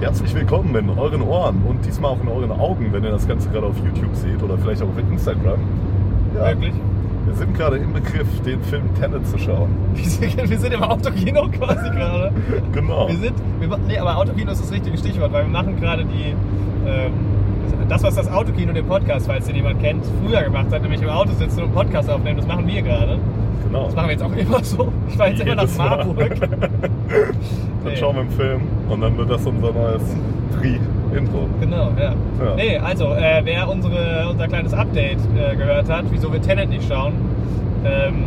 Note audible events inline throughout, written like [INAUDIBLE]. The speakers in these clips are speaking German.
Herzlich willkommen in euren Ohren und diesmal auch in euren Augen, wenn ihr das Ganze gerade auf YouTube seht oder vielleicht auch auf Instagram. Ja, Wirklich? Wir sind gerade im Begriff, den Film Tenet zu schauen. [LAUGHS] Wir sind, im Autokino [LAUGHS] quasi gerade. Genau. Wir sind, wir, nee, aber Autokino ist das richtige Stichwort, weil wir machen gerade die, ähm, das, was das Autokino, den Podcast, falls den jemand kennt, früher gemacht hat, nämlich im Auto sitzen und einen Podcast aufnehmen, das machen wir gerade. Genau. Das machen wir jetzt auch immer so. Ich fahre jetzt immer nach. Marburg. [LAUGHS] Dann Nee. schauen wir einen Film und dann wird das unser neues Tri-Intro. Genau, ja. Ja. Nee, also, äh, wer unsere, unser kleines Update äh, gehört hat, wieso wir Tenet nicht schauen, ähm,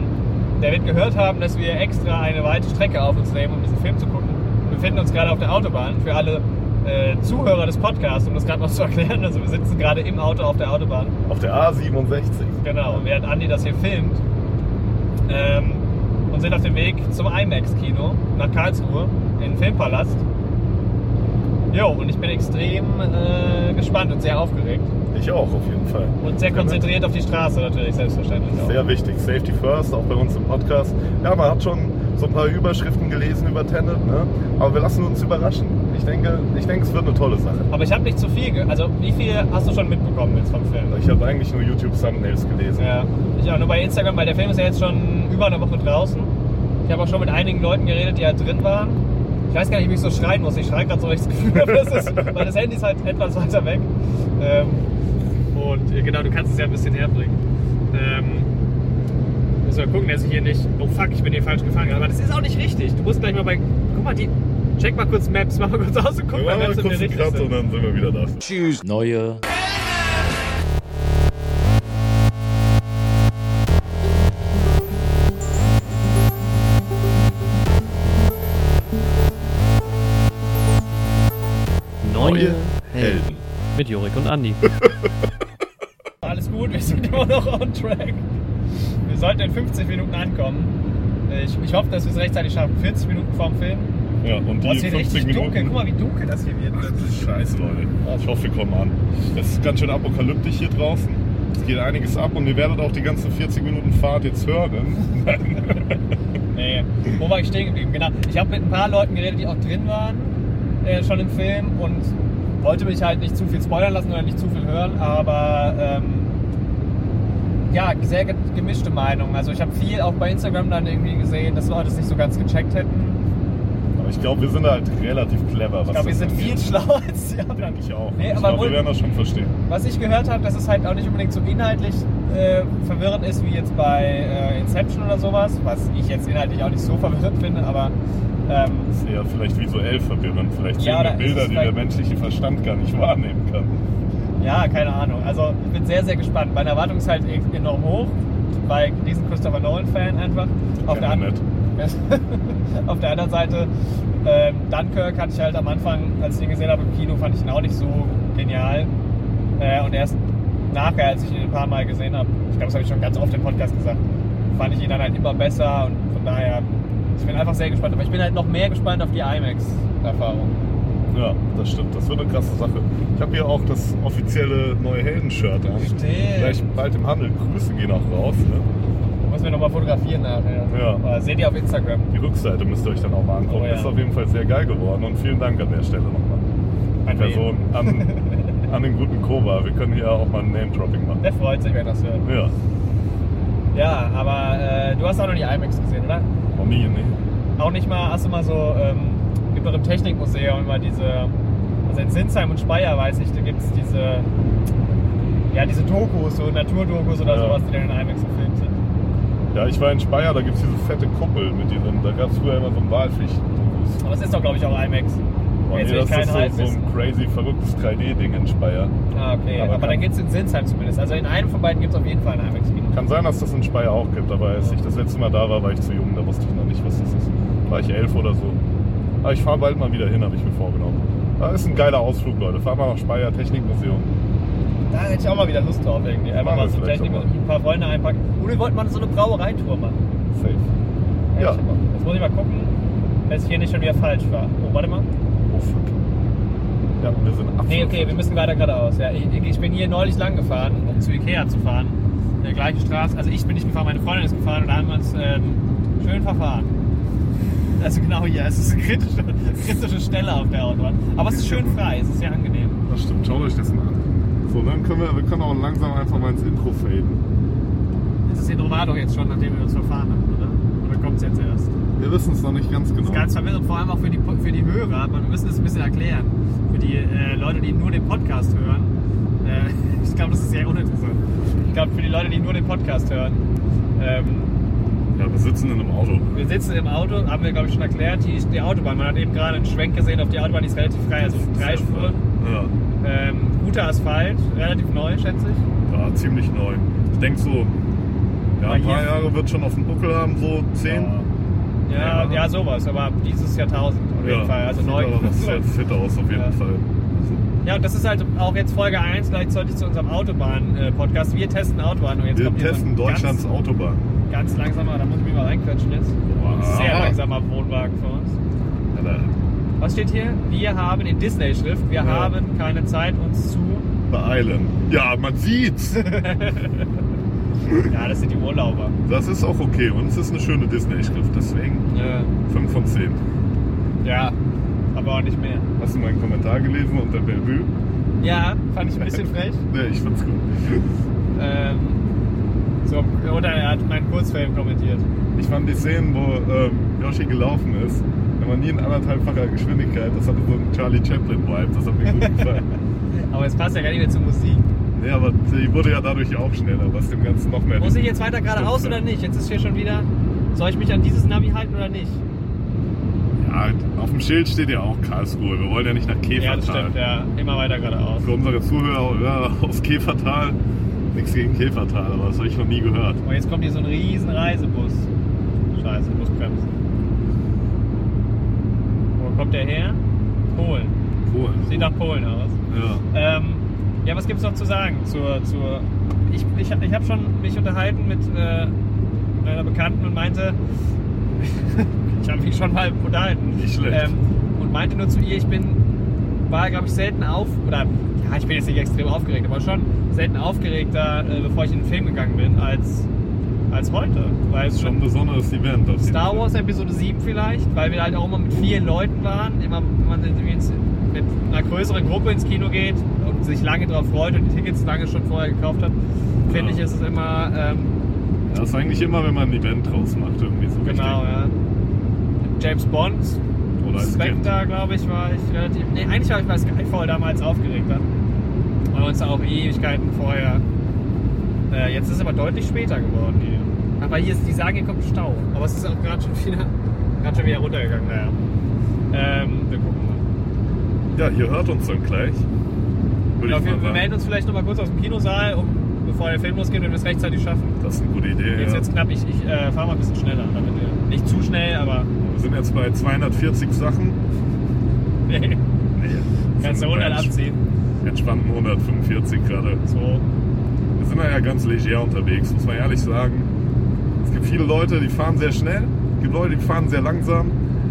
der wird gehört haben, dass wir extra eine weite Strecke auf uns nehmen, um diesen Film zu gucken. Wir befinden uns gerade auf der Autobahn. Für alle äh, Zuhörer des Podcasts, um das gerade noch zu [LAUGHS] erklären, also wir sitzen gerade im Auto auf der Autobahn. Auf der A67. Genau, während Andi das hier filmt. Ähm, und sind auf dem Weg zum IMAX-Kino nach Karlsruhe, in den Filmpalast. Jo, und ich bin extrem äh, gespannt und sehr aufgeregt. Ich auch, auf jeden Fall. Und sehr konzentriert auf die Straße natürlich, selbstverständlich auch. Sehr wichtig. Safety first, auch bei uns im Podcast. Ja, man hat schon so ein paar Überschriften gelesen über Tenet, ne? aber wir lassen uns überraschen. Ich denke, ich denke, es wird eine tolle Sache. Aber ich habe nicht zu viel, ge also wie viel hast du schon mitbekommen jetzt vom Film? Ich habe eigentlich nur YouTube-Thumbnails gelesen. Ja, ich auch nur bei Instagram, weil der Film ist ja jetzt schon über eine Woche draußen. Ich habe auch schon mit einigen Leuten geredet, die halt drin waren. Ich weiß gar nicht, wie ich so schreien muss. Ich schreie gerade so, weil ich das Gefühl habe, das ist, weil das Handy ist halt etwas weiter weg. Ähm, und äh, genau, du kannst es ja ein bisschen herbringen. Ähm, müssen wir gucken, dass ich hier nicht. Oh fuck, ich bin hier falsch gefahren. Aber das ist auch nicht richtig. Du musst gleich mal bei. Guck mal, die. Check mal kurz Maps, mach mal kurz aus und guck Wir mal, mal kurz einen richtig Cut und sind. dann sind wir wieder da. Choose neue Neue Helden. Mit Jorik und Andi. [LAUGHS] Alles gut, wir sind immer noch on track. Wir sollten in 50 Minuten ankommen. Ich, ich hoffe, dass wir es rechtzeitig schaffen. 40 Minuten vorm Film. Ja, und Boah, die es wird 50 richtig Minuten. dunkel. Guck mal, wie dunkel das hier wird. Scheiße, Leute. Ich hoffe, wir kommen an. Es ist ganz schön apokalyptisch hier draußen. Es geht einiges ab und ihr werdet auch die ganzen 40 Minuten Fahrt jetzt hören. [LAUGHS] Nee, wo war ich stehen geblieben? Genau. Ich habe mit ein paar Leuten geredet, die auch drin waren, äh, schon im Film und wollte mich halt nicht zu viel spoilern lassen oder nicht zu viel hören, aber ähm, ja, sehr ge- gemischte Meinungen. Also ich habe viel auch bei Instagram dann irgendwie gesehen, dass Leute es nicht so ganz gecheckt hätten. Aber ich glaube, wir sind halt relativ clever. Ich glaube, wir sind viel schlauer als die anderen. Denke ich auch. Nee, ich aber glaube, wir werden das schon verstehen. Was ich gehört habe, dass es halt auch nicht unbedingt so inhaltlich äh, verwirrend ist wie jetzt bei äh, Inception oder sowas, was ich jetzt inhaltlich auch nicht so verwirrend finde, aber ähm, Das ist eher vielleicht visuell verwirrend. Vielleicht Ja, sehen wir Bilder, die der menschliche Verstand gar nicht wahrnehmen kann. ja, keine Ahnung. Also ich bin sehr, sehr gespannt. Meine Erwartung ist halt enorm hoch, weil diesen Christopher Nolan-Fan einfach. Auf der, Kennen an- [LAUGHS] auf der anderen Seite, ähm, Dunkirk hatte ich halt am Anfang, als ich ihn gesehen habe im Kino, fand ich ihn auch nicht so genial. Äh, und erst nachher, als ich ihn ein paar Mal gesehen habe, ich glaube, das habe ich schon ganz oft im Podcast gesagt, fand ich ihn dann halt immer besser und von daher, ich bin einfach sehr gespannt. Aber ich bin halt noch mehr gespannt auf die IMAX-Erfahrung. Ja, das stimmt. Das wird eine krasse Sache. Ich habe hier auch das offizielle neue Helden-Shirt an. Stimmt. Vielleicht bald im Handel. Grüße gehen auch raus. Ne? Muss mir nochmal fotografieren nachher. Ja. Aber seht ihr auf Instagram. Die Rückseite müsst ihr euch dann auch mal angucken. Oh ja. Ist auf jeden Fall sehr geil geworden und vielen Dank an der Stelle nochmal. An Person, an, [LAUGHS] an den guten Koba. Wir können hier auch mal ein Name-Dropping machen. Der freut sich, wenn das hört. Ja, Ja, aber äh, du hast auch noch die IMAX gesehen, oder? noch nie, nee. Auch nicht mal, hast du mal so, ähm, gibt doch im Technikmuseum immer diese, also in Sinsheim und Speyer weiß ich, da gibt es diese, ja, diese Dokus, so Naturdokus oder Ja. sowas, die dann in IMAX gefilmt. Ja, ich war in Speyer, da gibt es diese fette Kuppel mit diesen, da gab es früher immer so ein Walfisch. Aber es ist doch, glaube ich, auch IMAX. Oh, Jetzt nee, will ich das keinen ist so, so ein crazy, verrücktes 3D-Ding in Speyer. Ah, okay. Aber Aber, dann gibt es in Sinsheim zumindest. Also in einem von beiden gibt es auf jeden Fall ein IMAX-Kino. Kann sein, dass das in Speyer auch gibt, aber als ich das letzte Mal da war, war ich zu jung, da wusste ich noch nicht, was das ist. War ich elf oder so. Aber ich fahre bald mal wieder hin, habe ich mir vorgenommen. Das ist ein geiler Ausflug, Leute. Fahren wir nach Speyer Technikmuseum. Da hätte ich auch mal wieder Lust drauf irgendwie. Einfach mal so Technik mal. ein paar Freunde einpacken. Und wir wollten mal so eine Brauereitour machen. Safe. Ja. Ja. Jetzt muss ich mal gucken, dass ich hier nicht schon wieder falsch war. Oh, warte mal. Oh fuck. Ja, wir sind absolut. Nee, okay, wir müssen weiter geradeaus. Ja, ich, ich bin hier neulich lang gefahren, um zu Ikea zu fahren. Der gleiche Straße. Also ich bin nicht gefahren, meine Freundin ist gefahren und da haben wir uns ähm, schön verfahren. Also genau hier, es ist eine kritische, [LAUGHS] kritische Stelle auf der Autobahn. Aber es ist schön frei, es ist sehr angenehm. Das stimmt, schaut euch das mal an. So, dann können wir, wir können auch langsam einfach mal ins Intro faden. Das Intro war doch jetzt schon, nachdem wir uns verfahren haben, oder? Oder kommt es jetzt erst? Wir wissen es noch nicht ganz genau. Das ist ganz verwirrend, vor allem auch für die, für die Hörer. Aber wir müssen das ein bisschen erklären. Für die äh, Leute, die nur den Podcast hören. Äh, [LAUGHS] ich glaube, das ist sehr uninteressant. Ich glaube, für die Leute, die nur den Podcast hören. Ähm, Ja, wir sitzen in einem Auto. wir sitzen im Auto, haben wir, glaube ich, schon erklärt, die, die Autobahn. Man hat eben gerade einen Schwenk gesehen auf die Autobahn, die ist relativ frei, also drei Spuren. Ja, Ähm, guter Asphalt, relativ neu, schätze ich. ja ziemlich neu. Ich denke so, ja, ein paar Jahre wird schon auf dem Buckel haben, so zehn. Ja, Ja. ja, sowas, aber dieses Jahrtausend auf jeden Fall. Also neu. aber [LAUGHS] noch sehr fit aus, auf jeden Ja. Fall. Ja, und das ist halt auch jetzt Folge 1 gleichzeitig zu unserem Autobahn-Podcast. Wir testen Autobahn und jetzt Wir testen so Deutschlands Autobahn. Ganz, ganz langsamer, da muss ich mich mal reinquetschen jetzt. Boah. Sehr langsamer Wohnwagen für uns. Ja, Was steht hier? Wir haben in Disney-Schrift, wir Ja. haben keine Zeit, uns zu. beeilen. Ja, man sieht's. [LAUGHS] [LAUGHS] Ja, das sind die Urlauber. Das ist auch okay. Und es ist eine schöne Disney-Schrift, deswegen Ja, 5 von 10. ja, aber auch nicht mehr. Hast du meinen Kommentar gelesen unter Bellevue? Ja, fand ich ein bisschen [LAUGHS] frech. Ne, ich find's gut. Ähm, so, oder er hat meinen Kurzfilm kommentiert. Ich fand die Szenen, wo ähm, Yoshi gelaufen ist, man nie in anderthalbfacher Geschwindigkeit, das hatte so einen Charlie Chaplin-Vibe, das hat mir gut gefallen. [LAUGHS] Aber es passt ja gar nicht mehr zur Musik. nee, aber die wurde ja dadurch auch schneller, was dem Ganzen noch mehr... Muss ich jetzt weiter geradeaus oder ja. nicht? Jetzt ist hier schon wieder. Soll ich mich an dieses Navi halten oder nicht? Ja, auf dem Schild steht ja auch Karlsruhe. Wir wollen ja nicht nach Ja, das Käfertal. stimmt, ja. Immer weiter geradeaus. Für unsere Zuhörer ja, aus Käfertal, nichts gegen Käfertal, aber das habe ich noch nie gehört. Und jetzt kommt hier so ein riesen Reisebus. Scheiße, muss bremsen. Kommt der her? Polen. Cool. Sieht nach Polen aus. Ja. Ähm, ja, was gibt's noch zu sagen zur. zur ich ich, ich habe schon mich unterhalten mit äh, einer Bekannten und meinte, [LAUGHS] ich habe mich schon mal unterhalten. Nicht schlecht. Ähm, und meinte nur zu ihr, ich bin, war glaube ich selten auf, oder ja, ich bin jetzt nicht extrem aufgeregt, aber schon selten aufgeregter, äh, bevor ich in den Film gegangen bin, als, als heute. Weil es Schon ein besonderes Event. auf Star. Wars Episode 7 vielleicht, weil wir halt auch immer mit vielen Leuten waren. Immer, wenn man mit einer größeren Gruppe ins Kino geht und sich lange darauf freut und die Tickets lange schon vorher gekauft hat, finde Ja. ich, ist es immer ähm, das ist eigentlich immer, wenn man ein Event draus macht, irgendwie so genau, richtig. ja. James Bond, Oder. Spectre, glaube ich, war ich relativ. Nee, eigentlich war ich bei Skyfall damals aufgeregter. Weil wir uns auch Ewigkeiten vorher. Äh, jetzt ist es aber deutlich später geworden hier. Aber hier ist, die hier kommt Stau. Aber es ist auch gerade schon wieder, gerade schon wieder runtergegangen. Naja. Ähm, wir gucken mal. Ja, ihr hört uns dann gleich. Würde Ja, ich wir, wir melden uns vielleicht nochmal kurz aus dem Kinosaal, um, bevor der Film losgeht, wenn wir es rechtzeitig schaffen. Das ist eine gute Idee. Jetzt Ja. jetzt knapp, ich, ich äh, fahre mal ein bisschen schneller, damit wir nicht zu schnell, aber Wir sind jetzt bei 240 Sachen. nee, Nee, kannst du sind 100 bei abziehen. Entspannten 145 gerade. So. Wir sind ja ganz leger unterwegs, muss man ehrlich sagen. Es gibt viele Leute, die fahren sehr schnell. Es gibt Leute, die fahren sehr langsam.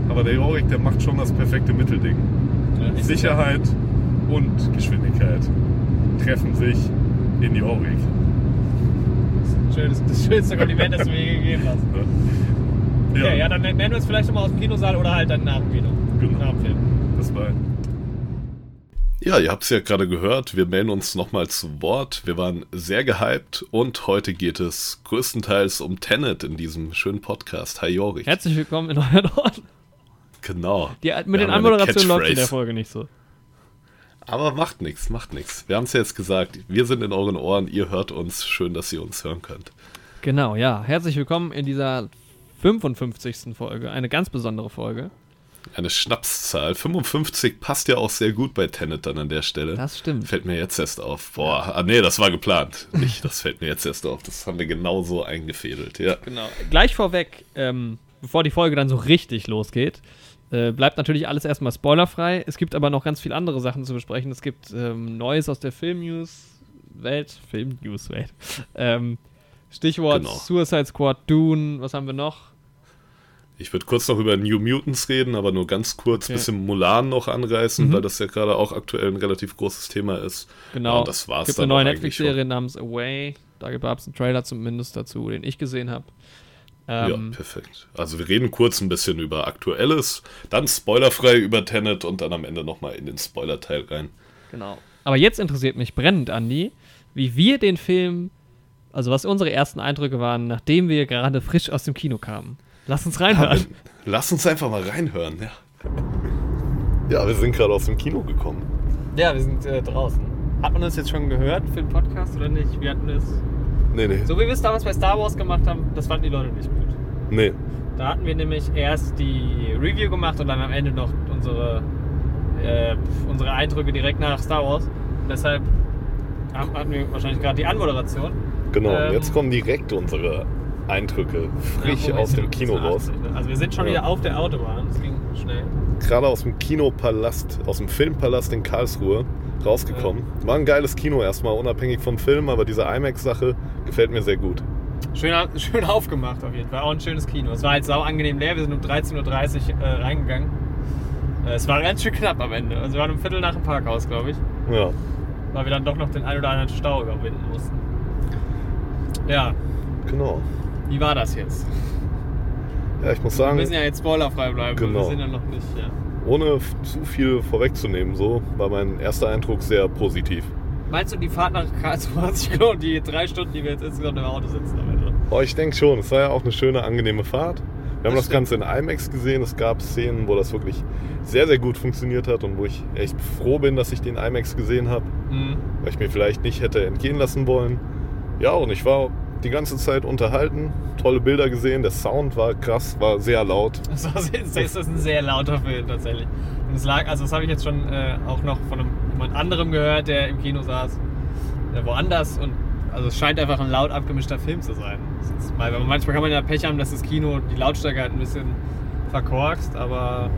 Aber der Jorik, der macht schon das perfekte Mittelding. Ja, ich- Sicherheit und Geschwindigkeit treffen sich in Jorik. Schönes, das schönste Kompliment, das du mir gegeben hast. [LAUGHS] Okay, ja, dann melden wir uns vielleicht nochmal aus dem Kinosaal oder halt dann nach dem Kino. Genau. Nach dem Film. Bis bald. Ja, ihr habt es ja gerade gehört. Wir melden uns nochmal zu Wort. Wir waren sehr gehypt und heute geht es größtenteils um Tenet in diesem schönen Podcast. Hi Jorik. Herzlich willkommen in euren Ohren. Genau. Die, mit Wir den Anmoderationen läuft in der. Folge nicht so. Aber macht nichts, macht nichts. Wir haben es ja jetzt gesagt. Wir sind in euren Ohren. Ihr hört uns. Schön, dass ihr uns hören könnt. Genau, ja. Herzlich willkommen in dieser 55. Folge. Eine ganz besondere Folge. Eine Schnapszahl. 55 passt ja auch sehr gut bei Tenet dann an der Stelle. Das stimmt. Fällt mir jetzt erst auf. Boah, ah, nee, das war geplant. Nicht, das fällt mir jetzt erst auf. Das haben wir genauso eingefädelt, ja. Genau. Gleich vorweg, ähm, bevor die Folge dann so richtig losgeht, äh, bleibt natürlich alles erstmal spoilerfrei. Es gibt aber noch ganz viele andere Sachen zu besprechen. Es gibt ähm, Neues aus der Film-News-Welt. Film-News-Welt. Ähm, Stichwort Genau. Suicide Squad, Dune, was haben wir noch? Ich würde kurz noch über New Mutants reden, aber nur ganz kurz, Okay. bisschen Mulan noch anreißen, Mhm. weil das ja gerade auch aktuell ein relativ großes Thema ist. Genau. Ja, und das war's gibt dann eine neue Netflix-Serie namens Away. Da gab es einen Trailer zumindest dazu, den ich gesehen habe. ja, Ähm, perfekt. Also wir reden kurz ein bisschen über Aktuelles, dann spoilerfrei über Tenet und dann am Ende nochmal in den Spoiler-Teil rein. Genau. Aber jetzt interessiert mich brennend, Andi, wie wir den Film, also was unsere ersten Eindrücke waren, nachdem wir gerade frisch aus dem Kino kamen. Lass uns reinhören. Lass uns einfach mal reinhören, ja. Ja, wir sind gerade aus dem Kino gekommen. Ja, wir sind äh, draußen. Hat man uns jetzt schon gehört für den Podcast oder nicht? Wir hatten es. Nee, nee. So wie wir es damals bei Star Wars gemacht haben, das fanden die Leute nicht gut. Nee. Da hatten wir nämlich erst die Review gemacht und dann am Ende noch unsere, äh, unsere Eindrücke direkt nach Star Wars. Und deshalb haben- hatten wir wahrscheinlich gerade die Anmoderation. Genau, Ähm, jetzt kommen direkt unsere Eindrücke frisch Ja, aus dem Kino raus. 80? Also wir sind schon Ja. wieder auf der Autobahn. Das ging schnell. Gerade aus dem Kinopalast, aus dem Filmpalast in Karlsruhe rausgekommen. War ein geiles Kino erstmal, unabhängig vom Film, aber diese IMAX-Sache gefällt mir sehr gut. Schön, [LAUGHS] schön aufgemacht auf jeden Fall. Auch ein schönes Kino. Es war halt sau angenehm leer. Wir sind um 13.30 Uhr äh, reingegangen. Äh, es war ganz schön knapp am Ende. Also wir waren um Viertel nach dem Parkhaus, glaube ich. Ja, Weil wir dann doch noch den ein oder anderen Stau überwinden mussten. Ja, genau. Wie war das jetzt? Ja, ich muss Wir sagen, müssen ja jetzt spoilerfrei bleiben. Genau. Wir sind ja noch nicht. Ja. ohne zu viel vorwegzunehmen, so war mein erster Eindruck sehr positiv. Meinst du, die Fahrt nach Karlsruhe hat sich gelohnt, die drei Stunden, die wir jetzt insgesamt im Auto sitzen am Ende? Oh, ich denke schon, es war ja auch eine schöne, angenehme Fahrt. Wir haben Das das Ganze in IMAX gesehen. Es gab Szenen, wo das wirklich sehr, sehr gut funktioniert hat und wo ich echt froh bin, dass ich den IMAX gesehen habe, Mhm. weil ich mir vielleicht nicht hätte entgehen lassen wollen. Ja, und ich war die ganze Zeit unterhalten, tolle Bilder gesehen, der Sound war krass, war sehr laut. [LAUGHS] Das ist ein sehr lauter Film tatsächlich. Und es lag, also das habe ich jetzt schon äh, auch noch von jemand anderem gehört, der im Kino saß, äh, woanders. Und also es scheint einfach ein laut abgemischter Film zu sein. Weil manchmal kann man ja Pech haben, dass das Kino die Lautstärke halt ein bisschen verkorkst, aber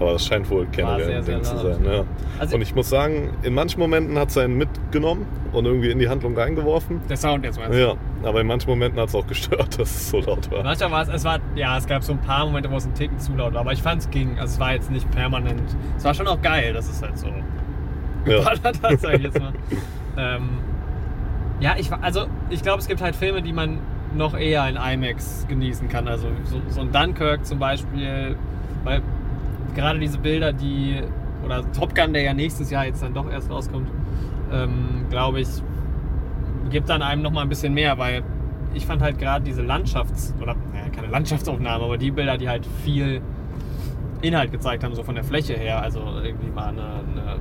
Aber das scheint wohl generell ein Ding zu sein. Ja. Also- und ich muss sagen, in manchen Momenten hat es einen mitgenommen und irgendwie in die Handlung reingeworfen. der Sound jetzt meinst du? Ja, aber in manchen Momenten hat es auch gestört, [LAUGHS] dass es so laut war. Manchmal war es, es war, ja, es gab so ein paar Momente, wo es ein Ticken zu laut war, aber ich fand es ging. Also es war jetzt nicht permanent. Es war schon auch geil, dass es halt so Ja. geballert hat, sag ich jetzt mal. [LAUGHS] ähm, ja, ich also ich glaube, es gibt halt Filme, die man noch eher in IMAX genießen kann. Also so, so ein Dunkirk zum Beispiel, weil gerade diese Bilder, die, oder Top Gun, der ja nächstes Jahr jetzt dann doch erst rauskommt, ähm, glaube ich, gibt dann einem noch mal ein bisschen mehr, weil ich fand halt gerade diese Landschafts- oder naja, keine Landschaftsaufnahme, aber die Bilder, die halt viel Inhalt gezeigt haben, so von der Fläche her, also irgendwie mal eine, eine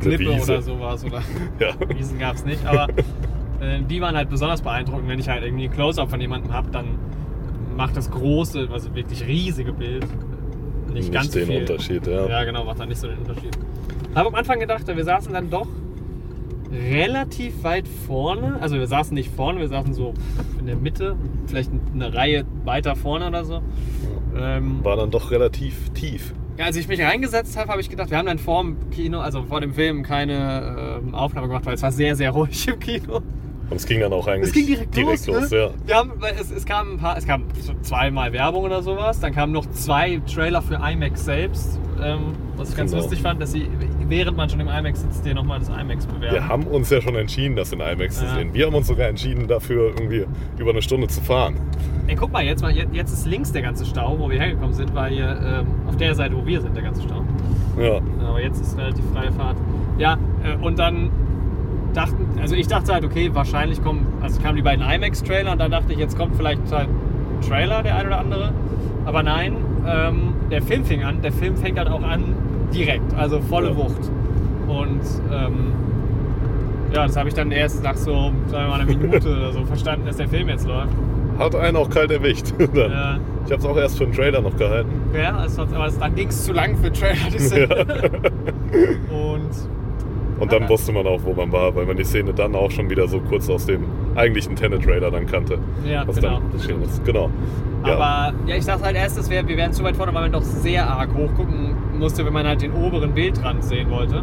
Klippe Wiese. oder sowas oder [LAUGHS] Ja. Wiesen gab es nicht, aber [LAUGHS] äh, die waren halt besonders beeindruckend. Wenn ich halt irgendwie ein Close-Up von jemandem habe, dann macht das große, also wirklich riesige Bild nicht, Nicht ganz den viel. Unterschied, ja. Ja, genau, macht dann nicht so den Unterschied. Habe am Anfang gedacht, wir saßen dann doch relativ weit vorne. Also wir saßen nicht vorne, wir saßen so in der Mitte, vielleicht eine Reihe weiter vorne oder so. Ähm, War dann doch relativ tief. ja, als ich mich reingesetzt habe, habe ich gedacht, wir haben dann vor dem Kino, also vor dem Film, keine ähm, Aufnahme gemacht, weil es war sehr, sehr ruhig im Kino. Und es ging dann auch eigentlich Es ging direkt, los, los ne? ja. Wir haben, weil es, es kam ein paar, es kam zweimal Werbung oder sowas, dann kamen noch zwei Trailer für IMAX selbst, ähm, was ich ganz Genau. lustig fand, dass sie, während man schon im IMAX sitzt, dir nochmal das IMAX bewerben. Wir haben uns ja schon entschieden, das in IMAX Ja. zu sehen. Wir haben uns sogar entschieden, dafür irgendwie über eine Stunde zu fahren. Ey, guck mal, jetzt, mal, jetzt ist links der ganze Stau, wo wir hergekommen sind, war hier ähm, auf der Seite, wo wir sind, der ganze Stau. Ja, Aber jetzt ist relativ freie Fahrt. Ja, äh, und dann dachten, also ich dachte halt, okay, wahrscheinlich kommen, also kamen die beiden IMAX-Trailer und dann dachte ich, jetzt kommt vielleicht halt ein Trailer, der ein oder andere. Aber nein, ähm, der Film fing an, der Film fängt halt auch an direkt, also volle Ja. Wucht. Und ähm, ja, das habe ich dann erst nach so, sagen wir mal, einer Minute [LAUGHS] oder so verstanden, dass der Film jetzt läuft. hat einen auch kalt erwischt. [LAUGHS] Ja. Ich habe es auch erst für einen Trailer noch gehalten. Ja, es hat, aber es, dann ging es zu lang für Trailer. Die Szene. [LAUGHS] Und Und dann Ah. wusste man auch, wo man war, weil man die Szene dann auch schon wieder so kurz aus dem eigentlichen Tenet-Trailer dann kannte. Ja, was genau, dann das geschehen ist. Genau. Ja. Aber ja, ich dachte halt erst, wär, wir wären zu weit vorne, weil man doch sehr arg hochgucken musste, wenn man halt den oberen Bildrand sehen wollte.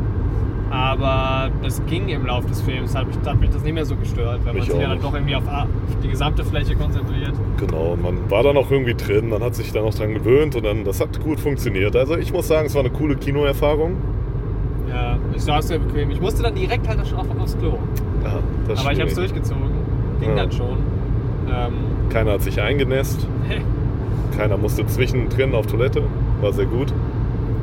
Aber das ging im Laufe des Films, hat mich, hat mich das nicht mehr so gestört, wenn man Mich sich ja dann doch irgendwie auf A- auf die gesamte Fläche konzentriert. Genau, man war dann auch irgendwie drin, man hat sich dann auch dran gewöhnt und dann, das hat gut funktioniert. Also ich muss sagen, es war eine coole Kinoerfahrung. Ja, ich saß sehr bequem. Ich musste dann direkt halt schon auf, aufs Klo. Ja, das Aber ich habe es durchgezogen. Ging Ja. dann schon. Ähm, Keiner hat sich eingenässt. [LAUGHS] Keiner musste zwischendrin auf Toilette. War sehr gut.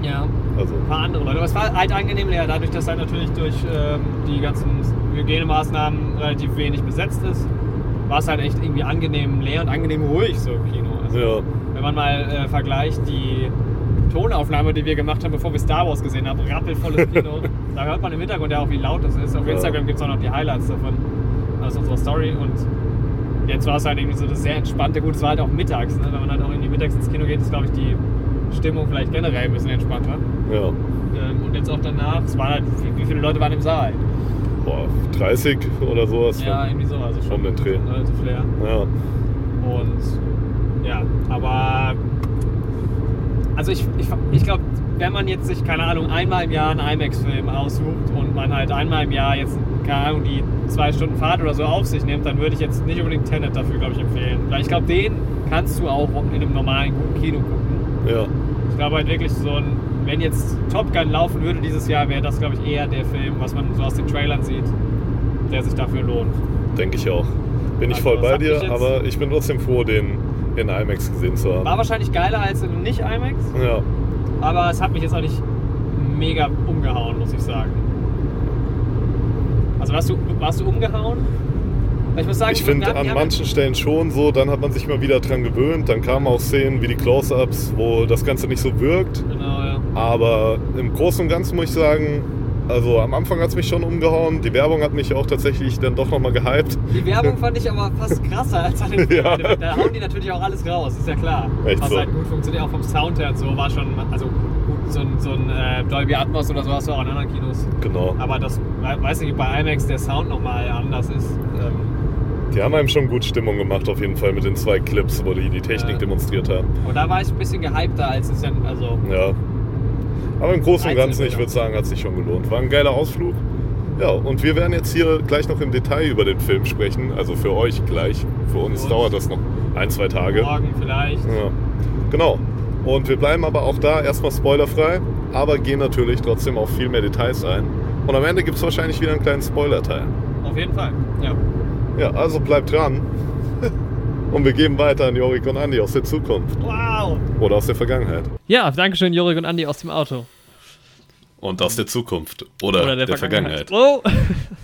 ja, Also, ein paar andere Leute. Aber es war halt angenehm leer, dadurch, dass halt natürlich durch ähm, die ganzen Hygienemaßnahmen relativ wenig besetzt ist, war es halt echt irgendwie angenehm leer und angenehm ruhig so im Kino. Also, ja, Wenn man mal äh, vergleicht die Tonaufnahme, die wir gemacht haben, bevor wir Star Wars gesehen haben, rappelvolles Kino, [LAUGHS] da hört man im Hintergrund ja auch, wie laut das ist. Auf Ja. Instagram gibt es auch noch die Highlights davon aus unserer Story und jetzt war es halt irgendwie so das sehr entspannte, gut, es war halt auch mittags, ne? wenn man halt auch irgendwie mittags ins Kino geht, ist glaube ich die Stimmung vielleicht generell ein bisschen entspannter. ja. Ähm, und jetzt auch danach, es waren halt, wie, wie viele Leute waren im Saal? Boah, 30 oder sowas. Ja, irgendwie so, also schon Um den Dreh. leer. ja. Und ja, aber also ich, ich, ich glaube, wenn man jetzt sich, keine Ahnung, einmal im Jahr einen IMAX-Film aussucht und man halt einmal im Jahr jetzt, keine Ahnung, die zwei Stunden Fahrt oder so auf sich nimmt, dann würde ich jetzt nicht unbedingt Tenet dafür, glaube ich, empfehlen. Weil ich glaube, den kannst du auch in einem normalen guten Kino gucken. ja. Ich glaube halt wirklich so ein, wenn jetzt Top Gun laufen würde dieses Jahr, wäre das, glaube ich, eher der Film, was man so aus den Trailern sieht, der sich dafür lohnt. Denke ich auch. Bin ich Also, voll das bei dir, aber ich bin trotzdem froh, den in IMAX gesehen zu haben. War wahrscheinlich geiler als in nicht IMAX. Ja, Aber es hat mich jetzt auch nicht mega umgehauen, muss ich sagen. Also warst du, warst du umgehauen? Ich muss sagen, ich finde an manchen Stellen schon so, dann hat man sich mal wieder dran gewöhnt. Dann kamen auch Szenen wie die Close-Ups, wo das Ganze nicht so wirkt. Genau, ja. Aber im Großen und Ganzen muss ich sagen, also am Anfang hat es mich schon umgehauen. Die Werbung hat mich auch tatsächlich dann doch nochmal gehypt. Die Werbung [LAUGHS] fand ich aber fast krasser als an den Ja. Da hauen die natürlich auch alles raus, ist ja klar. Echt Was so. halt gut funktioniert, auch vom Sound her und so, war schon, also so ein, so ein äh, Dolby Atmos oder so hast du auch in anderen Kinos. Genau. Aber das, we- weiß nicht, bei IMAX der Sound nochmal anders ist. Ähm, Die haben einem schon gut Stimmung gemacht, auf jeden Fall mit den zwei Clips, wo die die Technik Ja. demonstriert haben. und da war ich ein bisschen gehypter, als es dann, also Ja. Aber im Großen und Ganzen, ich würde sagen, hat sich schon gelohnt. War ein geiler Ausflug. Ja, und wir werden jetzt hier gleich noch im Detail über den Film sprechen. Also für euch gleich. Für uns uns. dauert das noch ein, zwei Tage. morgen vielleicht. Ja. Genau. Und wir bleiben aber auch da erstmal spoilerfrei, aber gehen natürlich trotzdem auf viel mehr Details ein. Und am Ende gibt es wahrscheinlich wieder einen kleinen Spoiler-Teil. Auf jeden Fall, ja. Ja, also bleibt dran. Und wir geben weiter an Jorik und Andi aus der Zukunft Wow! oder aus der Vergangenheit. Ja, Dankeschön, Jorik und Andi aus dem Auto. Und aus der Zukunft oder, der, Vergangenheit. Oh! [LAUGHS]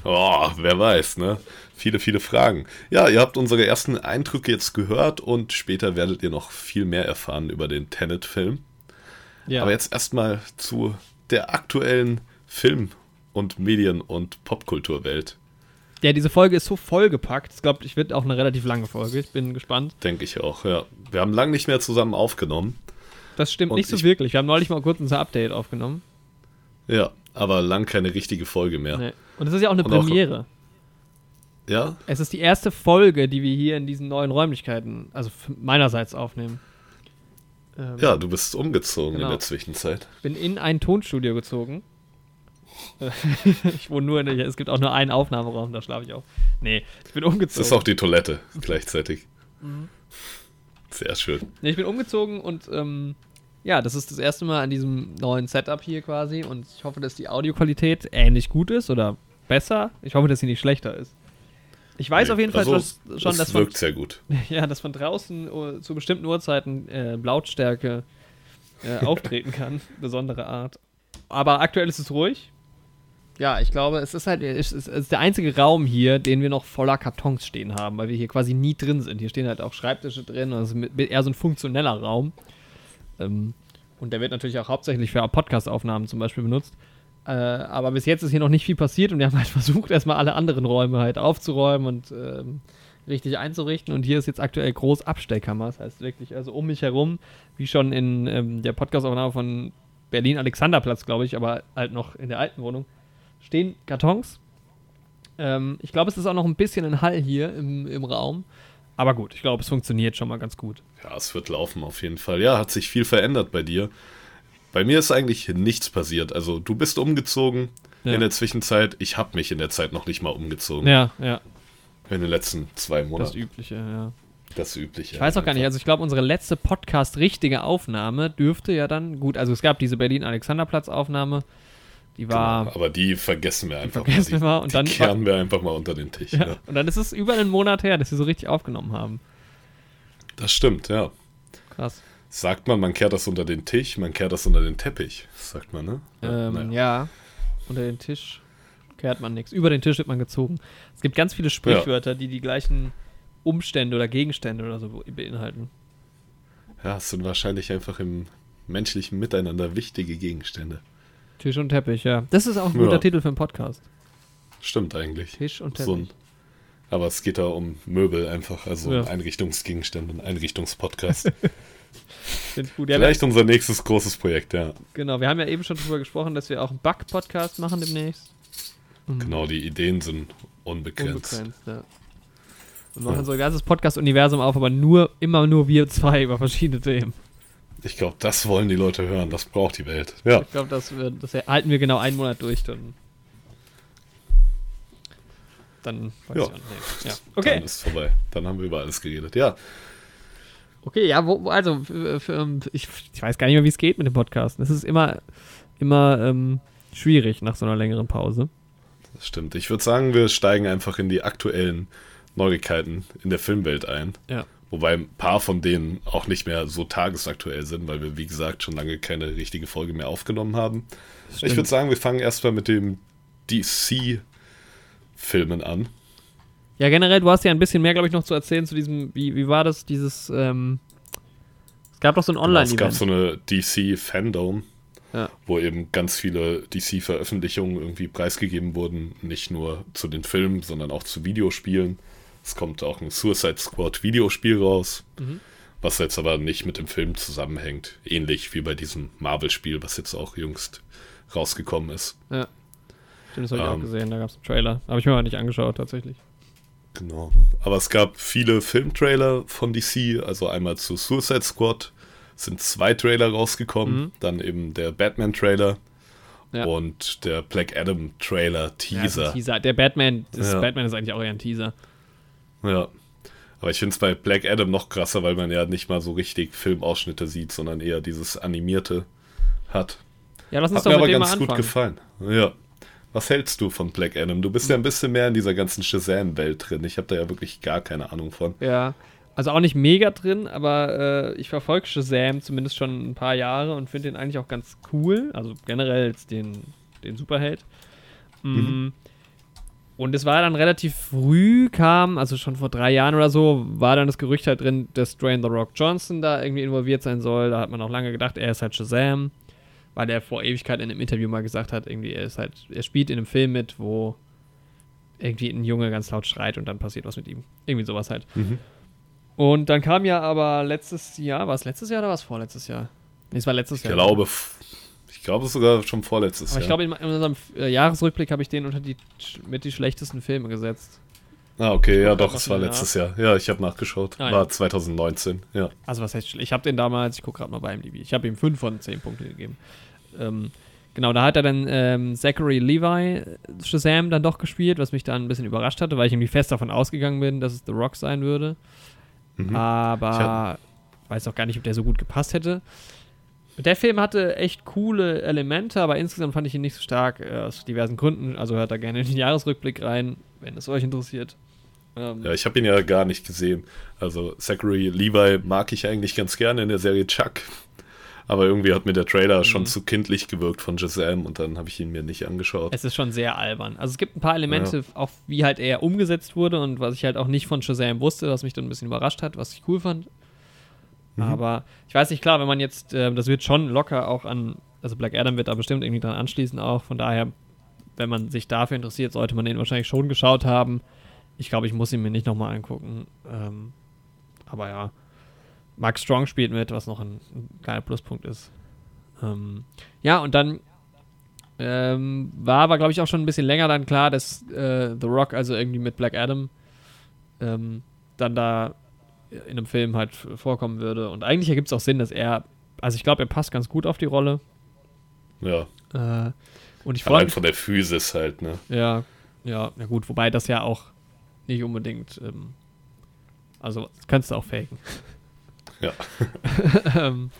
Oh, wer weiß, ne? Viele, viele Fragen. Ja, ihr habt unsere ersten Eindrücke jetzt gehört und später werdet ihr noch viel mehr erfahren über den Tenet-Film. Ja. Aber jetzt erstmal zu der aktuellen Film- und Medien- und Popkulturwelt, ja, diese Folge ist so vollgepackt. Ich glaube, ich wird auch eine relativ lange Folge. Ich bin gespannt. denke ich auch. Ja. Wir haben lange nicht mehr zusammen aufgenommen. Das stimmt Und nicht so ich- wirklich. Wir haben neulich mal kurz unser Update aufgenommen. Ja, aber lang keine richtige Folge mehr. Nee. Und es ist ja auch eine Und auch- Premiere. Ja? Es ist die erste Folge, die wir hier in diesen neuen Räumlichkeiten, also meinerseits aufnehmen. Ähm, Ja, du bist umgezogen Genau. in der Zwischenzeit. bin in ein Tonstudio gezogen. [LAUGHS] Ich wohne nur in der, es gibt auch nur einen Aufnahmeraum, da schlafe ich auch. Nee, ich bin Das umgezogen. ist auch die Toilette gleichzeitig. Mhm. Sehr schön. Nee, ich bin umgezogen und ähm, ja, das ist das erste Mal an diesem neuen Setup hier quasi und ich hoffe, dass die Audioqualität ähnlich gut ist oder besser. Ich hoffe, dass sie nicht schlechter ist. Ich weiß Nee, auf jeden Fall also, schon, schon dass, von, wirkt sehr gut. [LAUGHS] ja, dass von draußen uh, zu bestimmten Uhrzeiten äh, Lautstärke äh, auftreten kann, [LAUGHS] besondere Art. Aber aktuell ist es ruhig. Ja, ich glaube, es ist halt es ist, es ist der einzige Raum hier, den wir noch voller Kartons stehen haben, weil wir hier quasi nie drin sind. Hier stehen halt auch Schreibtische drin und es ist eher so ein funktioneller Raum. Ähm, und der wird natürlich auch hauptsächlich für Podcast-Aufnahmen zum Beispiel benutzt. Äh, aber bis jetzt ist hier noch nicht viel passiert und wir haben halt [LAUGHS] versucht, erstmal alle anderen Räume halt aufzuräumen und ähm, richtig einzurichten. Und hier ist jetzt aktuell groß Abstellkammer. Das heißt wirklich, also um mich herum, wie schon in ähm, der Podcast-Aufnahme von Berlin-Alexanderplatz, glaube ich, aber halt noch in der alten Wohnung, stehen Kartons. Ähm, ich glaube, es ist auch noch ein bisschen ein Hall hier im, im Raum. Aber gut, ich glaube, es funktioniert schon mal ganz gut. Ja, es wird laufen auf jeden Fall. Ja, hat sich viel verändert bei dir. Bei mir ist eigentlich nichts passiert. Also du bist umgezogen Ja. in der Zwischenzeit. Ich habe mich in der Zeit noch nicht mal umgezogen. Ja, ja, In den letzten zwei das Monaten. Übliche, ja. Das Übliche. Ich weiß auch gar nicht, also ich glaube, unsere letzte Podcast-richtige Aufnahme dürfte ja dann, gut, also es gab diese Berlin-Alexanderplatz-Aufnahme, Die war. Genau, aber die vergessen wir einfach vergessen mal. Die, wir und die dann- kehren wir einfach mal unter den Tisch. ja. Ja. Und dann ist es über einen Monat her, dass sie so richtig aufgenommen haben. Das stimmt, ja. Krass. Sagt man, man kehrt das unter den Tisch, man kehrt das unter den Teppich, sagt man, ne? Ähm, naja. Ja. Unter den Tisch kehrt man nichts. Über den Tisch wird man gezogen. Es gibt ganz viele Sprichwörter, die die gleichen Umstände oder Gegenstände oder so beinhalten. ja, es sind wahrscheinlich einfach im menschlichen Miteinander wichtige Gegenstände. Tisch und Teppich, ja. Das ist auch ein guter Ja. Titel für einen Podcast. Stimmt eigentlich. Tisch und Teppich. So ein, aber es geht da um Möbel einfach, also Ja. um Einrichtungsgegenstände, ein Einrichtungspodcast. [LAUGHS] Gut. Ja, Vielleicht unser nächstes großes Projekt, ja. wir, genau, wir haben ja eben schon drüber gesprochen, dass wir auch einen Bug-Podcast machen demnächst. Mhm. Genau, die Ideen sind unbegrenzt. Unbegrenzt, ja. Und machen Ja. so ein ganzes Podcast-Universum auf, aber nur, immer nur wir zwei über verschiedene Themen. Ich glaube, das wollen die Leute hören, das braucht die Welt. Ja, Ich glaube, das, das halten wir genau einen Monat durch, dann. Dann weiß Ja. ich auch nicht. Ja. dann Okay. ist vorbei. Dann haben wir über alles geredet. Ja, Okay, ja, wo, wo- also für, für, ähm, ich, ich weiß gar nicht mehr, wie es geht mit dem Podcast. Es ist immer, immer ähm, schwierig nach so einer längeren Pause. das stimmt. Ich würde sagen, wir steigen einfach in die aktuellen Neuigkeiten in der Filmwelt ein. Ja. Wobei ein paar von denen auch nicht mehr so tagesaktuell sind, weil wir, wie gesagt, schon lange keine richtige Folge mehr aufgenommen haben. Ich würde sagen, wir fangen erstmal mit dem DC-Filmen an. Ja, generell, du hast ja ein bisschen mehr, glaube ich, noch zu erzählen zu diesem, wie, wie war das, dieses, ähm, es gab doch so ein Genau, es gab Online-Event. so eine DC-Fandom, Ja. wo eben ganz viele DC-Veröffentlichungen irgendwie preisgegeben wurden. Nicht nur zu den Filmen, sondern auch zu Videospielen. Es kommt auch ein Suicide Squad Videospiel raus, Mhm. was jetzt aber nicht mit dem Film zusammenhängt. Ähnlich wie bei diesem Marvel-Spiel, was jetzt auch jüngst rausgekommen ist. ja. Stimmt, das habe ich auch Ähm. gesehen, da gab es einen Trailer. Habe ich mir aber nicht angeschaut, tatsächlich. Genau. Aber es gab viele Filmtrailer von DC, also einmal zu Suicide Squad sind zwei Trailer rausgekommen, Mhm. dann eben der Batman-Trailer Ja. und der Black Adam-Trailer, Ja, Teaser. ein Teaser. Der Batman, das Ja. Batman ist eigentlich auch eher ein Teaser. Ja. Aber ich finde es bei Black Adam noch krasser, weil man ja nicht mal so richtig Filmausschnitte sieht, sondern eher dieses Animierte hat. Ja, lass uns Hat doch mir aber ganz gut gefallen. Ja. Was hältst du von Black Adam? Du bist ja ein bisschen mehr in dieser ganzen Shazam-Welt drin. Ich habe da ja wirklich gar keine Ahnung von. Ja, also auch nicht mega drin, aber äh, ich verfolge Shazam zumindest schon ein paar Jahre und finde den eigentlich auch ganz cool. Also generell den, den Superheld. Mm. Und es war dann relativ früh, kam, also schon vor drei Jahren oder so, war dann das Gerücht halt drin, dass Dwayne The Rock Johnson da irgendwie involviert sein soll. Da hat man auch lange gedacht, er ist halt Shazam, weil er vor Ewigkeit in einem Interview mal gesagt hat, irgendwie, er ist halt, er spielt in einem Film mit, wo irgendwie ein Junge ganz laut schreit und dann passiert was mit ihm. Irgendwie sowas halt. Mhm. Und dann kam ja aber letztes Jahr, war es letztes Jahr oder war es vorletztes Jahr? Nee, es war letztes Ich Jahr. glaube, f- ich glaube sogar schon vorletztes Aber ich Jahr. glaube, in, in unserem äh, Jahresrückblick habe ich den unter die mit die schlechtesten Filme gesetzt. ah, okay, ja doch, es war letztes Jahr. Ja, ich habe nachgeschaut. Ah, war ja. 2019, ja. Also was heißt, ich habe den damals, ich gucke gerade mal bei MDB, ich habe ihm 5 von 10 Punkte gegeben. Ähm, genau, da hat er dann ähm, Zachary Levi Shazam dann doch gespielt, was mich dann ein bisschen überrascht hatte, weil ich irgendwie fest davon ausgegangen bin, dass es The Rock sein würde. Mhm. Aber weiß auch gar nicht, ob der so gut gepasst hätte. Der Film hatte echt coole Elemente, aber insgesamt fand ich ihn nicht so stark, äh, aus diversen Gründen. Also hört da gerne in den Jahresrückblick rein, wenn es euch interessiert. Ähm, Ja, ich habe ihn ja gar nicht gesehen. Also Zachary Levi mag ich eigentlich ganz gerne in der Serie Chuck. Aber irgendwie hat mir der Trailer schon Mhm. zu kindlich gewirkt von Shazam und dann habe ich ihn mir nicht angeschaut. Es ist schon sehr albern. Also es gibt ein paar Elemente, auch wie halt er umgesetzt wurde und was ich halt auch nicht von Shazam wusste, was mich dann ein bisschen überrascht hat, was ich cool fand. Mhm. Aber ich weiß nicht, klar, wenn man jetzt, äh, das wird schon locker auch an, also Black Adam wird da bestimmt irgendwie dran anschließen auch. Von daher, wenn man sich dafür interessiert, sollte man den wahrscheinlich schon geschaut haben. Ich glaube, ich muss ihn mir nicht nochmal angucken. Ähm, aber ja, Mark Strong spielt mit, was noch ein, ein kleiner Pluspunkt ist. Ähm, ja, und dann ähm, war aber, glaube ich, auch schon ein bisschen länger dann klar, dass äh, The Rock also irgendwie mit Black Adam ähm, dann da in einem Film halt vorkommen würde. Und eigentlich ergibt es auch Sinn, dass er, also ich glaube, er passt ganz gut auf die Rolle. Ja, Äh, und ich freue mich. von der Physis halt, ne? Ja, ja, na gut, wobei das ja auch nicht unbedingt, ähm, also kannst du auch faken. [LAUGHS] Ja. [LAUGHS] ähm,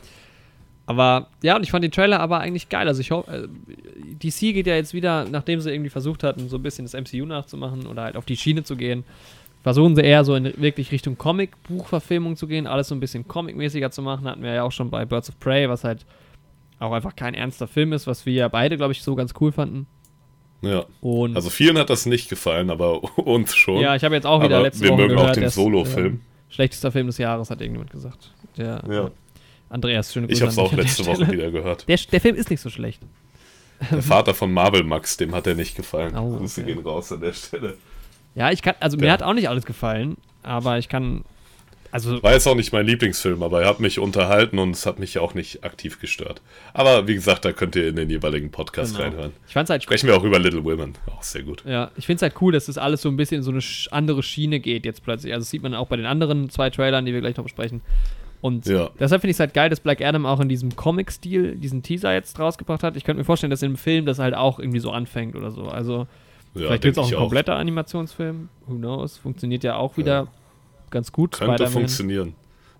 Aber ja, und ich fand den Trailer aber eigentlich geil. Also ich hoffe, äh, DC geht ja jetzt wieder, nachdem sie irgendwie versucht hatten, so ein bisschen das MCU nachzumachen oder halt auf die Schiene zu gehen, versuchen sie eher so in wirklich Richtung Comic-Buchverfilmung zu gehen, alles so ein bisschen Comic-mäßiger zu machen. Hatten wir ja auch schon bei Birds of Prey, was halt auch einfach kein ernster Film ist, was wir ja beide, glaube ich, so ganz cool fanden. Ja. Und Also vielen hat das nicht gefallen, aber [LAUGHS] uns schon. ja, ich habe jetzt auch wieder aber letzte wir Woche mögen gehört, auch den Solo-Film. äh, schlechtester Film des Jahres, hat irgendjemand gesagt. Der Ja. Andreas, schöne Ich Grüße habe es auch letzte Woche wieder gehört. Der, der Film ist nicht so schlecht. Der Vater von Marvel Max, dem hat er nicht gefallen. Oh, Grüße okay. gehen raus an der Stelle. Ja, ich kann, also mir Ja. hat auch nicht alles gefallen, aber ich kann, also War jetzt auch nicht mein Lieblingsfilm, aber er hat mich unterhalten und es hat mich auch nicht aktiv gestört. Aber wie gesagt, da könnt ihr in den jeweiligen Podcast Genau. reinhören. ich fand's halt Sprechen wir auch über Little Women. Auch sehr gut. Ja, ich finde es halt cool, dass das alles so ein bisschen in so eine andere Schiene geht jetzt plötzlich. Also das sieht man auch bei den anderen zwei Trailern, die wir gleich noch besprechen. Und Ja. deshalb finde ich es halt geil, dass Black Adam auch in diesem Comic-Stil diesen Teaser jetzt rausgebracht hat. Ich könnte mir vorstellen, dass im Film das halt auch irgendwie so anfängt oder so. Also Ja, vielleicht wird es auch ein kompletter Animationsfilm. Who knows? Funktioniert ja auch wieder ganz gut. Könnte funktionieren.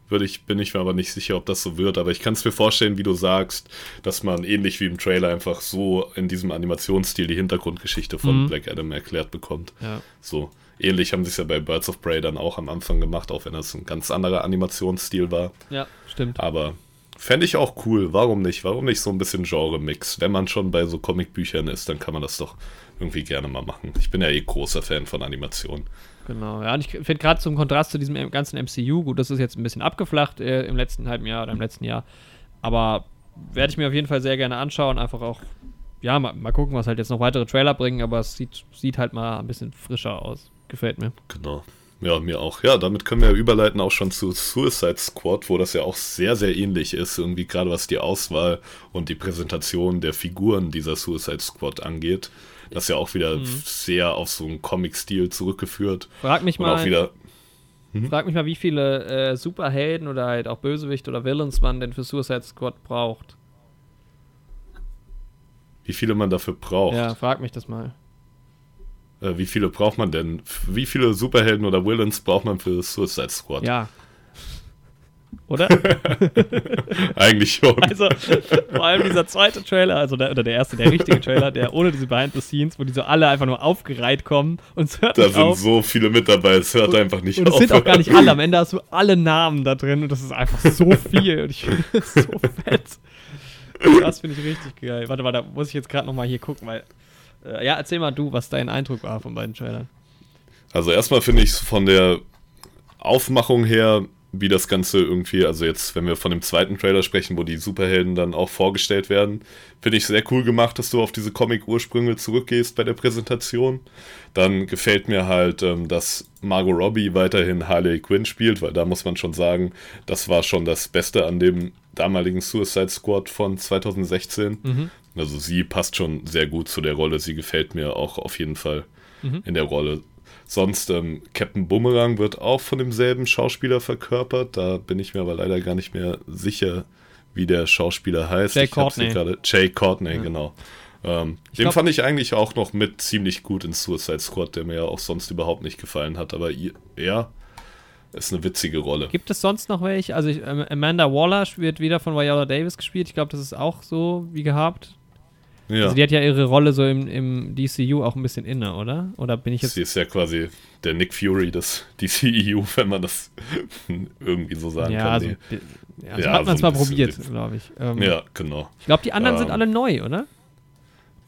Würde ich, bin ich mir aber nicht sicher, ob das so wird. Aber ich kann es mir vorstellen, wie du sagst, dass man ähnlich wie im Trailer einfach so in diesem Animationsstil die Hintergrundgeschichte von Mhm. Black Adam erklärt bekommt. Ja. So. Ähnlich haben sie es ja bei Birds of Prey dann auch am Anfang gemacht, auch wenn das ein ganz anderer Animationsstil war. ja, stimmt. Aber fände ich auch cool. Warum nicht? Warum nicht so ein bisschen Genre-Mix? Wenn man schon bei so Comicbüchern ist, dann kann man das doch irgendwie gerne mal machen. Ich bin ja eh großer Fan von Animation. Genau, ja, und ich finde gerade zum Kontrast zu diesem ganzen MCU, gut, das ist jetzt ein bisschen abgeflacht äh, im letzten halben Jahr oder im letzten Jahr, aber werde ich mir auf jeden Fall sehr gerne anschauen, einfach auch, ja, mal, mal gucken, was halt jetzt noch weitere Trailer bringen, aber es sieht, sieht halt mal ein bisschen frischer aus. Gefällt mir. Genau. Ja, mir auch. Ja, damit können wir überleiten auch schon zu Suicide Squad, wo das ja auch sehr, sehr ähnlich ist, irgendwie gerade was die Auswahl und die Präsentation der Figuren dieser Suicide Squad angeht. Das ist ja auch wieder sehr auf so einen Comic-Stil zurückgeführt. Frag mich Und mal, auch wieder, frag mich mal, wie viele äh, Superhelden oder halt auch Bösewicht oder Villains man denn für Suicide Squad braucht. wie viele man dafür braucht. Ja, frag mich das mal. Äh, wie viele braucht man denn? Wie viele Superhelden oder Villains braucht man für Suicide Squad? Ja. Oder? [LAUGHS] Eigentlich schon. Also, vor allem dieser zweite Trailer, also der, oder der erste, der richtige Trailer, der ohne diese Behind the Scenes, wo die so alle einfach nur aufgereiht kommen und es hört da sind auf. so viele mit dabei, es hört einfach nicht und es auf. sind auch gar nicht alle. Am Ende hast du alle Namen da drin und das ist einfach so [LAUGHS] viel und ich finde das so fett. Das finde ich richtig geil. Warte mal, da muss ich jetzt gerade nochmal hier gucken, weil. Äh, ja, erzähl mal du, was dein Eindruck war von beiden Trailern. Also erstmal finde ich von der Aufmachung her, wie das Ganze irgendwie, also jetzt, wenn wir von dem zweiten Trailer sprechen, wo die Superhelden dann auch vorgestellt werden, finde ich sehr cool gemacht, dass du auf diese Comic-Ursprünge zurückgehst bei der Präsentation. Dann gefällt mir halt, ähm, dass Margot Robbie weiterhin Harley Quinn spielt, weil da muss man schon sagen, das war schon das Beste an dem damaligen Suicide Squad von 2016. Also sie passt schon sehr gut zu der Rolle. Sie gefällt mir auch auf jeden Fall in der Rolle. Sonst, ähm, Captain Boomerang wird auch von demselben Schauspieler verkörpert. Da bin ich mir aber leider gar nicht mehr sicher, wie der Schauspieler heißt. Jay Ich Courtney. gerade. Jay Courtney, genau. Ähm, den glaub- fand ich eigentlich auch noch mit ziemlich gut in Suicide Squad, der mir ja auch sonst überhaupt nicht gefallen hat. Aber er ist eine witzige Rolle. Gibt es sonst noch welche? Also ich, ähm, Amanda Waller wird wieder von Viola Davis gespielt. Ich glaube, das ist auch so wie gehabt. Ja. Also die hat ja ihre Rolle so im, im DCU auch ein bisschen inne, oder? Oder bin ich jetzt. Sie ist ja quasi der Nick Fury des DCEU, [LAUGHS] wenn man das irgendwie so sagen ja, kann. also, Nee. ja, also Ja, hat man so zwar ein bisschen probiert, glaube ich. Ähm, ja, genau. Ich glaube, die anderen sind Ähm, alle neu, oder?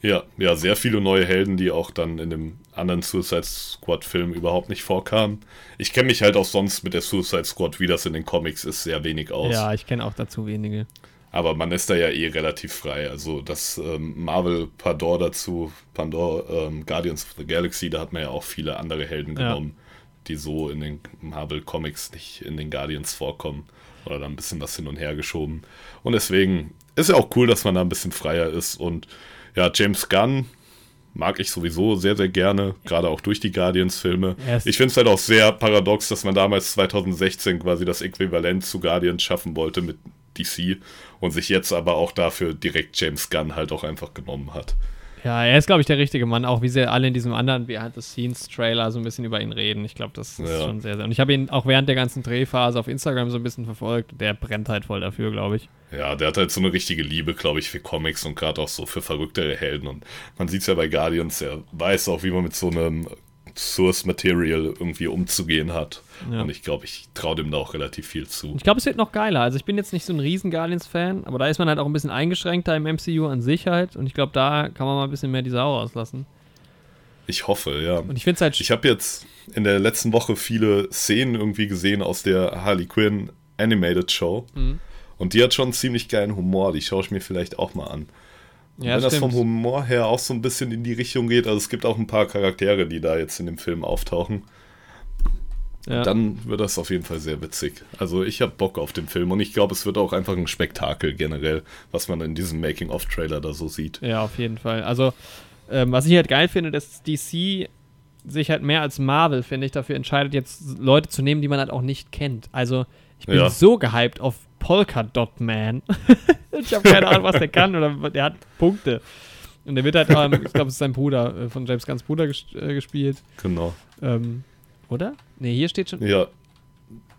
Ja, ja, sehr viele neue Helden, die auch dann in dem anderen Suicide Squad-Film überhaupt nicht vorkamen. Ich kenne mich halt auch sonst mit der Suicide Squad, wie das in den Comics ist, sehr wenig aus. Ja, ich kenne auch dazu wenige. Aber man ist da ja eh relativ frei. Also das ähm, Marvel Pandor dazu, Pandor ähm, Guardians of the Galaxy, da hat man ja auch viele andere Helden Ja. genommen, die so in den Marvel Comics nicht in den Guardians vorkommen. Oder da ein bisschen was hin und her geschoben. Und deswegen ist ja auch cool, dass man da ein bisschen freier ist. Und ja, James Gunn mag ich sowieso sehr, sehr gerne, gerade auch durch die Guardians-Filme. Ich finde es halt auch sehr paradox, dass man damals 2016 quasi das Äquivalent zu Guardians schaffen wollte mit DC und sich jetzt aber auch dafür direkt James Gunn halt auch einfach genommen hat. Ja, er ist, glaube ich, der richtige Mann, auch wie sie alle in diesem anderen Behind-the-Scenes-Trailer so ein bisschen über ihn reden. Ich glaube, das ist Ja. schon sehr, sehr. Und ich habe ihn auch während der ganzen Drehphase auf Instagram so ein bisschen verfolgt. Der brennt halt voll dafür, glaube ich. Ja, der hat halt so eine richtige Liebe, glaube ich, für Comics und gerade auch so für verrücktere Helden. Und man sieht es ja bei Guardians, er weiß auch, wie man mit so einem Source Material irgendwie umzugehen hat. Ja. Und ich glaube, ich traue dem da auch relativ viel zu. Ich glaube, es wird noch geiler. Also ich bin jetzt nicht so ein riesen Guardians-Fan, aber da ist man halt auch ein bisschen eingeschränkter im MCU an sich halt. Und ich glaube, da kann man mal ein bisschen mehr die Sau rauslassen. Ich hoffe, ja. Und ich finde es halt Ich habe jetzt in der letzten Woche viele Szenen irgendwie gesehen aus der Harley Quinn Animated Show. Mhm. Und die hat schon einen ziemlich geilen Humor. Die schaue ich mir vielleicht auch mal an. Ja, Wenn das stimmt. vom Humor her auch so ein bisschen in die Richtung geht, also es gibt auch ein paar Charaktere, die da jetzt in dem Film auftauchen, ja. dann wird das auf jeden Fall sehr witzig. Also ich habe Bock auf den Film und ich glaube, es wird auch einfach ein Spektakel generell, was man in diesem Making-of-Trailer da so sieht. Ja, auf jeden Fall. Also, ähm, was ich halt geil finde, dass DC sich halt mehr als Marvel, finde ich, dafür entscheidet, jetzt Leute zu nehmen, die man halt auch nicht kennt. Also, ich bin Ja. so gehypt auf Polka Dot Man. [LAUGHS] ich habe keine Ahnung, was der kann, oder der hat Punkte. Und der wird halt, ähm, ich glaube, es ist sein Bruder, äh, von James Gunns Bruder ges äh, gespielt. Genau. Ähm, oder? Ne, hier steht schon. Ja,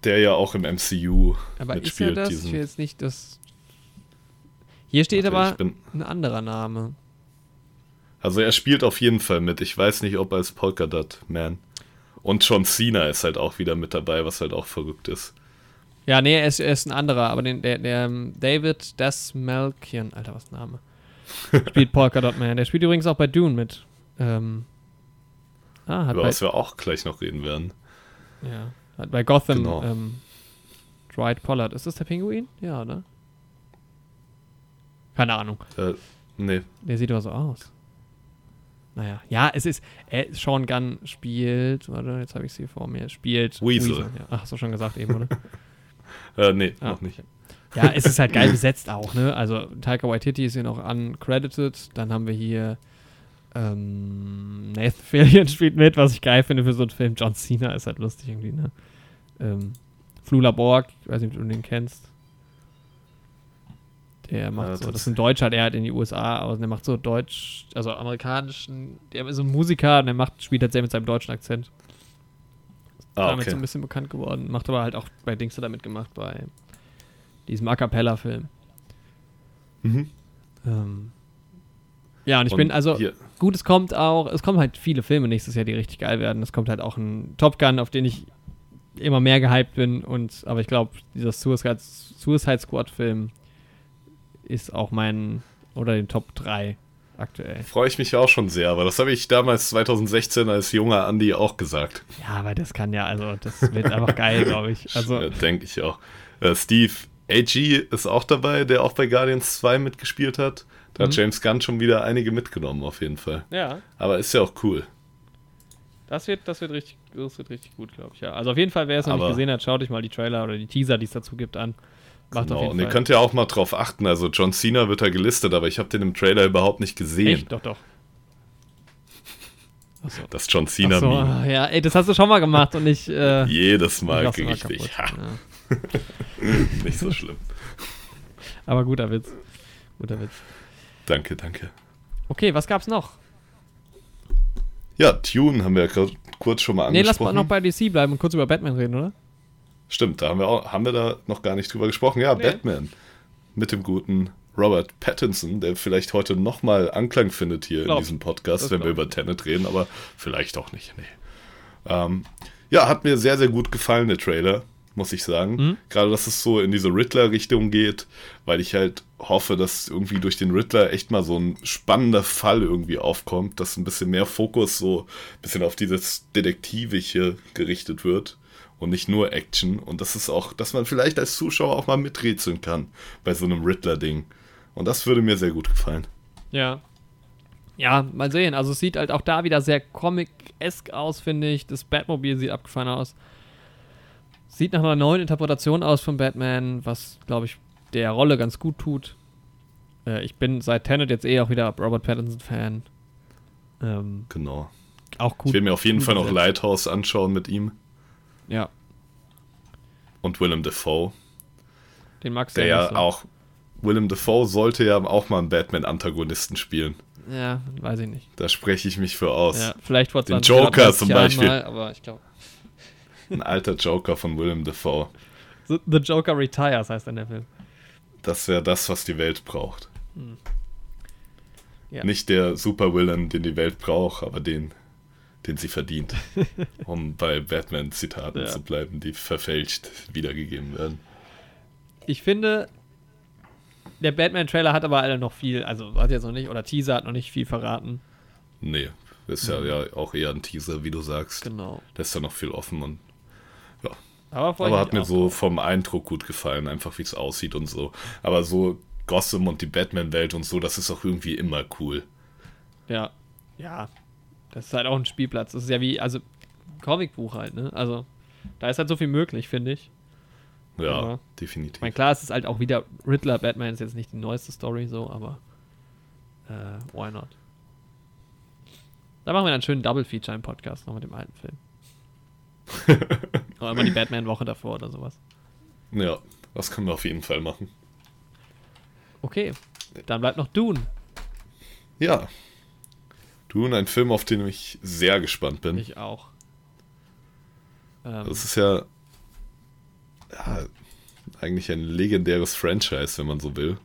der ja auch im MCU aber ist er mitspielt. das? Ich will jetzt nicht das. Hier steht Warte, aber ein anderer Name. also er spielt auf jeden Fall mit. Ich weiß nicht, ob als Polka Dot Man. Und John Cena ist halt auch wieder mit dabei, was halt auch verrückt ist. Ja, nee, er ist, er ist ein anderer, aber den, der, der ähm, David Desmalkian, Alter, was Name, spielt Polka Dot Man. Der spielt übrigens auch bei Dune mit. Ähm, ah, hat Über bei, was wir auch gleich noch reden werden. ja, hat bei Gotham Genau. ähm, Dwight Pollard. Ist das der Pinguin? Ja, oder? Keine Ahnung. Äh, nee, Der sieht aber so aus. Naja, ja, es ist, äh, Sean Gunn spielt, warte, jetzt habe ich sie vor mir, spielt Weasel. ja. Ach, hast du schon gesagt eben, oder? [LAUGHS] äh, nee, Ah, noch nicht. Ja, es ist halt geil [LAUGHS] besetzt auch, ne? Also Taika Waititi ist hier noch uncredited. Dann haben wir hier ähm, Nathan Fillion [LAUGHS] spielt mit, was ich geil finde für so einen Film. John Cena ist halt lustig irgendwie, ne? Ähm, Flula Borg, ich weiß nicht, ob du den kennst. Der macht Ja, so, das- ist ein Deutscher, der halt in die USA, aber der macht so deutsch, also amerikanischen, der ist so ein Musiker und der macht, spielt halt sehr mit seinem deutschen Akzent. Ah, Damit so ein okay. bisschen bekannt geworden. Macht aber halt auch bei Dings da mitgemacht, bei diesem A Cappella-Film. Mhm. Ähm, ja, und ich Und bin, also, hier- gut, es kommt auch, es kommen halt viele Filme nächstes Jahr, die richtig geil werden. Es kommt halt auch ein Top Gun, auf den ich immer mehr gehypt bin. Und, aber ich glaube, dieser Suicide, Suicide Squad-Film ist auch mein, oder den Top 3 aktuell. Freue ich mich auch schon sehr, aber das habe ich damals 2016 als junger Andy auch gesagt. Ja, aber das kann ja, also, das wird einfach geil, glaube ich. Also, äh, denke ich auch. Äh, Steve A.G. ist auch dabei, der auch bei Guardians 2 mitgespielt hat. Da hat Mhm. James Gunn schon wieder einige mitgenommen, auf jeden Fall. ja. Aber ist ja auch cool. Das wird, das wird richtig, das wird richtig gut, glaube ich. Ja. Also auf jeden Fall, wer es noch nicht Aber- gesehen hat, schaut euch mal die Trailer oder die Teaser, die es dazu gibt, an. Macht Genau. Und ihr könnt ja auch mal drauf achten. Also John Cena wird da gelistet, aber ich habe den im Trailer überhaupt nicht gesehen. Echt? Doch, doch. Achso. Das John Cena Achso, Meme. ja, ey, das hast du schon mal gemacht und ich. Äh, Jedes Mal immer ich dich. Ja. nicht so schlimm. [LAUGHS] Aber guter Witz. Guter Witz. Danke, danke. Okay, was gab's noch? Ja, Tune haben wir ja gerade kurz schon mal Nee, lass angesprochen. mal noch bei DC bleiben und kurz über Batman reden, oder? Stimmt, da haben wir, auch, haben wir da noch gar nicht drüber gesprochen. Ja, Nee. Batman. Mit dem guten Robert Pattinson, der vielleicht heute nochmal Anklang findet hier Glaub. in diesem Podcast, wenn wir über Tenet reden, aber vielleicht auch nicht. Nee. Ähm, ja, hat mir sehr, sehr gut gefallen, der Trailer, muss ich sagen. Mhm. Gerade, dass es so in diese Riddler-Richtung geht, weil ich halt hoffe, dass irgendwie durch den Riddler echt mal so ein spannender Fall irgendwie aufkommt, dass ein bisschen mehr Fokus so ein bisschen auf dieses Detektivische gerichtet wird und nicht nur Action. Und das ist auch, dass man vielleicht als Zuschauer auch mal miträtseln kann bei so einem Riddler-Ding. Und das würde mir sehr gut gefallen. Ja. Ja, mal sehen. Also es sieht halt auch da wieder sehr comic-esk aus, finde ich. Das Batmobil sieht abgefahren aus. Sieht nach einer neuen Interpretation aus von Batman, was, glaube ich, der Rolle ganz gut tut. Äh, ich bin seit Tenet jetzt eh auch wieder Robert Pattinson-Fan. Ähm, Genau. auch gut. Ich will mir auf jeden Fall noch. Lighthouse anschauen mit ihm Ja, und Willem Dafoe, den magst du ja nicht so. auch Willem Dafoe sollte ja auch mal einen Batman-Antagonisten spielen. Ja, weiß ich nicht. Da spreche ich mich für aus. Ja, vielleicht vor Den 20 Joker oder 30 zum Beispiel. Mal, aber ich glaube. [LAUGHS] Ein alter Joker von Willem Dafoe. The, Joker Retires heißt dann der Film. Das wäre das, was die Welt braucht. Ja. Nicht der Supervillain, den die Welt braucht, aber den, den sie verdient. [LAUGHS] um bei Batman-Zitaten Ja. zu bleiben, die verfälscht wiedergegeben werden. Ich finde, der Batman-Trailer hat aber alle noch viel, also hat jetzt noch nicht, oder Teaser hat noch nicht viel verraten. Nee, ist ja, ja auch eher ein Teaser, wie du sagst. Genau. Da ist ja noch viel offen und ja. Aber, Aber hat mir so drauf. vom Eindruck gut gefallen, einfach wie es aussieht und so. Aber so Gotham und die Batman-Welt und so, das ist auch irgendwie immer cool. Ja. Ja. Das ist halt auch ein Spielplatz. Das ist ja wie, also, Comicbuch halt, ne? Also, da ist halt so viel möglich, finde ich. Ja, Ja. definitiv. Ich meine, klar, es ist halt auch wieder Riddler, Batman ist jetzt nicht die neueste Story so, aber äh, why not? Da machen wir dann einen schönen Double Feature im Podcast noch mit dem alten Film. [LAUGHS] oder immer die Batman-Woche davor oder sowas. Ja, das können wir auf jeden Fall machen. Okay, dann bleibt noch Dune. Ja. Dune, ein Film, auf den ich sehr gespannt bin. Ich auch. Ähm, Das ist ja, ja eigentlich ein legendäres Franchise, wenn man so will,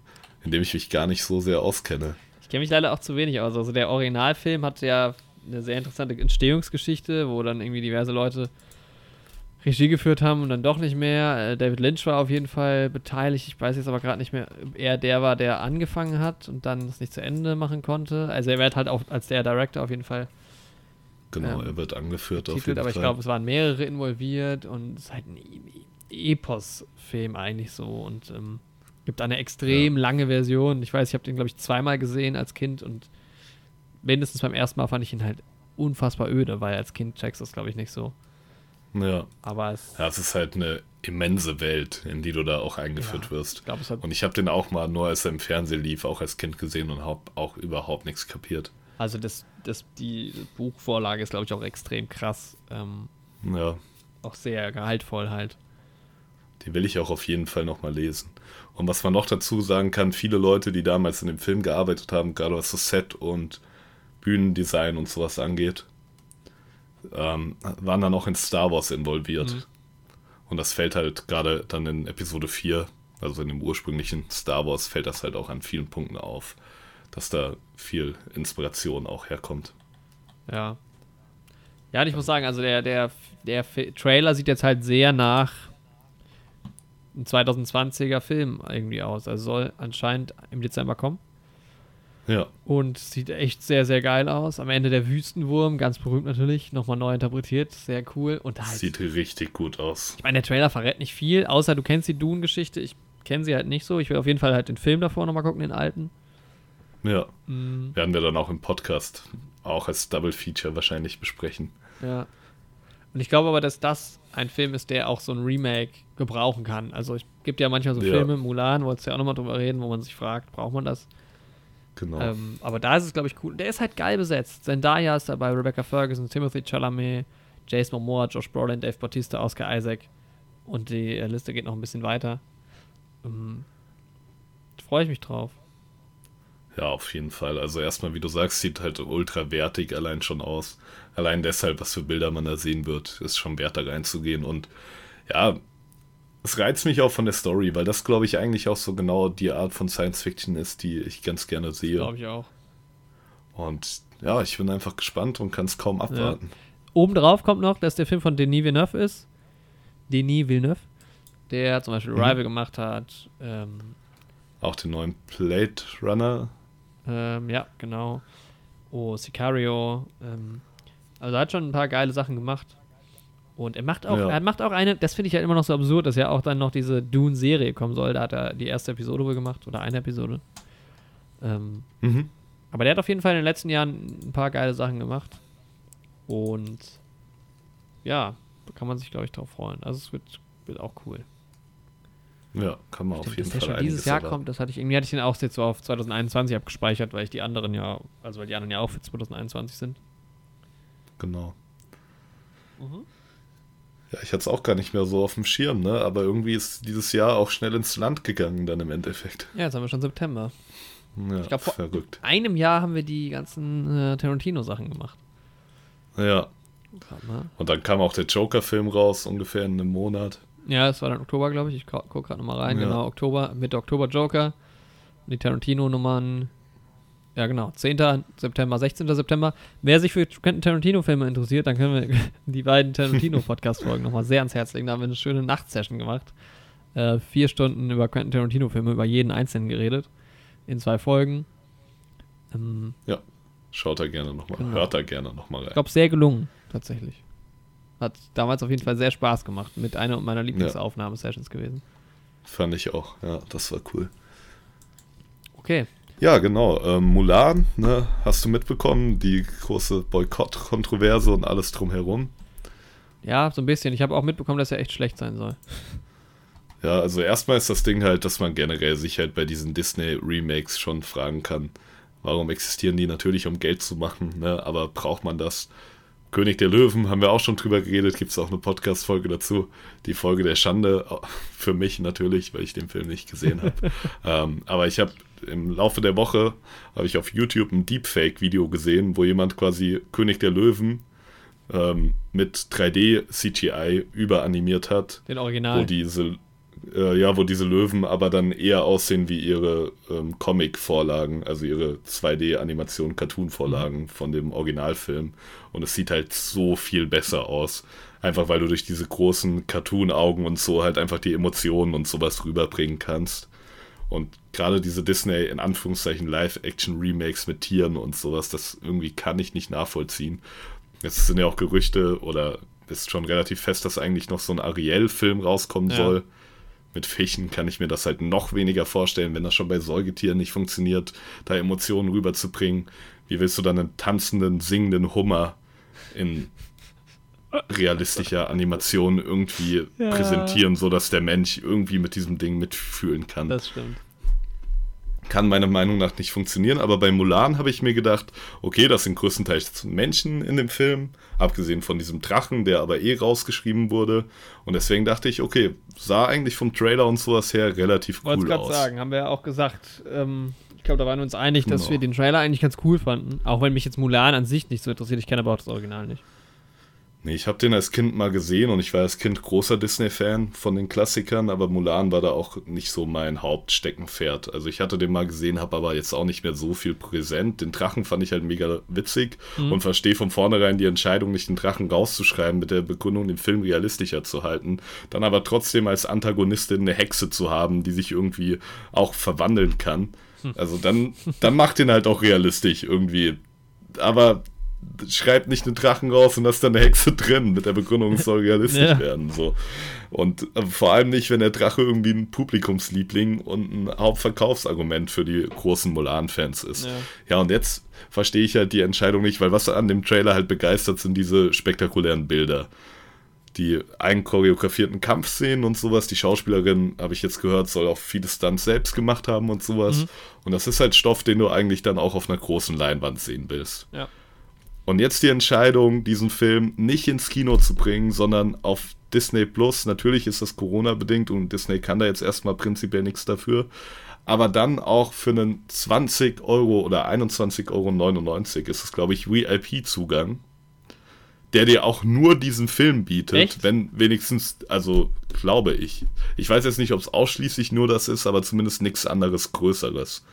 in dem ich mich gar nicht so sehr auskenne. ich kenne mich leider auch zu wenig aus. Also der Originalfilm hat ja eine sehr interessante Entstehungsgeschichte, wo dann irgendwie diverse Leute Regie geführt haben und dann doch nicht mehr. Äh, David Lynch war auf jeden Fall beteiligt. Ich weiß jetzt aber gerade nicht mehr, ob er der war, der angefangen hat und dann es nicht zu Ende machen konnte. Also er wird halt auch als der Director auf jeden Fall Genau, Ähm, er wird angeführt auf jeden aber ich Fall. glaube, es waren mehrere involviert und es ist halt ein E- Epos-Film eigentlich so und ähm, gibt eine extrem lange Version. Ich weiß, ich habe den, glaube ich, zweimal gesehen als Kind und mindestens beim ersten Mal fand ich ihn halt unfassbar öde, weil als Kind checkst du das, glaube ich, nicht so. Ja. Aber es, ja, es ist halt eine immense Welt, in die du da auch eingeführt Ja, wirst. hat, Und ich habe den auch mal nur als er im Fernsehen lief, auch als Kind gesehen und habe auch überhaupt nichts kapiert. also das, das, die Buchvorlage ist, glaube ich, auch extrem krass. Ähm, Ja, auch sehr gehaltvoll halt. die will ich auch auf jeden Fall nochmal lesen. Und was man noch dazu sagen kann, viele Leute, die damals in dem Film gearbeitet haben, gerade was das Set und Bühnendesign und sowas angeht, ähm, waren dann auch in Star Wars involviert. Mhm. Und das fällt halt gerade dann in Episode 4, also in dem ursprünglichen Star Wars, fällt das halt auch an vielen Punkten auf, dass da viel Inspiration auch herkommt. Ja. Ja, und ich muss sagen, also der, der, der Trailer sieht jetzt halt sehr nach einem 2020er Film irgendwie aus. Also soll anscheinend im Dezember kommen. Ja, Und sieht echt sehr, sehr geil aus. Am Ende der Wüstenwurm, ganz berühmt natürlich, nochmal neu interpretiert. Sehr cool. Und halt, sieht richtig gut aus. ich meine, der Trailer verrät nicht viel, außer du kennst die Dune-Geschichte. Ich kenne sie halt nicht so. Ich will auf jeden Fall halt den Film davor nochmal gucken, den alten. Ja, Mm, werden wir dann auch im Podcast auch als Double Feature wahrscheinlich besprechen. Ja. Und ich glaube aber, dass das ein Film ist, der auch so ein Remake gebrauchen kann. Also es gibt ja manchmal so Ja. Filme, Mulan, wolltest du ja auch nochmal drüber reden, wo man sich fragt, braucht man das? Genau. Ähm, aber da ist es, glaube ich, cool. Der ist halt geil besetzt. Zendaya ist dabei, Rebecca Ferguson, Timothy Chalamet, Jason Momoa, Josh Brolin, Dave Bautista, Oscar Isaac. Und die äh, Liste geht noch ein bisschen weiter. Ähm, Freue ich mich drauf. Ja, auf jeden Fall. Also erstmal, wie du sagst, sieht halt ultra wertig allein schon aus. Allein deshalb, was für Bilder man da sehen wird, ist schon wert, da reinzugehen. Und ja, es reizt mich auch von der Story, weil das, glaube ich, eigentlich auch so genau die Art von Science Fiction ist, die ich ganz gerne sehe. Glaube ich auch. Und ja, ich bin einfach gespannt und kann es kaum abwarten. Obendrauf kommt noch, dass der Film von Denis Villeneuve ist. Denis Villeneuve. Der zum Beispiel Mhm. Arrival gemacht hat. Ähm, Auch den neuen Blade Runner. ähm, ja, genau. Oh, Sicario. Ähm, also er hat schon ein paar geile Sachen gemacht. Und er macht auch, Ja. er macht auch eine, das finde ich halt immer noch so absurd, dass ja auch dann noch diese Dune-Serie kommen soll. Da hat er die erste Episode wohl gemacht oder eine Episode. Ähm, Mhm. aber der hat auf jeden Fall in den letzten Jahren ein paar geile Sachen gemacht. Und ja, da kann man sich, glaube ich, drauf freuen. Also es wird, wird auch cool. Ja, kann man auf Stimmt, jeden dass der Fall schon dieses Jahr kommt, das hatte ich irgendwie hatte ich den auch jetzt so auf 2021 abgespeichert, weil ich die anderen ja, also weil die anderen ja auch für 2021 sind. Genau. Mhm. Ja, ich hatte es auch gar nicht mehr so auf dem Schirm, ne? Aber irgendwie ist dieses Jahr auch schnell ins Land gegangen dann im Endeffekt. Ja, jetzt haben wir schon September. Ja, Ich glaub, vor- verrückt. Einem Jahr haben wir die ganzen äh, Tarantino-Sachen gemacht. Ja. Mal. Und dann kam auch der Joker-Film raus, ungefähr in einem Monat. Ja, es war dann Oktober, glaube ich. Ich gucke gerade nochmal rein. Ja. Genau, Oktober, Mitte Oktober Joker. Die Tarantino-Nummern. Ja, genau. 10. September, 16. September. Wer sich für Quentin Tarantino-Filme interessiert, dann können wir [LAUGHS] die beiden Tarantino-Podcast-Folgen nochmal sehr ans Herz legen. Da haben wir eine schöne Nachtsession gemacht. Äh, vier Stunden über Quentin Tarantino-Filme, über jeden einzelnen geredet. In zwei Folgen. Ähm, Ja. Schaut da gerne nochmal, Genau. hört da gerne nochmal ich rein. glaube, sehr gelungen, tatsächlich. Hat damals auf jeden Fall sehr Spaß gemacht. Mit einer meiner Lieblingsaufnahmesessions gewesen. Fand ich auch, ja, das war cool. Okay. Ja, genau. Ähm, Mulan, ne, hast du mitbekommen, die große Boykott-Kontroverse und alles drumherum. Ja, so ein bisschen. Ich habe auch mitbekommen, dass er echt schlecht sein soll. Ja, also erstmal ist das Ding halt, dass man generell sich halt bei diesen Disney-Remakes schon fragen kann, warum existieren die natürlich, um Geld zu machen, ne? aber braucht man das? König der Löwen, haben wir auch schon drüber geredet, gibt es auch eine Podcast-Folge dazu. Die Folge der Schande, für mich natürlich, weil ich den Film nicht gesehen habe. [LAUGHS] ähm, aber ich habe im Laufe der Woche, habe ich auf YouTube ein Deepfake-Video gesehen, wo jemand quasi König der Löwen ähm, mit 3D-CGI überanimiert hat Den wo Original. diese äh, ja, wo diese Löwen aber dann eher aussehen wie ihre ähm, Comic-Vorlagen, also ihre 2D-Animation, Cartoon-Vorlagen von dem Originalfilm. Und es sieht halt so viel besser aus. Einfach weil du durch diese großen Cartoon-Augen und so halt einfach die Emotionen und sowas rüberbringen kannst. Und gerade diese Disney, in Anführungszeichen, Live-Action-Remakes mit Tieren und sowas, das irgendwie kann ich nicht nachvollziehen. Es sind ja auch Gerüchte oder ist schon relativ fest, dass eigentlich noch so ein Ariel-Film rauskommen Ja. soll. Mit Fischen kann ich mir das halt noch weniger vorstellen, wenn das schon bei Säugetieren nicht funktioniert, da Emotionen rüberzubringen. Wie willst du dann einen tanzenden, singenden Hummer in realistischer Animation irgendwie Ja. präsentieren, sodass der Mensch irgendwie mit diesem Ding mitfühlen kann? Das stimmt. Kann meiner Meinung nach nicht funktionieren. Aber bei Mulan habe ich mir gedacht, okay, das sind größtenteils Menschen in dem Film, abgesehen von diesem Drachen, der aber eh rausgeschrieben wurde. Und deswegen dachte ich, okay, sah eigentlich vom Trailer und sowas her relativ Wollte cool gerade aus. sagen, haben wir ja auch gesagt. Ähm, ich glaube, da waren wir uns einig, dass Genau. wir den Trailer eigentlich ganz cool fanden. Auch wenn mich jetzt Mulan an sich nicht so interessiert. Ich kenne aber auch das Original nicht. Nee, ich habe den als Kind mal gesehen und ich war als Kind großer Disney-Fan von den Klassikern, aber Mulan war da auch nicht so mein Hauptsteckenpferd. Also ich hatte den mal gesehen, habe aber jetzt auch nicht mehr so viel präsent. Den Drachen fand ich halt mega witzig und verstehe von vornherein die Entscheidung, nicht den Drachen rauszuschreiben mit der Begründung, den Film realistischer zu halten. Dann aber trotzdem als Antagonistin eine Hexe zu haben, die sich irgendwie auch verwandeln kann. Also dann, dann macht den halt auch realistisch irgendwie. Aber schreibt nicht einen Drachen raus und da ist dann eine Hexe drin mit der Begründung, es soll realistisch Ja. werden. So. Und äh, vor allem nicht, wenn der Drache irgendwie ein Publikumsliebling und ein Hauptverkaufsargument für die großen Mulan-Fans ist. Ja. Ja. und jetzt verstehe ich halt die Entscheidung nicht, weil was an dem Trailer halt begeistert sind diese spektakulären Bilder. Die einchoreografierten Kampfszenen und sowas. Die Schauspielerin, habe ich jetzt gehört, soll auch viele Stunts selbst gemacht haben und sowas. Und das ist halt Stoff, den du eigentlich dann auch auf einer großen Leinwand sehen willst. Ja. Und jetzt die Entscheidung, diesen Film nicht ins Kino zu bringen, sondern auf Disney Plus. Natürlich ist das Corona-bedingt und Disney kann da jetzt erstmal prinzipiell nichts dafür. Aber dann auch für einen 20 Euro oder 21,99 Euro ist es, glaube ich, VIP-Zugang, der dir auch nur diesen Film bietet, Echt? wenn wenigstens, also glaube ich. Ich weiß jetzt nicht, ob es ausschließlich nur das ist, aber zumindest nichts anderes Größeres.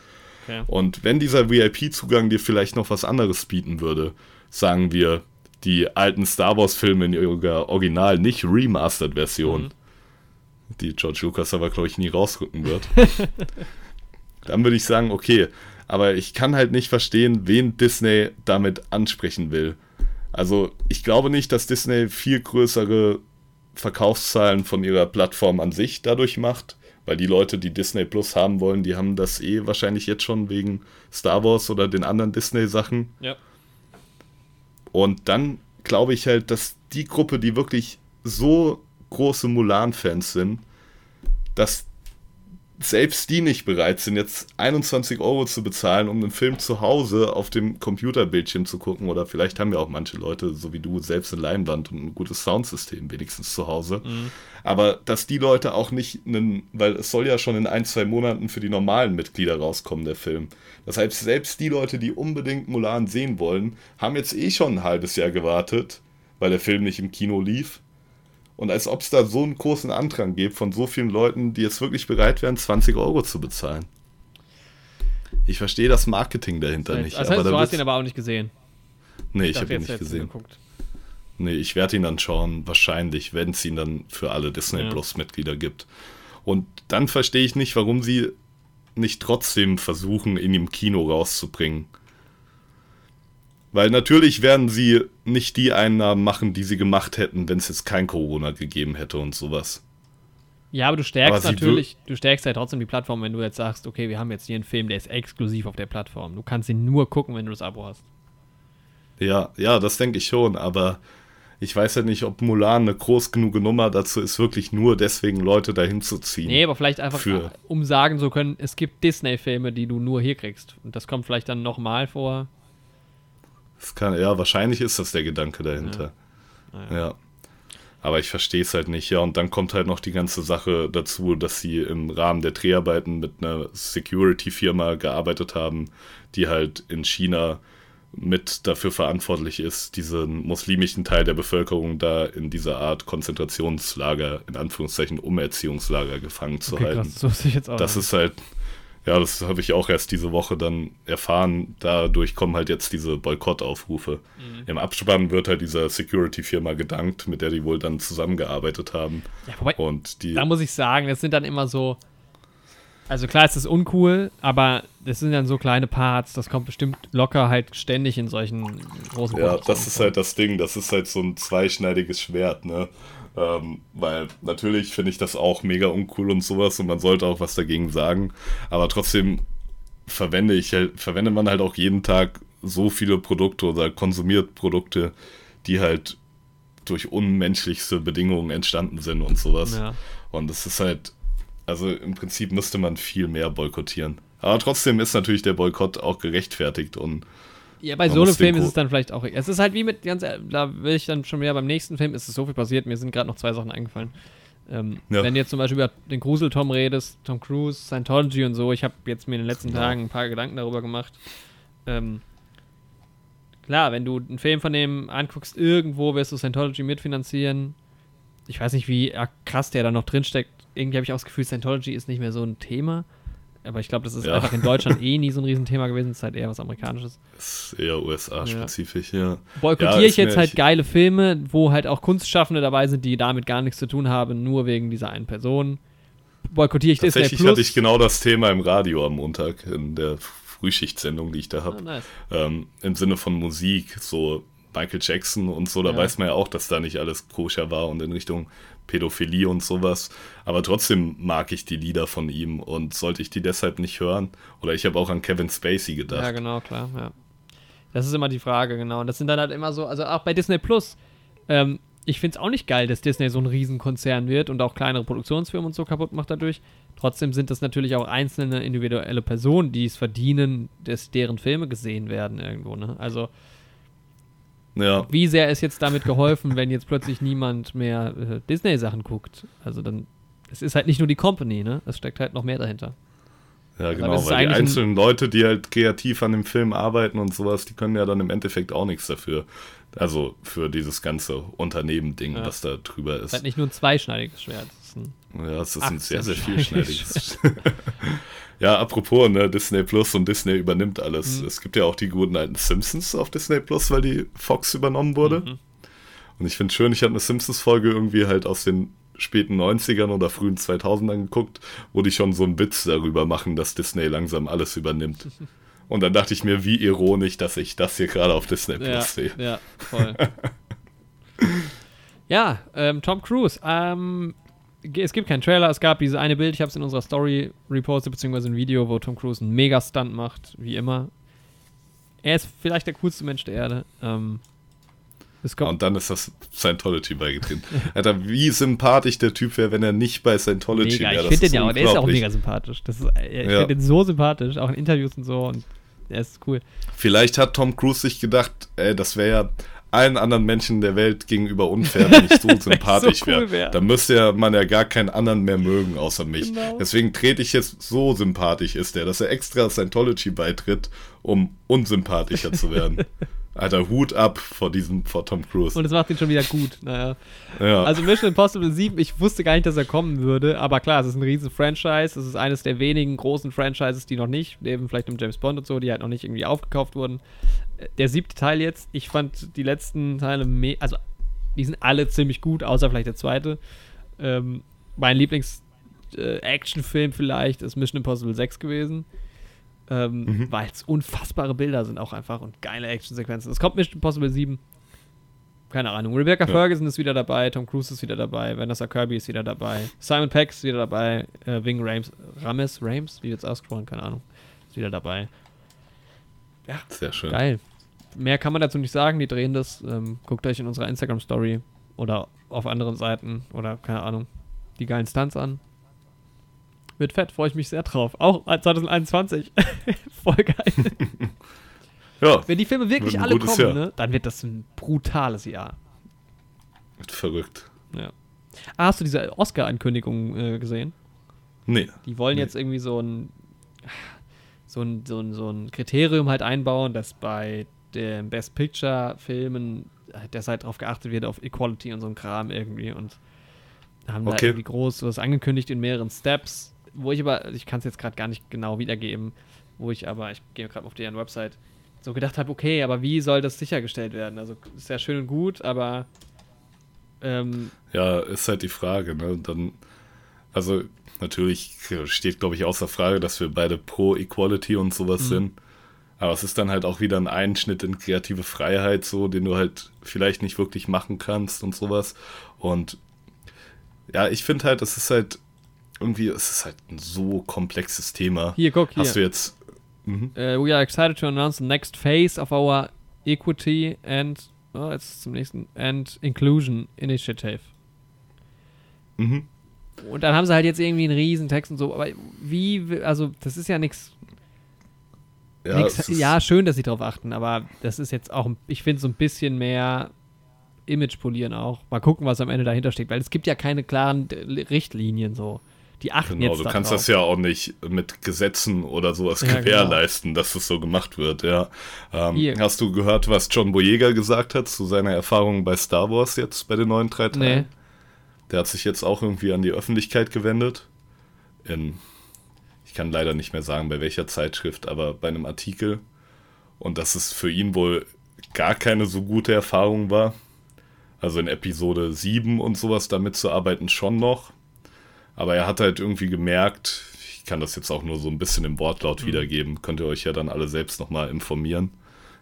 Okay. Und wenn dieser VIP-Zugang dir vielleicht noch was anderes bieten würde, sagen wir die alten Star Wars-Filme in ihrer Original, nicht Remastered-Version, die George Lucas aber, glaube ich, nie rausrücken wird, [LAUGHS] dann würde ich sagen, okay, aber ich kann halt nicht verstehen, wen Disney damit ansprechen will. Also ich glaube nicht, dass Disney viel größere Verkaufszahlen von ihrer Plattform an sich dadurch macht, weil die Leute, die Disney Plus haben wollen, die haben das eh wahrscheinlich jetzt schon wegen Star Wars oder den anderen Disney-Sachen. Ja. Und dann glaube ich halt, dass die Gruppe, die wirklich so große Mulan-Fans sind, dass selbst die nicht bereit sind, jetzt 21 Euro zu bezahlen, um einen Film zu Hause auf dem Computerbildschirm zu gucken. Oder vielleicht haben ja auch manche Leute, so wie du, selbst eine Leinwand und ein gutes Soundsystem wenigstens zu Hause. Mhm. Aber dass die Leute auch nicht einen, weil es soll ja schon in ein, zwei Monaten für die normalen Mitglieder rauskommen, der Film. Das heißt, selbst die Leute, die unbedingt Mulan sehen wollen, haben jetzt eh schon ein halbes Jahr gewartet, weil der Film nicht im Kino lief und als ob es da so einen großen Andrang gibt von so vielen Leuten, die jetzt wirklich bereit wären, 20 Euro zu bezahlen. Ich verstehe das Marketing dahinter das nicht. Das heißt, aber du hast ihn aber auch nicht gesehen. Nee, ich, ich habe ihn nicht gesehen. Geguckt. Nee, ich werde ihn dann schauen, wahrscheinlich, wenn es ihn dann für alle Disney ja. Plus Mitglieder gibt. Und dann verstehe ich nicht, warum sie nicht trotzdem versuchen, ihn im Kino rauszubringen. Weil natürlich werden sie nicht die Einnahmen machen, die sie gemacht hätten, wenn es jetzt kein Corona gegeben hätte und sowas. Ja, aber du stärkst aber natürlich, du stärkst ja trotzdem die Plattform, wenn du jetzt sagst, okay, wir haben jetzt hier einen Film, der ist exklusiv auf der Plattform. Du kannst ihn nur gucken, wenn du das Abo hast. Ja, ja, das denke ich schon, aber ich weiß ja nicht, ob Mulan eine groß genug Nummer dazu ist, wirklich nur deswegen Leute dahin zu ziehen. Nee, aber vielleicht einfach, für um sagen zu können, es gibt Disney-Filme, die du nur hier kriegst. Und das kommt vielleicht dann nochmal vor. Kann, ja, wahrscheinlich ist das der Gedanke dahinter. Ja. ja. ja. Aber ich verstehe es halt nicht, ja. Und dann kommt halt noch die ganze Sache dazu, dass sie im Rahmen der Dreharbeiten mit einer Security-Firma gearbeitet haben, die halt in China mit dafür verantwortlich ist, diesen muslimischen Teil der Bevölkerung da in dieser Art Konzentrationslager, in Anführungszeichen Umerziehungslager gefangen zu okay, halten. Krass, so das ist halt, ja, das habe ich auch erst diese Woche dann erfahren. Dadurch kommen halt jetzt diese Boykottaufrufe. Mhm. Im Abspann wird halt dieser Security-Firma gedankt, mit der die wohl dann zusammengearbeitet haben. Ja, wobei, Und die, da muss ich sagen, das sind dann immer so. Also klar ist das uncool, aber das sind dann so kleine Parts, das kommt bestimmt locker halt ständig in solchen großen Ja, das ist halt das Ding, das ist halt so ein zweischneidiges Schwert, ne? Ähm, weil natürlich finde ich das auch mega uncool und sowas und man sollte auch was dagegen sagen. Aber trotzdem verwende ich halt, verwendet man halt auch jeden Tag so viele Produkte oder konsumiert Produkte, die halt durch unmenschlichste Bedingungen entstanden sind und sowas. Ja. Und das ist halt, also im Prinzip müsste man viel mehr boykottieren. Aber trotzdem ist natürlich der Boykott auch gerechtfertigt und ja, bei so einem Film ist es dann vielleicht auch. Es ist halt wie mit, ganz da will ich dann schon wieder beim nächsten Film, ist es so viel passiert, mir sind gerade noch zwei Sachen eingefallen. Ähm, ja. Wenn du jetzt zum Beispiel über den Grusel-Tom redest, Tom Cruise, Scientology und so, ich habe jetzt mir in den letzten ja. Tagen ein paar Gedanken darüber gemacht. Ähm, klar, wenn du einen Film von dem anguckst, irgendwo wirst du Scientology mitfinanzieren. Ich weiß nicht, wie krass der da noch drinsteckt. Irgendwie habe ich auch das Gefühl, Scientology ist nicht mehr so ein Thema. Aber ich glaube, das ist ja. einfach in Deutschland [LAUGHS] eh nie so ein Riesenthema gewesen. Das ist halt eher was Amerikanisches. Das ist eher USA-spezifisch, ja. ja. Boykottiere ja, ich jetzt halt geile Filme, wo halt auch Kunstschaffende dabei sind, die damit gar nichts zu tun haben, nur wegen dieser einen Person. Boykottiere ich Tatsächlich Disney Plus. hatte ich genau das Thema im Radio am Montag in der Frühschichtssendung, die ich da habe. Ah, nice. ähm, Im Sinne von Musik, so Michael Jackson und so, da ja. weiß man ja auch, dass da nicht alles koscher war und in Richtung Pädophilie und sowas. Aber trotzdem mag ich die Lieder von ihm und sollte ich die deshalb nicht hören? Oder ich habe auch an Kevin Spacey gedacht. Ja, genau, klar, ja. Das ist immer die Frage, genau. Und das sind dann halt immer so, also auch bei Disney Plus, ähm, ich finde es auch nicht geil, dass Disney so ein Riesenkonzern wird und auch kleinere Produktionsfirmen und so kaputt macht dadurch. Trotzdem sind das natürlich auch einzelne individuelle Personen, die es verdienen, dass deren Filme gesehen werden irgendwo, ne? Also ja. Wie sehr ist jetzt damit geholfen, wenn jetzt plötzlich niemand mehr äh, Disney-Sachen guckt? Also dann, es ist halt nicht nur die Company, ne? Es steckt halt noch mehr dahinter. Ja, also genau, weil die einzelnen Leute, die halt kreativ an dem Film arbeiten und sowas, die können ja dann im Endeffekt auch nichts dafür. Also für dieses ganze Unternehmen-Ding, ja. was da drüber ist. Es ist halt nicht nur ein zweischneidiges Schwert. ja, es ist ein sehr, sehr vielschneidiges. [LAUGHS] Ja, apropos, ne, Disney Plus und Disney übernimmt alles. Mhm. Es gibt ja auch die guten alten Simpsons auf Disney Plus, weil die Fox übernommen wurde. Mhm. Und ich finde schön, ich habe eine Simpsons-Folge irgendwie halt aus den späten 90ern oder frühen 2000ern geguckt, wo die schon so einen Witz darüber machen, dass Disney langsam alles übernimmt. [LAUGHS] Und dann dachte ich mir, wie ironisch, dass ich das hier gerade auf Disney Plus ja, sehe. Ja, voll. [LAUGHS] ja, ähm, Tom Cruise. Ähm, es gibt keinen Trailer, es gab diese eine Bild, ich habe es in unserer Story repostet, beziehungsweise ein Video, wo Tom Cruise einen Mega-Stunt macht, wie immer. Er ist vielleicht der coolste Mensch der Erde. Ähm, Und dann ist das Scientology beigetreten. [LAUGHS] Alter, wie sympathisch der Typ wäre, wenn er nicht bei Scientology wäre. Ich finde den ja auch, der ist ja auch mega sympathisch. Das ist, äh, ich Ja. finde den so sympathisch, auch in Interviews und so. Und der ist cool. Vielleicht hat Tom Cruise sich gedacht, ey, das wäre ja allen anderen Menschen der Welt gegenüber unfair, wenn ich [LAUGHS] so sympathisch so cool wäre. wär. Da müsste man ja gar keinen anderen mehr mögen außer mich. Genau. Deswegen trete ich jetzt so sympathisch ist der, dass er extra Scientology beitritt, um unsympathischer zu werden. [LAUGHS] Alter, Hut ab vor diesem, vor Tom Cruise. Und es macht ihn schon wieder gut. Naja. ja. Also Mission Impossible 7, ich wusste gar nicht, dass er kommen würde, aber klar, es ist ein riesen Franchise, es ist eines der wenigen großen Franchises, die noch nicht, neben vielleicht einem James Bond und so, die halt noch nicht irgendwie aufgekauft wurden. Äh, Der siebte Teil jetzt, ich fand die letzten Teile, also die sind alle ziemlich gut, außer vielleicht der zweite. Ähm, mein Lieblings-Actionfilm vielleicht ist Mission Impossible 6 gewesen. Ähm, Mhm. Weil es unfassbare Bilder sind auch einfach und geile Actionsequenzen. Es kommt Mission Impossible 7 keine Ahnung. Rebecca Ja. Ferguson ist wieder dabei, Tom Cruise ist wieder dabei, Vanessa Kirby ist wieder dabei, Simon Peck ist wieder dabei, äh, Wing Rames, Rames, Rames, wie jetzt aussprechen, keine Ahnung, ist wieder dabei. Sehr schön. Geil. Mehr kann man dazu nicht sagen, die drehen das. Ähm, guckt euch in unserer Instagram-Story oder auf anderen Seiten oder keine Ahnung, die geilen Stunts an. Wird fett, freue ich mich sehr drauf. Auch 2021. [LAUGHS] Voll geil. [LAUGHS] Ja, Wenn die Filme wirklich alle kommen, ne, dann wird das ein brutales Jahr. verrückt. Ja. Ah, hast du diese Oscar-Ankündigung äh, gesehen? Nee. Die wollen Nee. jetzt irgendwie so ein, so ein, so ein, so ein Kriterium halt einbauen, dass bei den Best Picture-Filmen, äh, dass halt darauf geachtet wird, auf Equality und so ein Kram irgendwie und haben da Okay. irgendwie groß was angekündigt in mehreren Steps, wo ich aber, ich kann es jetzt gerade gar nicht genau wiedergeben, wo ich aber, ich gehe gerade auf deren Website, so gedacht habe, okay, aber wie soll das sichergestellt werden? Also ist ja schön und gut, aber ähm, Ja, ist halt die Frage, ne? Dann, also natürlich steht, glaube ich, außer Frage, dass wir beide pro Equality und sowas Mhm. sind. Aber es ist dann halt auch wieder ein Einschnitt in kreative Freiheit, so, den du halt vielleicht nicht wirklich machen kannst und sowas. Und ja, ich finde halt, es ist halt irgendwie, es ist halt ein so komplexes Thema. hier, guck, hier. Hast du jetzt. Mhm. Uh, we are excited to announce the next phase of our Equity and oh, jetzt zum nächsten and Inclusion Initiative. Mhm. Und dann haben sie halt jetzt irgendwie einen riesen Text und so, aber wie, also das ist ja nichts, Ja, ja, schön, dass sie darauf achten, aber das ist jetzt auch, ich finde so ein bisschen mehr Image polieren auch. Mal gucken, was am Ende dahinter steckt, weil es gibt ja keine klaren Richtlinien so. Die achten Genau, jetzt du da kannst drauf. das ja auch nicht mit Gesetzen oder sowas Ja, genau. gewährleisten, dass das so gemacht wird, ja. Ähm, hast du gehört, was John Boyega gesagt hat zu seiner Erfahrung bei Star Wars jetzt bei den neuen drei Teilen? Nee. Der hat sich jetzt auch irgendwie an die Öffentlichkeit gewendet. In, ich kann leider nicht mehr sagen, bei welcher Zeitschrift, aber bei einem Artikel. Und dass es für ihn wohl gar keine so gute Erfahrung war. Also in Episode 7 und sowas damit zu arbeiten schon noch. Aber er hat halt irgendwie gemerkt, ich kann das jetzt auch nur so ein bisschen im Wortlaut wiedergeben, könnt ihr euch ja dann alle selbst nochmal informieren.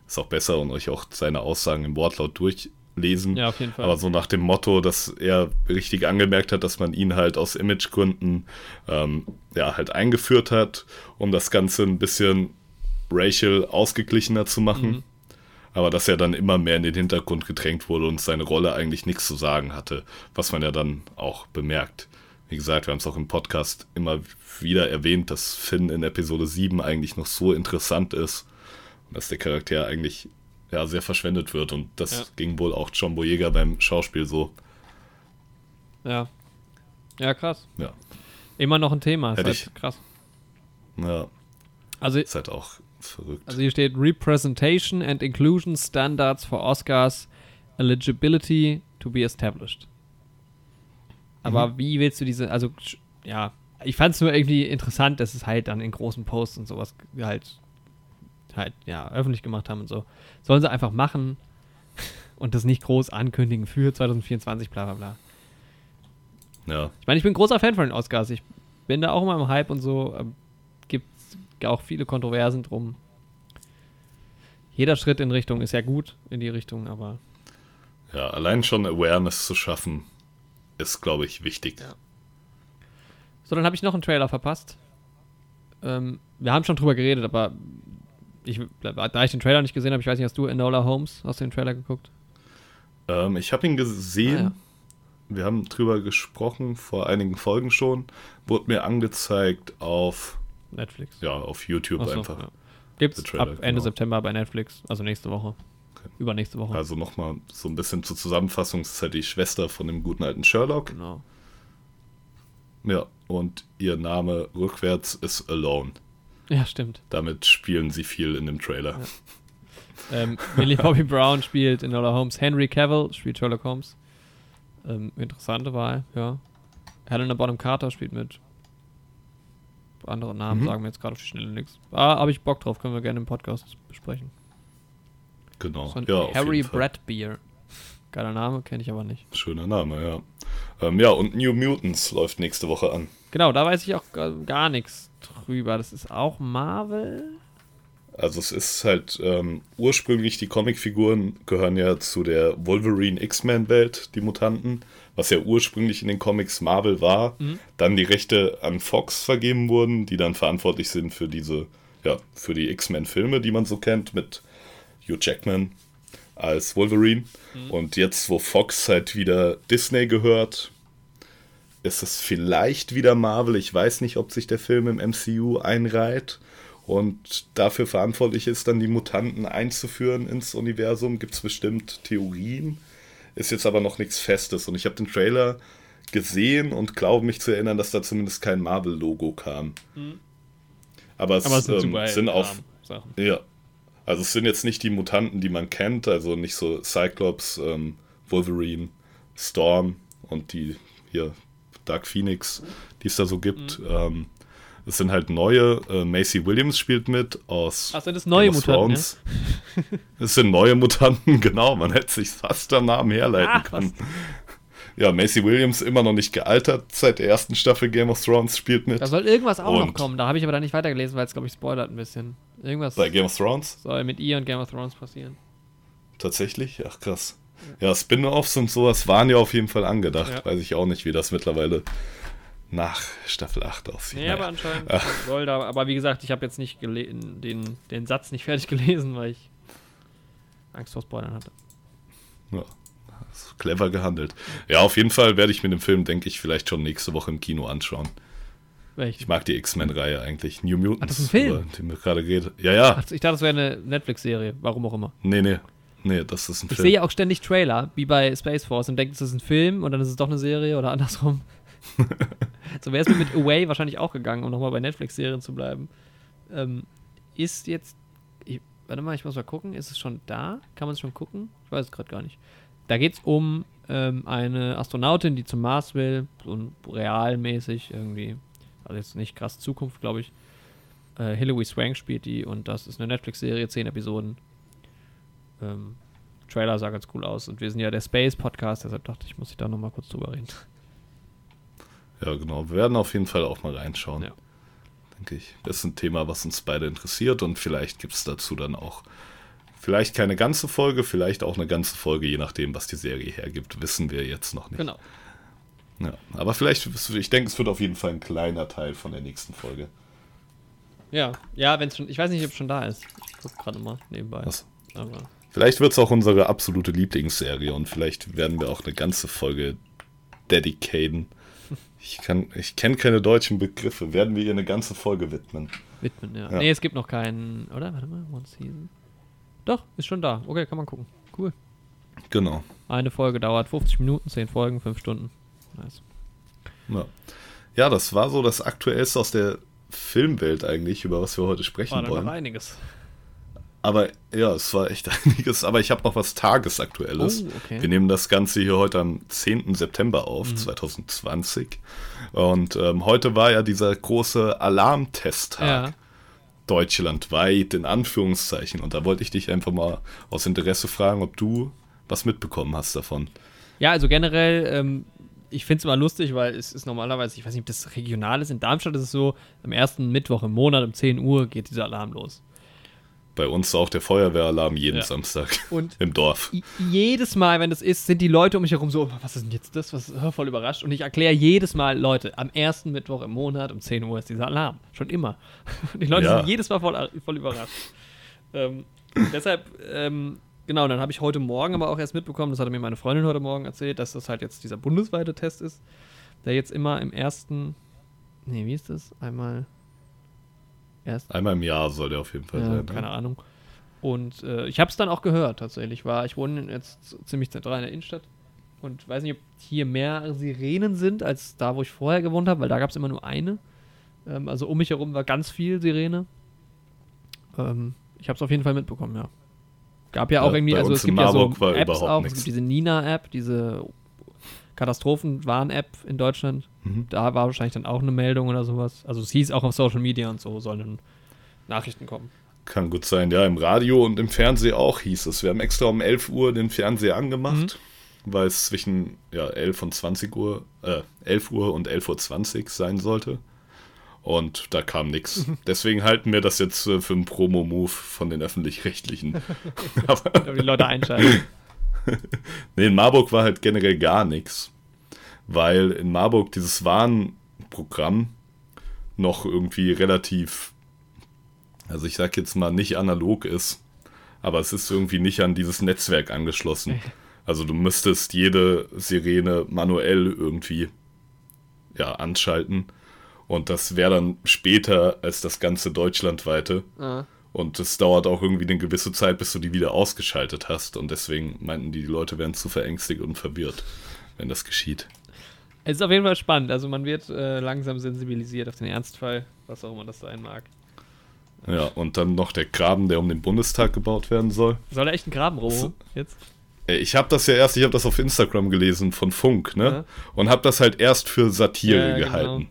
Ist auch besser und euch auch seine Aussagen im Wortlaut durchlesen. Ja, auf jeden Fall. Aber so nach dem Motto, dass er richtig angemerkt hat, dass man ihn halt aus Imagegründen ähm, ja, halt eingeführt hat, um das Ganze ein bisschen racial ausgeglichener zu machen. Mhm. Aber dass er dann immer mehr in den Hintergrund gedrängt wurde und seine Rolle eigentlich nichts zu sagen hatte, was man ja dann auch bemerkt. Wie gesagt, wir haben es auch im Podcast immer wieder erwähnt, dass Finn in Episode 7 eigentlich noch so interessant ist und dass der Charakter eigentlich ja, sehr verschwendet wird. Und das Ja. ging wohl auch John Boyega beim Schauspiel so. Ja. Ja, krass. Ja, Immer noch ein Thema. Ist Hätte halt ich- krass. ja Also, ist halt auch verrückt. also hier steht Representation and Inclusion Standards for Oscars Eligibility to be established. Aber Mhm. wie willst du diese, also ja, ich fand es nur irgendwie interessant, dass es halt dann in großen Posts und sowas halt halt ja öffentlich gemacht haben und so. Sollen sie einfach machen [LAUGHS] und das nicht groß ankündigen für 2024 bla bla bla. ja, Ich meine, ich bin großer Fan von den Oscars. Ich bin da auch immer im Hype und so. Ähm, Gibt auch viele Kontroversen drum. Jeder Schritt in Richtung ist ja gut in die Richtung, aber ja, allein schon Awareness zu schaffen, ist, glaube ich, wichtig. Ja. so, dann habe ich noch einen Trailer verpasst. Ähm, wir haben schon drüber geredet, aber ich, da ich den Trailer nicht gesehen habe, ich weiß nicht, hast du Enola Holmes, hast du den Trailer geguckt? Ähm, ich habe ihn gesehen. Ah, ja. Wir haben drüber gesprochen vor einigen Folgen schon. Wurde mir angezeigt auf, Netflix. ja, auf YouTube Achso, einfach. Ja. Gibt's Trailer, ab Ende genau. September bei Netflix, also nächste Woche. Übernächste Woche. Also nochmal so ein bisschen zur Zusammenfassung. Es ist halt die Schwester von dem guten alten Sherlock. genau. Ja, und ihr Name rückwärts ist Alone. Ja, stimmt. Damit spielen sie viel in dem Trailer. Ähm, Millie Bobby Brown spielt in Enola Holmes. Henry Cavill spielt Sherlock Holmes. Ähm, interessante Wahl, ja. Helena Bonham Carter spielt mit. Andere Namen Mhm. sagen mir jetzt gerade auf die Schnelle nichts. Ah, habe ich Bock drauf, können wir gerne im Podcast besprechen. Genau. So ein ja, Harry. Bradbeer. Geiler Name, kenne ich aber nicht. Schöner Name, ja. Ähm, ja, und New Mutants läuft nächste Woche an. Genau, da weiß ich auch gar, nichts drüber. Das ist auch Marvel. Also es ist halt ähm, ursprünglich die Comicfiguren gehören ja zu der Wolverine X-Men-Welt, die Mutanten, was ja ursprünglich in den Comics Marvel war. Dann die Rechte an Fox vergeben wurden, die dann verantwortlich sind für diese, ja, für die X-Men-Filme, die man so kennt, mit Hugh Jackman als Wolverine. Und jetzt, wo Fox halt wieder Disney gehört, ist es vielleicht wieder Marvel. Ich weiß nicht, ob sich der Film im MCU einreiht und dafür verantwortlich ist, dann die Mutanten einzuführen ins Universum. Gibt es bestimmt Theorien. Ist jetzt aber noch nichts Festes. Und ich habe den Trailer gesehen und glaube mich zu erinnern, dass da zumindest kein Marvel-Logo kam. Aber es, Aber es sind ähm, sind auf, Sachen. ja. Also es sind jetzt nicht die Mutanten, die man kennt, also nicht so Cyclops, ähm, Wolverine, Storm und die hier Dark Phoenix, die es da so gibt. Mhm. Ähm, es sind halt neue. Äh, Macy Williams spielt mit aus. Ach, sind das neue Mutanten. [LAUGHS] Es sind neue Mutanten, [LAUGHS] genau. Man hätte sich fast am Namen herleiten Ach, können. Ja, Macy Williams immer noch nicht gealtert seit der ersten Staffel Game of Thrones spielt mit. Da soll irgendwas auch noch Und- kommen. Da habe ich aber dann nicht weitergelesen, weil es, glaube ich, spoilert ein bisschen. Irgendwas Bei Game of Thrones? soll mit ihr und Game of Thrones passieren. Tatsächlich? Ach krass. Ja, Spin-offs und sowas waren ja auf jeden Fall angedacht. Ja. Weiß ich auch nicht, wie das mittlerweile nach Staffel 8 aussieht. Nee, Naja. aber anscheinend [LAUGHS] soll da. Aber wie gesagt, ich habe jetzt nicht den, den Satz nicht fertig [LAUGHS] gelesen, weil ich Angst vor Spoilern hatte. Ja, clever gehandelt. Ja, auf jeden Fall werde ich mir den Film, denke ich, vielleicht schon nächste Woche im Kino anschauen. Welchen? Ich mag die X-Men-Reihe eigentlich. New Mutants, Ach, das ist ein Film? über den wir gerade geredet Ja, ja. Ach, ich dachte, das wäre eine Netflix-Serie. Warum auch immer. Nee, nee. Nee, das ist ein Ich Film. sehe auch ständig Trailer, wie bei Space Force, und denke, das ist ein Film und dann ist es doch eine Serie oder andersrum. [LAUGHS] so wäre es mir mit Away wahrscheinlich auch gegangen, um nochmal bei Netflix-Serien zu bleiben. Ähm, ist jetzt. Ich, warte mal, ich muss mal gucken. Ist es schon da? Kann man es schon gucken? Ich weiß es gerade gar nicht. Da geht es um ähm, eine Astronautin, die zum Mars will, so realmäßig irgendwie. Also jetzt nicht krass Zukunft, glaube ich. Äh, Hilary Swank spielt die und das ist eine Netflix-Serie, zehn Episoden. Ähm, Trailer sah ganz cool aus und wir sind ja der Space-Podcast, deshalb dachte ich, muss ich da nochmal kurz drüber reden. [LAUGHS] Ja, genau. Wir werden auf jeden Fall auch mal reinschauen. Ja. Denke ich. Das ist ein Thema, was uns beide interessiert und vielleicht gibt es dazu dann auch vielleicht keine ganze Folge, vielleicht auch eine ganze Folge, je nachdem, was die Serie hergibt. Wissen wir jetzt noch nicht. Genau. Ja, aber vielleicht, ich denke, es wird auf jeden Fall ein kleiner Teil von der nächsten Folge. Ja, ja, wenn es schon, ich weiß nicht, ob es schon da ist. Ich gucke gerade mal nebenbei. Was? Aber Vielleicht wird es auch unsere absolute Lieblingsserie und vielleicht werden wir auch eine ganze Folge dedicaten. [LAUGHS] Ich, kann, ich kenne keine deutschen Begriffe. Werden wir ihr eine ganze Folge widmen? widmen, ja. Ja. Nee, es gibt noch keinen, oder? Warte mal, One Season. Doch, ist schon da. Okay, kann man gucken. Cool. Genau. Eine Folge dauert 50 Minuten, 10 Folgen, 5 Stunden. Nice. Ja. ja, das war so das Aktuellste aus der Filmwelt eigentlich, über was wir heute sprechen War wollen. einiges. Aber ja, es war echt [LAUGHS] einiges. Aber ich habe noch was Tagesaktuelles. Oh, okay. Mhm. Wir nehmen das Ganze hier heute am 10. September auf, 2020. Und ähm, heute war ja dieser große Alarmtesttag. Ja. Deutschlandweit, in Anführungszeichen. Und da wollte ich dich einfach mal aus Interesse fragen, ob du was mitbekommen hast davon. Ja, also generell, ähm, ich finde es immer lustig, weil es ist normalerweise, ich weiß nicht, ob das regional ist. In Darmstadt ist es so, am ersten Mittwoch im Monat um 10 Uhr geht dieser Alarm los. Bei uns auch der Feuerwehralarm jeden Ja. Samstag [LAUGHS] Und im Dorf. Jedes Mal, wenn das ist, sind die Leute um mich herum so, was ist denn jetzt das? Was hör, voll überrascht. Und ich erkläre jedes Mal, Leute, am ersten Mittwoch im Monat um 10 Uhr ist dieser Alarm. Schon immer. Und [LAUGHS] die Leute Ja. sind jedes Mal voll, voll überrascht. Ähm, deshalb ähm, genau, dann habe ich heute Morgen aber auch erst mitbekommen, das hatte mir meine Freundin heute Morgen erzählt, dass das halt jetzt dieser bundesweite Test ist, der jetzt immer im ersten, nee, wie ist das? Einmal erst Einmal im Jahr soll der auf jeden Fall ja, sein. ne? keine Ahnung. Und äh, ich habe es dann auch gehört tatsächlich. War, ich wohne jetzt ziemlich zentral in der Innenstadt und weiß nicht, ob hier mehr Sirenen sind als da, wo ich vorher gewohnt habe, weil da gab es immer nur eine. Ähm, also um mich herum war ganz viel Sirene. Ähm, ich habe es auf jeden Fall mitbekommen, ja. Gab ja auch Ja, irgendwie, also es gibt ja so Apps auch. Es nix. gibt diese Nina-App, diese Katastrophenwarn-App in Deutschland. Mhm. Da war wahrscheinlich dann auch eine Meldung oder sowas. Also es hieß auch auf Social Media und so sollen Nachrichten kommen. Kann gut sein, ja. Im Radio und im Fernsehen auch hieß es. Wir haben extra um 11 Uhr den Fernseher angemacht, Mhm. weil es zwischen ja, 11 und 20 Uhr, äh, 11 Uhr und 11.20 Uhr sein sollte. Und da kam nichts. [LAUGHS] Deswegen halten wir das jetzt äh, für einen Promo-Move von den Öffentlich-Rechtlichen. [LAUGHS] Die Leute einschalten. [LAUGHS] nee, in Marburg war halt generell gar nichts. Weil in Marburg dieses Warnprogramm noch irgendwie relativ, also ich sag jetzt mal nicht analog ist, aber es ist irgendwie nicht an dieses Netzwerk angeschlossen. Also du müsstest jede Sirene manuell irgendwie ja, anschalten. Und das wäre dann später als das ganze deutschlandweite. Ah. Und es dauert auch irgendwie eine gewisse Zeit, bis du die wieder ausgeschaltet hast. Und deswegen meinten die, die Leute wären zu verängstigt und verwirrt, wenn das geschieht. Es ist auf jeden Fall spannend. Also man wird äh, langsam sensibilisiert auf den Ernstfall, was auch immer das sein mag. Ja, und dann noch der Graben, der um den Bundestag gebaut werden soll. Soll er echt einen Graben rohen So. jetzt? Äh, Ich habe das ja erst, ich habe das auf Instagram gelesen von Funk, ne? Ja. Und habe das halt erst für Satire Ja, genau.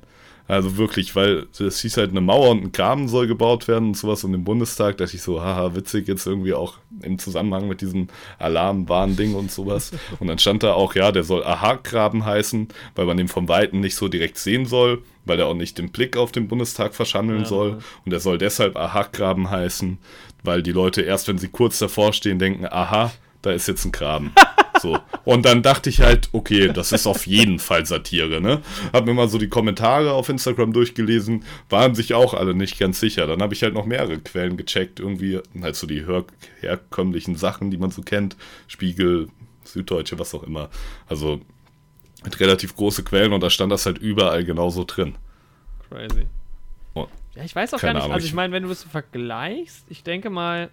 Also wirklich, weil es hieß halt, eine Mauer und ein Graben soll gebaut werden und sowas um den Bundestag. Da dachte ich so, haha, witzig, jetzt irgendwie auch im Zusammenhang mit diesem Alarmwarnding und sowas. Und dann stand da auch, ja, der soll Aha-Graben heißen, weil man den vom Weiten nicht so direkt sehen soll, weil er auch nicht den Blick auf den Bundestag verschandeln Ja. soll. Und er soll deshalb Aha-Graben heißen, weil die Leute erst, wenn sie kurz davor stehen, denken, aha, da ist jetzt ein Graben. [LAUGHS] So. Und dann dachte ich halt, okay, das ist auf jeden Fall Satire, ne? Hab mir mal so die Kommentare auf Instagram durchgelesen, waren sich auch alle nicht ganz sicher. Dann habe ich halt noch mehrere Quellen gecheckt, irgendwie, halt so die her herkömmlichen Sachen, die man so kennt, Spiegel, Süddeutsche, was auch immer. Also mit relativ große Quellen und da stand das halt überall genauso drin. Crazy. Oh, Ja, ich weiß auch gar nicht. Ahnung, also ich meine, wenn du das vergleichst, ich denke mal,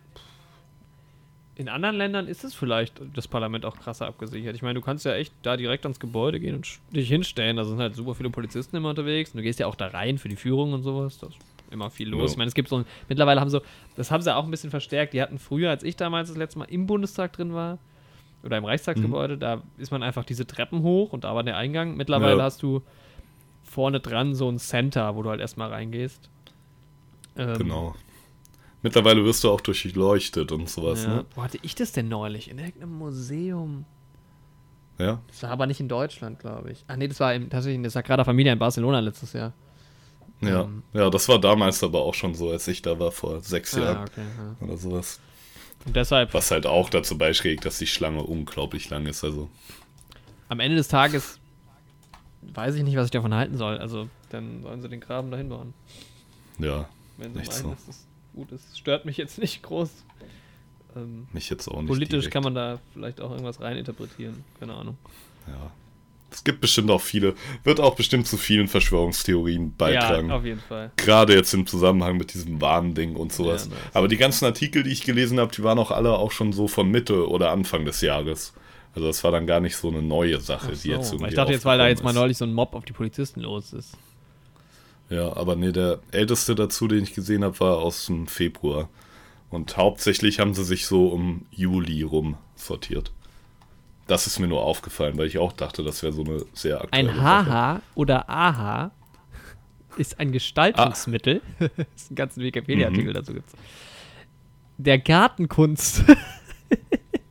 in anderen Ländern ist es vielleicht das Parlament auch krasser abgesichert. Ich meine, du kannst ja echt da direkt ans Gebäude gehen und dich hinstellen. Da sind halt super viele Polizisten immer unterwegs. Und du gehst ja auch da rein für die Führung und sowas. Da ist immer viel los. Ja. Ich meine, es gibt so ein, mittlerweile haben so, das haben sie auch ein bisschen verstärkt. Die hatten früher, als ich damals das letzte Mal im Bundestag drin war, oder im Reichstagsgebäude, da ist man einfach diese Treppen hoch und da war der Eingang. Mittlerweile Ja. hast du vorne dran so ein Center, wo du halt erstmal reingehst. Ähm, Genau. Mittlerweile wirst du auch durchleuchtet und sowas, Ja. ne? Wo hatte ich das denn neulich? In irgendeinem Museum. Ja. Das war aber nicht in Deutschland, glaube ich. Ach nee, das war im, tatsächlich in der Sagrada Familia in Barcelona letztes Jahr. Ja. Ähm. ja, das war damals aber auch schon so, als ich da war, vor sechs Ah, Jahren okay. Ja. oder sowas. Und deshalb, Was halt auch dazu beiträgt, dass die Schlange unglaublich lang ist. Also, am Ende des Tages weiß ich nicht, was ich davon halten soll. Also, dann sollen sie den Graben dahin bauen. ja, Wenn so. das gut. Es stört mich jetzt [LAUGHS] nicht groß. Ähm, mich jetzt auch nicht. politisch direkt. kann man da vielleicht auch irgendwas reininterpretieren. Keine Ahnung. Ja. Es gibt bestimmt auch viele, wird auch bestimmt zu vielen Verschwörungstheorien beitragen. Ja, auf jeden Fall. Gerade jetzt im Zusammenhang mit diesem Warnding und sowas. Ja. Aber die ganzen Artikel, die ich gelesen habe, die waren auch alle auch schon so von Mitte oder Anfang des Jahres. Also das war dann gar nicht so eine neue Sache, Ach die jetzt so, irgendwie ich dachte jetzt, weil da jetzt mal neulich so ein Mob auf die Polizisten los ist. Ja, aber nee, der älteste dazu, den ich gesehen habe, war aus dem Februar. Und hauptsächlich haben sie sich so um Juli rum sortiert. Das ist mir nur aufgefallen, weil ich auch dachte, das wäre so eine sehr aktuelle Ein. Haha oder Aha ist ein Gestaltungsmittel. [LAUGHS] das ist ein ganzen Wikipedia-Artikel Mhm. dazu gibt's. Der Gartenkunst.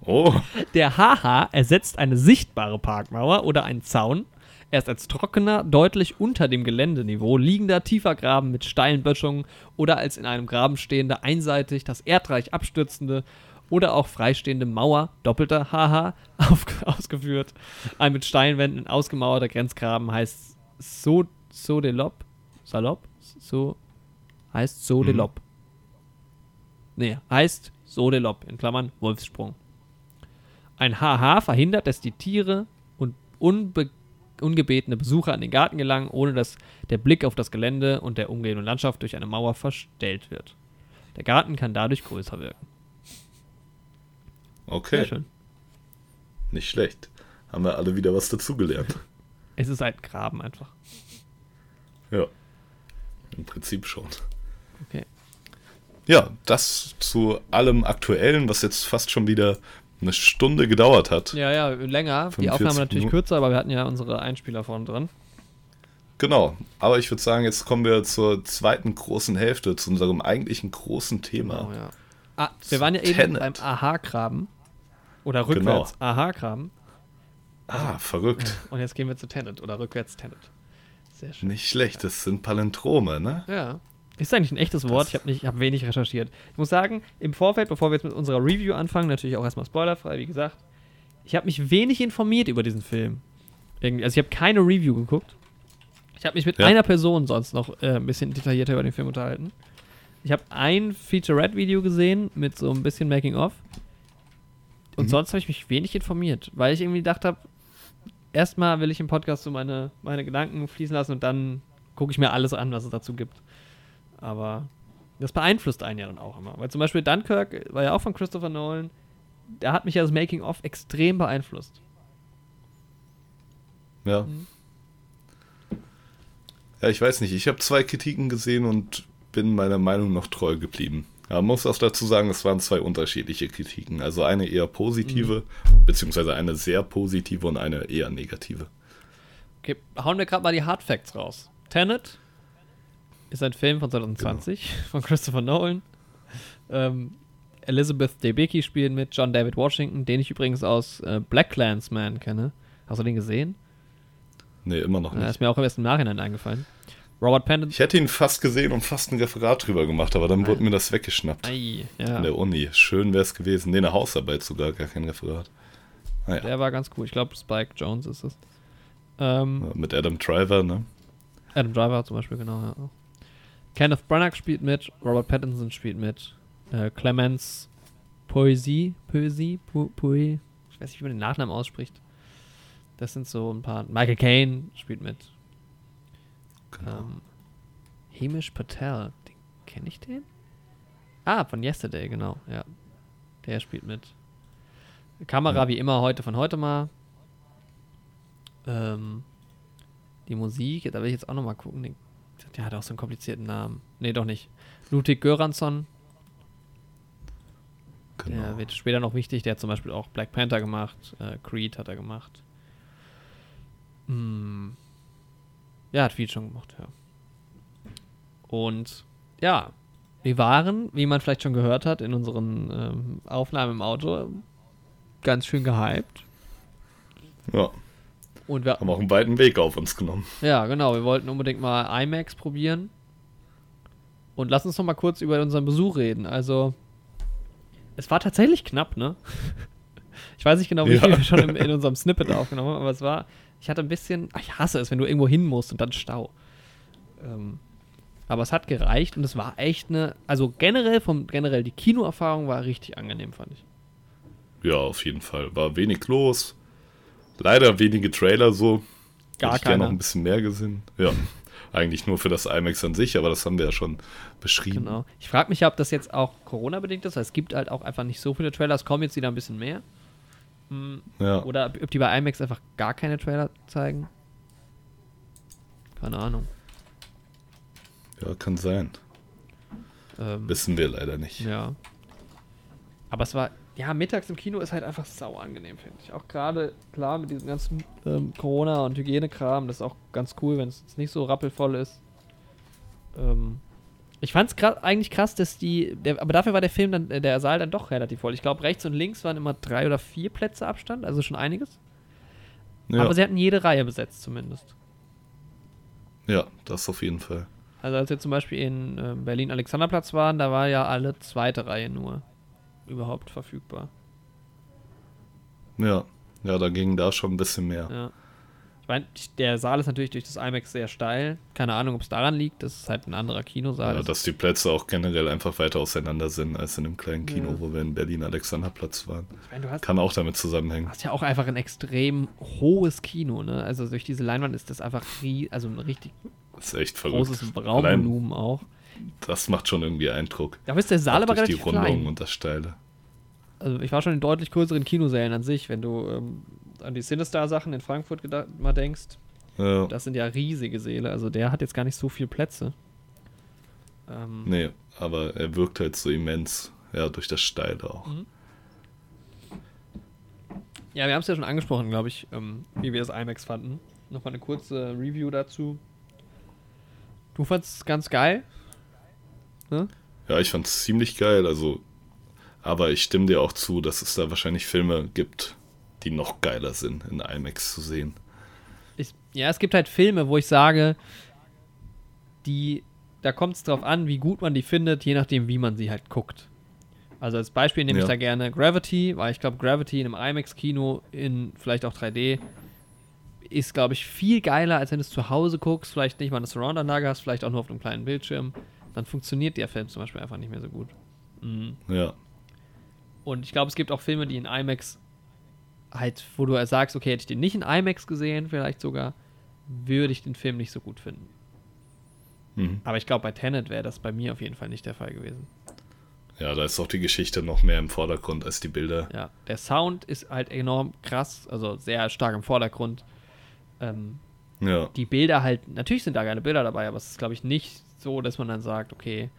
Oh, [LAUGHS] Der Haha ersetzt eine sichtbare Parkmauer oder einen Zaun. Er ist als trockener, deutlich unter dem Geländeniveau liegender tiefer Graben mit steilen Böschungen oder als in einem Graben stehende, einseitig das Erdreich abstürzende oder auch freistehende Mauer, doppelter Haha, [LAUGHS] auf, ausgeführt. Ein mit Steinwänden ausgemauerter Grenzgraben heißt so, Sodelop. Salopp? So heißt Sodelop. Nee, heißt Sodelop, in Klammern Wolfssprung. Ein HH verhindert, dass die Tiere und unbe ungebetene Besucher an den Garten gelangen, ohne dass der Blick auf das Gelände und der umgebenden Landschaft durch eine Mauer verstellt wird. Der Garten kann dadurch größer wirken. Okay. Sehr schön. Nicht schlecht. Haben wir alle wieder was dazugelernt. [LAUGHS] Es ist ein Graben einfach. ja. Im Prinzip schon. Okay. Ja, das zu allem Aktuellen, was jetzt fast schon wieder eine Stunde gedauert hat. Ja, ja, länger. Die 45 Aufnahme natürlich Minuten. kürzer, aber wir hatten ja unsere Einspieler vorne dran. Genau. Aber ich würde sagen, jetzt kommen wir zur zweiten großen Hälfte, zu unserem eigentlichen großen Thema. Oh, ja. Ah, wir waren ja eben Tenet. beim Aha-Graben. Oder Genau. rückwärts Aha-Graben. Ah, verrückt. [LAUGHS] Und jetzt gehen wir zu Tenet oder rückwärts Tenet. Sehr schön. Nicht schlecht, das sind Palindrome, ne? Ja. Ist eigentlich ein echtes Wort. Das- Ich habe nicht, ich habe wenig recherchiert. Ich muss sagen, im Vorfeld, bevor wir jetzt mit unserer Review anfangen, natürlich auch erstmal spoilerfrei, wie gesagt, ich habe mich wenig informiert über diesen Film. Irgendwie, also ich habe keine Review geguckt. Ich habe mich mit Ja. einer Person sonst noch äh, ein bisschen detaillierter über den Film unterhalten. Ich habe ein Featurette-Video gesehen mit so ein bisschen Making-of. Und Mhm. sonst habe ich mich wenig informiert, weil ich irgendwie gedacht habe, erstmal will ich im Podcast so meine, meine Gedanken fließen lassen und dann gucke ich mir alles an, was es dazu gibt. Aber das beeinflusst einen ja dann auch immer. Weil zum Beispiel Dunkirk war ja auch von Christopher Nolan. Da hat mich ja das Making-of extrem beeinflusst. Ja. Mhm. Ja, ich weiß nicht. Ich habe zwei Kritiken gesehen und bin meiner Meinung noch treu geblieben. Ja, man muss auch dazu sagen, es waren zwei unterschiedliche Kritiken. Also eine eher positive, beziehungsweise eine sehr positive und eine eher negative. Okay, hauen wir gerade mal die Hard Facts raus. Tenet ist ein Film von 2020 [LAUGHS] von Christopher Nolan. Ähm, Elizabeth Debicki spielt mit, John David Washington, den ich übrigens aus äh, Black Clansman kenne. Hast du den gesehen? Nee, immer noch Ja, nicht. ist mir auch erst im Nachhinein eingefallen. Robert Pattinson. Ich hätte ihn fast gesehen und fast ein Referat drüber gemacht, aber dann wurde mir das weggeschnappt. Ei, ja. In der Uni. Schön wäre es gewesen. Nee, eine Hausarbeit sogar, gar kein Referat. Naja, Der war ganz cool. Ich glaube, Spike Jones ist es. Ähm, mit Adam Driver, ne? Adam Driver zum Beispiel, genau. Ja. Kenneth Branagh spielt mit, Robert Pattinson spielt mit, äh, Clemens Poesie, Poesie, po, Poe, ich weiß nicht, wie man den Nachnamen ausspricht. Das sind so ein paar. Michael Caine spielt mit. Genau. Ähm, Hamish Patel, den kenne ich den? Ah, von Yesterday, genau, ja. Der spielt mit. Kamera Ja. wie immer heute von heute mal. Ähm, die Musik, da will ich jetzt auch nochmal gucken. Den, der hat auch so einen komplizierten Namen. Nee, doch nicht. Ludwig Göransson, genau. der wird später noch wichtig. Der hat zum Beispiel auch Black Panther gemacht. Äh, Creed hat er gemacht. Hm. Ja, hat viel schon gemacht, ja. Und ja, wir waren, wie man vielleicht schon gehört hat, in unseren ähm, Aufnahmen im Auto ganz schön gehypt. Ja, Und wir, haben auch einen weiten Weg auf uns genommen. ja, genau, wir wollten unbedingt mal IMAX probieren. Und lass uns noch mal kurz über unseren Besuch reden. Also, es war tatsächlich knapp, ne? [LAUGHS] Ich weiß nicht genau, wie Ja. viel wir schon im, in unserem Snippet aufgenommen haben, aber es war, ich hatte ein bisschen, ach, ich hasse es, wenn du irgendwo hin musst und dann Stau. Ähm, aber es hat gereicht und es war echt eine, also generell vom, generell die Kinoerfahrung war richtig angenehm, fand ich. Ja, auf jeden Fall. War wenig los. Leider wenige Trailer so. Gar Hätte ich gerne noch ein bisschen mehr gesehen. Ja, eigentlich nur für das IMAX an sich, aber das haben wir ja schon beschrieben. Genau. Ich frage mich, ob das jetzt auch Corona-bedingt ist, weil es gibt halt auch einfach nicht so viele Trailer. Es kommen jetzt wieder ein bisschen mehr. Hm, Ja, Oder ob ob die bei IMAX einfach gar keine Trailer zeigen. Keine Ahnung. ja, kann sein. Ähm, Wissen wir leider nicht. ja. Aber es war, ja, mittags im Kino ist halt einfach sau angenehm, finde ich. Auch gerade, klar, mit diesem ganzen ähm, Corona- und Hygienekram, das ist auch ganz cool, wenn es jetzt nicht so rappelvoll ist. Ähm, ich fand es eigentlich krass, dass die, der, aber dafür war der Film dann, äh, der Saal dann doch relativ voll. Ich glaube, rechts und links waren immer drei oder vier Plätze Abstand, also schon einiges. Ja, Aber sie hatten jede Reihe besetzt zumindest. ja, das auf jeden Fall. Also als wir zum Beispiel in äh, Berlin Alexanderplatz waren, da war ja alle zweite Reihe nur überhaupt verfügbar. Ja, ja, da ging da schon ein bisschen mehr. Ja. Ich meine, der Saal ist natürlich durch das IMAX sehr steil. Keine Ahnung, ob es daran liegt. Das ist halt ein anderer Kinosaal. Ja, dass die Plätze auch generell einfach weiter auseinander sind als in dem kleinen Kino, Ja. wo wir in Berlin Alexanderplatz waren. ich meine, du hast, Kann auch damit zusammenhängen. hast ja auch einfach ein extrem hohes Kino, ne? Also durch diese Leinwand ist das einfach rie also ein richtig Das ist echt verrückt. großes Raumvolumen auch. Das macht schon irgendwie Eindruck. Da ist der Saal aber durch die relativ Rundung klein. und das Steile. Also ich war schon in deutlich größeren Kinosälen an sich, wenn du ähm, an die Sinister-Sachen in Frankfurt mal denkst. Ja. Das sind ja riesige Säle, also der hat jetzt gar nicht so viel Plätze. Ähm, Nee, aber er wirkt halt so immens. Ja, durch das Steile auch. Mhm. Ja, wir haben es ja schon angesprochen, glaube ich, ähm, wie wir das IMAX fanden. Nochmal eine kurze Review dazu. Du fandest es ganz geil. Ne? Ja, ich fand's ziemlich geil, also. Aber ich stimme dir auch zu, dass es da wahrscheinlich Filme gibt, die noch geiler sind, in IMAX zu sehen. Ich, ja, es gibt halt Filme, wo ich sage, die, da kommt es drauf an, wie gut man die findet, je nachdem, wie man sie halt guckt. Also als Beispiel nehme ich Ja. da gerne Gravity, weil ich glaube, Gravity in einem IMAX-Kino in vielleicht auch 3D ist, glaube ich, viel geiler, als wenn du es zu Hause guckst, vielleicht nicht mal eine Surround-Anlage hast, vielleicht auch nur auf einem kleinen Bildschirm. Dann funktioniert der Film zum Beispiel einfach nicht mehr so gut. Mhm. Ja, Und ich glaube, es gibt auch Filme, die in IMAX halt, wo du sagst, okay, hätte ich den nicht in IMAX gesehen, vielleicht sogar, würde ich den Film nicht so gut finden. mhm. Aber ich glaube, bei Tenet wäre das bei mir auf jeden Fall nicht der Fall gewesen. ja, da ist auch die Geschichte noch mehr im Vordergrund als die Bilder. Ja, der Sound ist halt enorm krass, also sehr stark im Vordergrund. Ähm, Ja, die Bilder halt, natürlich sind da geile Bilder dabei, aber es ist, glaube ich, nicht so, dass man dann sagt, okay,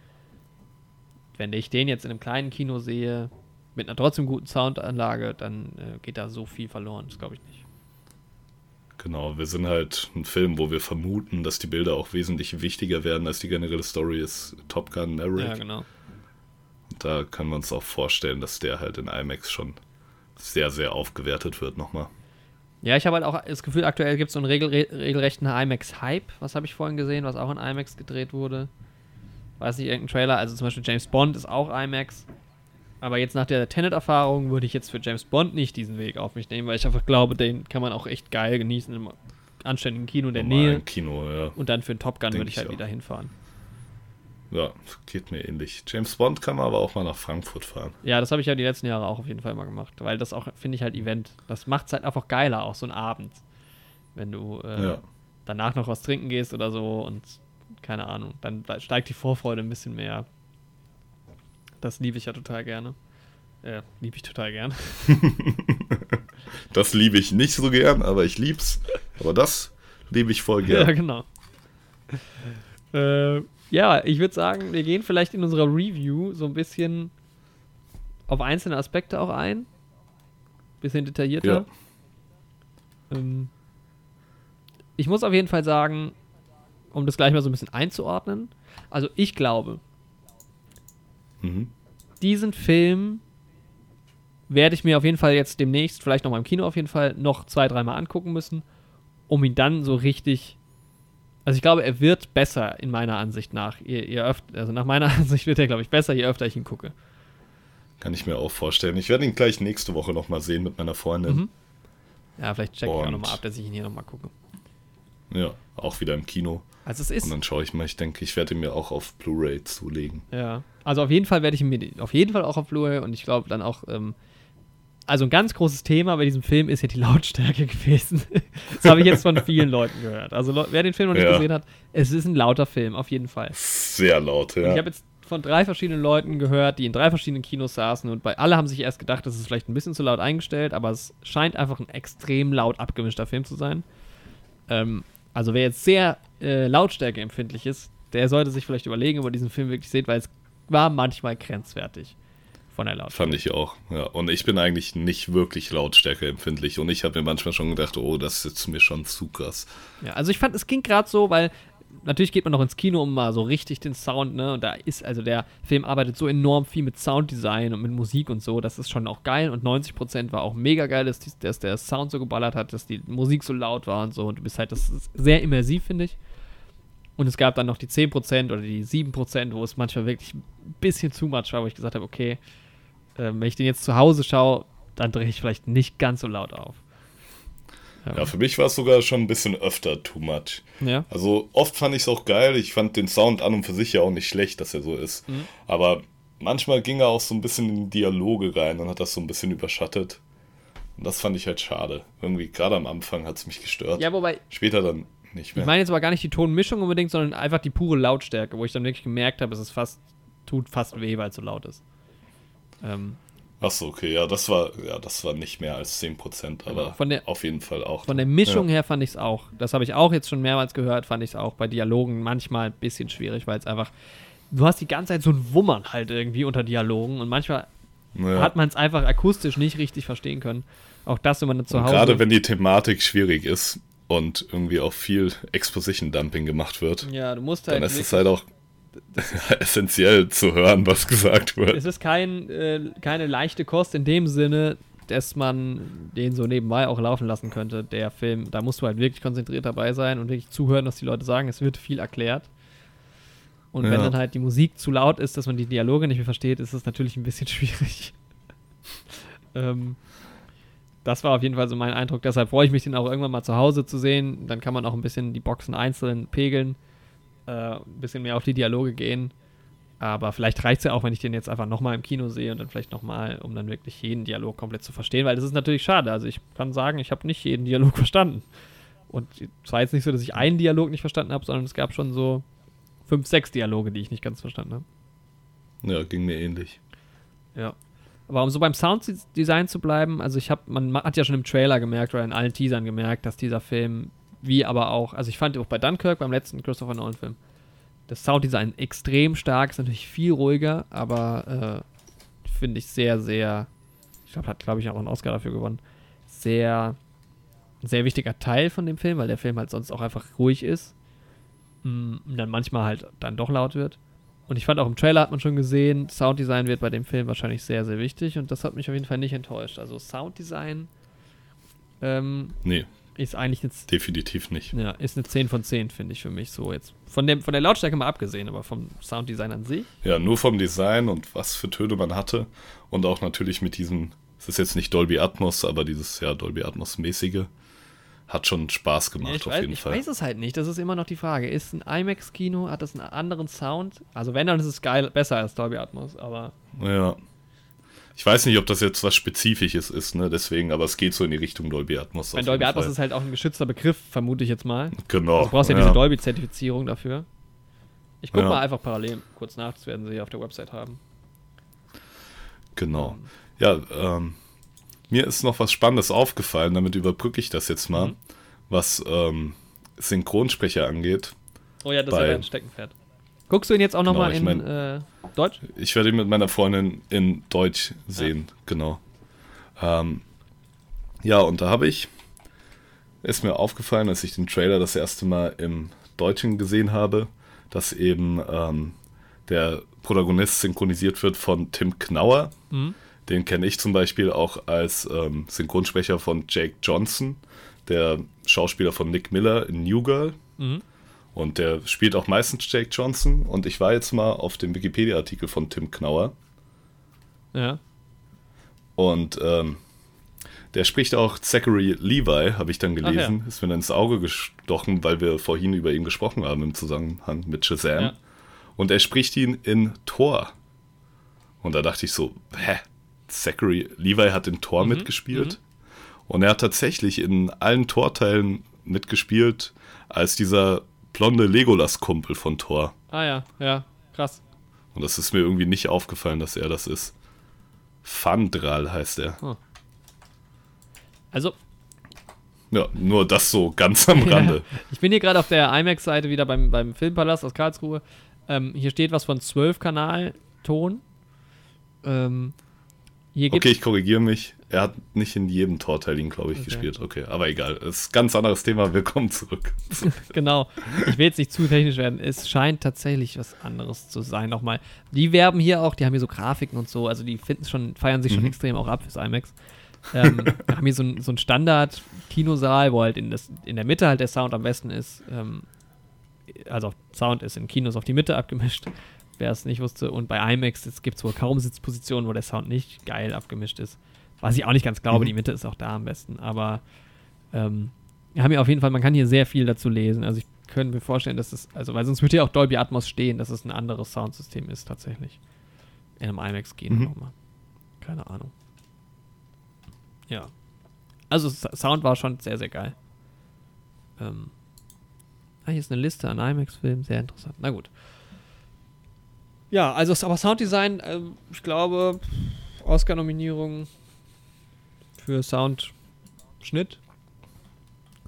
wenn ich den jetzt in einem kleinen Kino sehe, mit einer trotzdem guten Soundanlage, dann äh, geht da so viel verloren. Das glaube ich nicht. genau. Wir sind halt ein Film, wo wir vermuten, dass die Bilder auch wesentlich wichtiger werden als die generelle Story ist Top Gun Maverick. Ja, genau. Da können wir uns auch vorstellen, dass der halt in IMAX schon sehr, sehr aufgewertet wird nochmal. Ja, ich habe halt auch das Gefühl, aktuell gibt es so einen regel regelrechten IMAX-Hype. Was habe ich vorhin gesehen, was auch in IMAX gedreht wurde? Weiß nicht, irgendein Trailer. Also zum Beispiel James Bond ist auch IMAX. Aber jetzt nach der Tenet-Erfahrung würde ich jetzt für James Bond nicht diesen Weg auf mich nehmen, weil ich einfach glaube, den kann man auch echt geil genießen im anständigen Kino in der Nähe. Kino, ja. Und dann für einen Top Gun Denk würde ich ich halt auch. wieder hinfahren. Ja, geht mir ähnlich. James Bond kann man aber auch mal nach Frankfurt fahren. Ja, das habe ich ja die letzten Jahre auch auf jeden Fall mal gemacht, weil das auch, finde ich halt Event. Das macht es halt einfach geiler, auch so ein Abend. Wenn du äh, Ja. danach noch was trinken gehst oder so und keine Ahnung, dann steigt die Vorfreude ein bisschen mehr. Das liebe ich ja total gerne. Äh, liebe ich total gern. [LAUGHS] Das liebe ich nicht so gern, aber ich lieb's. Aber das liebe ich voll [LAUGHS] Ja, gern. genau. äh, ja, ich würde sagen, wir gehen vielleicht in unserer Review so ein bisschen auf einzelne Aspekte auch ein. Bisschen detaillierter. Ähm, ich muss auf jeden Fall sagen, um das gleich mal so ein bisschen einzuordnen. Also ich glaube, Mhm. diesen Film werde ich mir auf jeden Fall jetzt demnächst, vielleicht noch mal im Kino auf jeden Fall, noch zwei, dreimal angucken müssen, um ihn dann so richtig. Also ich glaube, er wird besser in meiner Ansicht nach. Je, je öfter, also nach meiner [LAUGHS] Ansicht wird er, glaube ich, besser, je öfter ich ihn gucke. Kann ich mir auch vorstellen. Ich werde ihn gleich nächste Woche nochmal sehen mit meiner Freundin. Mhm. Ja, vielleicht checke ich auch Und- nochmal ab, dass ich ihn hier nochmal gucke. Ja, auch wieder im Kino. Also es Und ist. dann schaue ich mal. Ich denke, ich werde ihn mir auch auf Blu-ray zulegen. Ja. Also auf jeden Fall werde ich ihn mir auf jeden Fall auch auf Blu-ray und ich glaube dann auch. Ähm, also ein ganz großes Thema bei diesem Film ist ja die Lautstärke [LAUGHS] gewesen. das habe ich jetzt von vielen Leuten gehört. Also wer den Film noch nicht Ja. gesehen hat, es ist ein lauter Film, auf jeden Fall. Sehr laut, Und ja. Ich habe jetzt von drei verschiedenen Leuten gehört, die in drei verschiedenen Kinos saßen und bei alle haben sich erst gedacht, das ist vielleicht ein bisschen zu laut eingestellt, aber es scheint einfach ein extrem laut abgemischter Film zu sein. Ähm, also wer jetzt sehr äh, lautstärkeempfindlich ist, der sollte sich vielleicht überlegen, ob er diesen Film wirklich sieht, weil es war manchmal grenzwertig von der Lautstärke. Fand ich auch. Ja. Und ich bin eigentlich nicht wirklich lautstärkeempfindlich. Und ich habe mir manchmal schon gedacht, oh, das ist jetzt mir schon zu krass. Ja, also ich fand, es ging gerade so, weil natürlich geht man noch ins Kino, um mal so richtig den Sound, ne? Und da ist, also der Film arbeitet so enorm viel mit Sounddesign und mit Musik und so, das ist schon auch geil. Und 90% war auch mega geil, dass, die, dass der Sound so geballert hat, dass die Musik so laut war und so. Und du bist halt, das ist sehr immersiv, finde ich. Und es gab dann noch die 10% oder die 7%, wo es manchmal wirklich ein bisschen zu much war, wo ich gesagt habe, okay, ähm, wenn ich den jetzt zu Hause schaue, dann drehe ich vielleicht nicht ganz so laut auf. Ja, für mich war es sogar schon ein bisschen öfter too much. Ja. Also oft fand ich es auch geil. Ich fand den Sound an und für sich ja auch nicht schlecht, dass er so ist. Mhm. Aber manchmal ging er auch so ein bisschen in Dialoge rein und hat das so ein bisschen überschattet. Und das fand ich halt schade. Irgendwie gerade am Anfang hat es mich gestört. Ja, wobei, Später dann nicht mehr. ich meine jetzt aber gar nicht die Tonmischung unbedingt, sondern einfach die pure Lautstärke, wo ich dann wirklich gemerkt habe, es ist fast, tut fast weh, weil es so laut ist. Ähm, Achso, okay, ja, das war, ja, das war nicht mehr als 10%, aber Genau, Von der- auf jeden Fall auch. Von der Mischung ja. her fand ich es auch. Das habe ich auch jetzt schon mehrmals gehört, fand ich es auch bei Dialogen manchmal ein bisschen schwierig, weil es einfach. Du hast die ganze Zeit so ein Wummern halt irgendwie unter Dialogen und manchmal Ja. hat man es einfach akustisch nicht richtig verstehen können. Auch das, wenn man zu Hause. Gerade wenn die Thematik schwierig ist und irgendwie auch viel Exposition-Dumping gemacht wird, ja, du musst halt. dann ist es halt auch [LAUGHS] essentiell zu hören, was gesagt wird. es ist kein, äh, keine leichte Kost in dem Sinne, dass man den so nebenbei auch laufen lassen könnte. Der Film, da musst du halt wirklich konzentriert dabei sein und wirklich zuhören, was die Leute sagen. Es wird viel erklärt. Und wenn Ja. dann halt die Musik zu laut ist, dass man die Dialoge nicht mehr versteht, ist es natürlich ein bisschen [LAUGHS] schwierig. ähm, das war auf jeden Fall so mein Eindruck. Deshalb freue ich mich, den auch irgendwann mal zu Hause zu sehen. Dann kann man auch ein bisschen die Boxen einzeln pegeln, äh, ein bisschen mehr auf die Dialoge gehen. Aber vielleicht reicht es ja auch, wenn ich den jetzt einfach nochmal im Kino sehe und dann vielleicht nochmal, um dann wirklich jeden Dialog komplett zu verstehen, weil das ist natürlich schade. Also ich kann sagen, ich habe nicht jeden Dialog [LAUGHS] verstanden. Und es war jetzt nicht so, dass ich einen Dialog nicht verstanden habe, sondern es gab schon so fünf, sechs Dialoge, die ich nicht ganz verstanden habe. Ja, ging mir ähnlich. Ja. Aber um so beim Sounddesign zu bleiben, also ich habe, man ma- hat ja schon im Trailer gemerkt oder in allen Teasern gemerkt, dass dieser Film, wie aber auch, also ich fand auch bei Dunkirk, beim letzten Christopher Nolan-Film, das Sounddesign extrem stark, ist natürlich viel ruhiger, aber äh, finde ich sehr, sehr, ich glaube, hat, glaube ich, auch einen Oscar dafür gewonnen, sehr, sehr wichtiger Teil von dem Film, weil der Film halt sonst auch einfach ruhig ist mm, und dann manchmal halt dann doch laut wird. Und ich fand auch im Trailer hat man schon gesehen, Sounddesign wird bei dem Film wahrscheinlich sehr, sehr wichtig und das hat mich auf jeden Fall nicht enttäuscht. Also Sounddesign ähm, Nee, ist eigentlich eine, definitiv nicht. ja, ist eine 10 von 10, finde ich für mich so jetzt. Von, dem, von der Lautstärke mal abgesehen, aber vom Sounddesign an sich. Ja, nur vom Design und was für Töne man hatte und auch natürlich mit diesem, es ist jetzt nicht Dolby Atmos, aber dieses ja Dolby Atmos-mäßige hat schon Spaß gemacht Ja, ich auf weiß, jeden ich Fall. weiß es halt nicht, das ist immer noch die Frage. Ist ein IMAX-Kino, hat das einen anderen Sound? Also wenn, dann ist es geil, besser als Dolby Atmos, aber Ja. Ich weiß nicht, ob das jetzt was Spezifisches ist, ne? Deswegen, aber es geht so in die Richtung Dolby Atmos. auf Dolby Atmos Fall. ist halt auch ein geschützter Begriff, vermute ich jetzt mal. Genau. Also du brauchst ja, diese Dolby-Zertifizierung dafür. Ich guck Ja. mal einfach parallel kurz nach, das werden sie hier auf der Website haben. Genau. Ja, ähm, mir ist noch was Spannendes aufgefallen, damit überbrücke ich das jetzt mal, Mhm. was ähm, Synchronsprecher angeht. Oh ja, das Bei- ist ja ein Steckenpferd. Guckst du ihn jetzt auch Genau, nochmal ich in mein- äh, Deutsch? Ich werde ihn mit meiner Freundin in Deutsch sehen, genau. Ähm, ja, und da habe ich, ist mir aufgefallen, als ich den Trailer das erste Mal im Deutschen gesehen habe, dass eben ähm, der Protagonist synchronisiert wird von Tim Knauer. Mhm. Den kenne ich zum Beispiel auch als ähm, Synchronsprecher von Jake Johnson, der Schauspieler von Nick Miller in New Girl. Mhm. Und der spielt auch meistens Jake Johnson. Und ich war jetzt mal auf dem Wikipedia-Artikel von Tim Knauer. Ja. Und ähm, der spricht auch Zachary Levi, habe ich dann gelesen. Ach Ist mir dann ins Auge gestochen, weil wir vorhin über ihn gesprochen haben im Zusammenhang mit Shazam. Ja. Und er spricht ihn in Thor. Und da dachte ich so, hä? Zachary Levi hat in Thor Mhm, mitgespielt. Und er hat tatsächlich in allen Thor-Teilen mitgespielt als dieser blonde Legolas-Kumpel von Thor. Ah ja, ja, krass. Und das ist mir irgendwie nicht aufgefallen, dass er das ist. Fandral heißt er. Also, Ja, nur das so ganz am [LAUGHS] Rande. ich bin hier gerade auf der IMAX-Seite wieder beim, beim Filmpalast aus Karlsruhe. Ähm, hier steht was von 12-Kanal-Ton. Ähm, Okay, ich korrigiere mich. Er hat nicht in jedem Torteil ihn, glaube ich, Okay. gespielt. Okay, aber egal. Das ist ein ganz anderes Thema. Willkommen zurück. [LAUGHS] genau. Ich will jetzt nicht zu technisch werden. Es scheint tatsächlich was anderes zu sein. Nochmal. Die werben hier auch, die haben hier so Grafiken und so. Also die finden schon, feiern sich schon Mhm. extrem auch ab fürs IMAX. ähm, [LAUGHS] wir haben hier so ein, so ein Standard-Kinosaal, wo halt in, das, in der Mitte halt der Sound am besten ist. Ähm, also Sound ist in Kinos auf die Mitte abgemischt, wer es nicht wusste. Und bei IMAX es gibt wohl kaum Sitzpositionen, wo der Sound nicht geil abgemischt ist. Was ich auch nicht ganz glaube, Mhm. die Mitte ist auch da am besten. Aber ähm, wir haben ja auf jeden Fall, man kann hier sehr viel dazu lesen. Also ich könnte mir vorstellen, dass es, also weil sonst würde ja auch Dolby Atmos stehen, dass es ein anderes Soundsystem ist tatsächlich. In einem IMAX gehen Mhm. nochmal. Keine Ahnung. Ja. Also Sound war schon sehr, sehr geil. Ähm. Ah, hier ist eine Liste an IMAX-Filmen, sehr interessant. Na gut. Ja, also aber Sounddesign, ähm, ich glaube, Oscar-Nominierung für Soundschnitt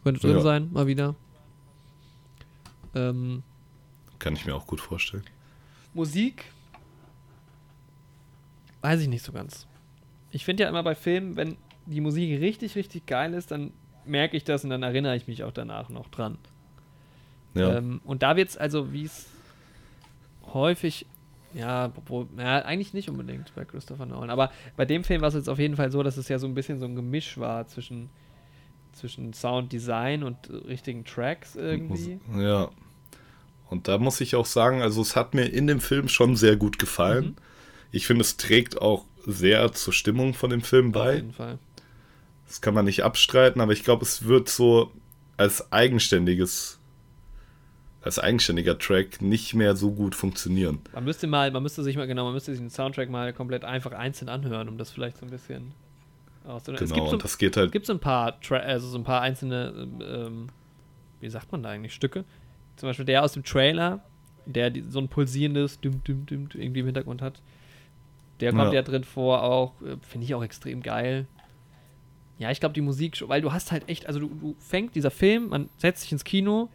könnte drin Ja. sein, mal wieder. Ähm, Kann ich mir auch gut vorstellen. Musik weiß ich nicht so ganz. Ich finde ja immer bei Filmen, wenn die Musik richtig, richtig geil ist, dann merke ich das und dann erinnere ich mich auch danach noch dran. Ja. Ähm, und da wird es also, wie es häufig, ja, obwohl, ja, eigentlich nicht unbedingt bei Christopher Nolan, aber bei dem Film war es jetzt auf jeden Fall so, dass es ja so ein bisschen so ein Gemisch war zwischen, zwischen Sounddesign und richtigen Tracks irgendwie. Ja. Und da muss ich auch sagen, also es hat mir in dem Film schon sehr gut gefallen. Mhm. Ich finde, es trägt auch sehr zur Stimmung von dem Film Auf bei. jeden Fall. Das kann man nicht abstreiten, aber ich glaube, es wird so als eigenständiges, als eigenständiger Track nicht mehr so gut funktionieren. Man müsste mal, man müsste sich mal, genau, man müsste sich den Soundtrack mal komplett einfach einzeln anhören, um das vielleicht so ein bisschen auszunehmen. es Genau, gibt so, das geht es halt. gibt so ein paar, Tra also so ein paar einzelne, ähm, wie sagt man da eigentlich, Stücke. Zum Beispiel der aus dem Trailer, der die, so ein pulsierendes Düm, Düm, Düm irgendwie im Hintergrund hat. Der kommt Ja. ja, drin vor, auch, äh, finde ich auch extrem geil. Ja, ich glaube, die Musik, schon- weil du hast halt echt, also du, du fängt dieser Film, man setzt sich ins Kino,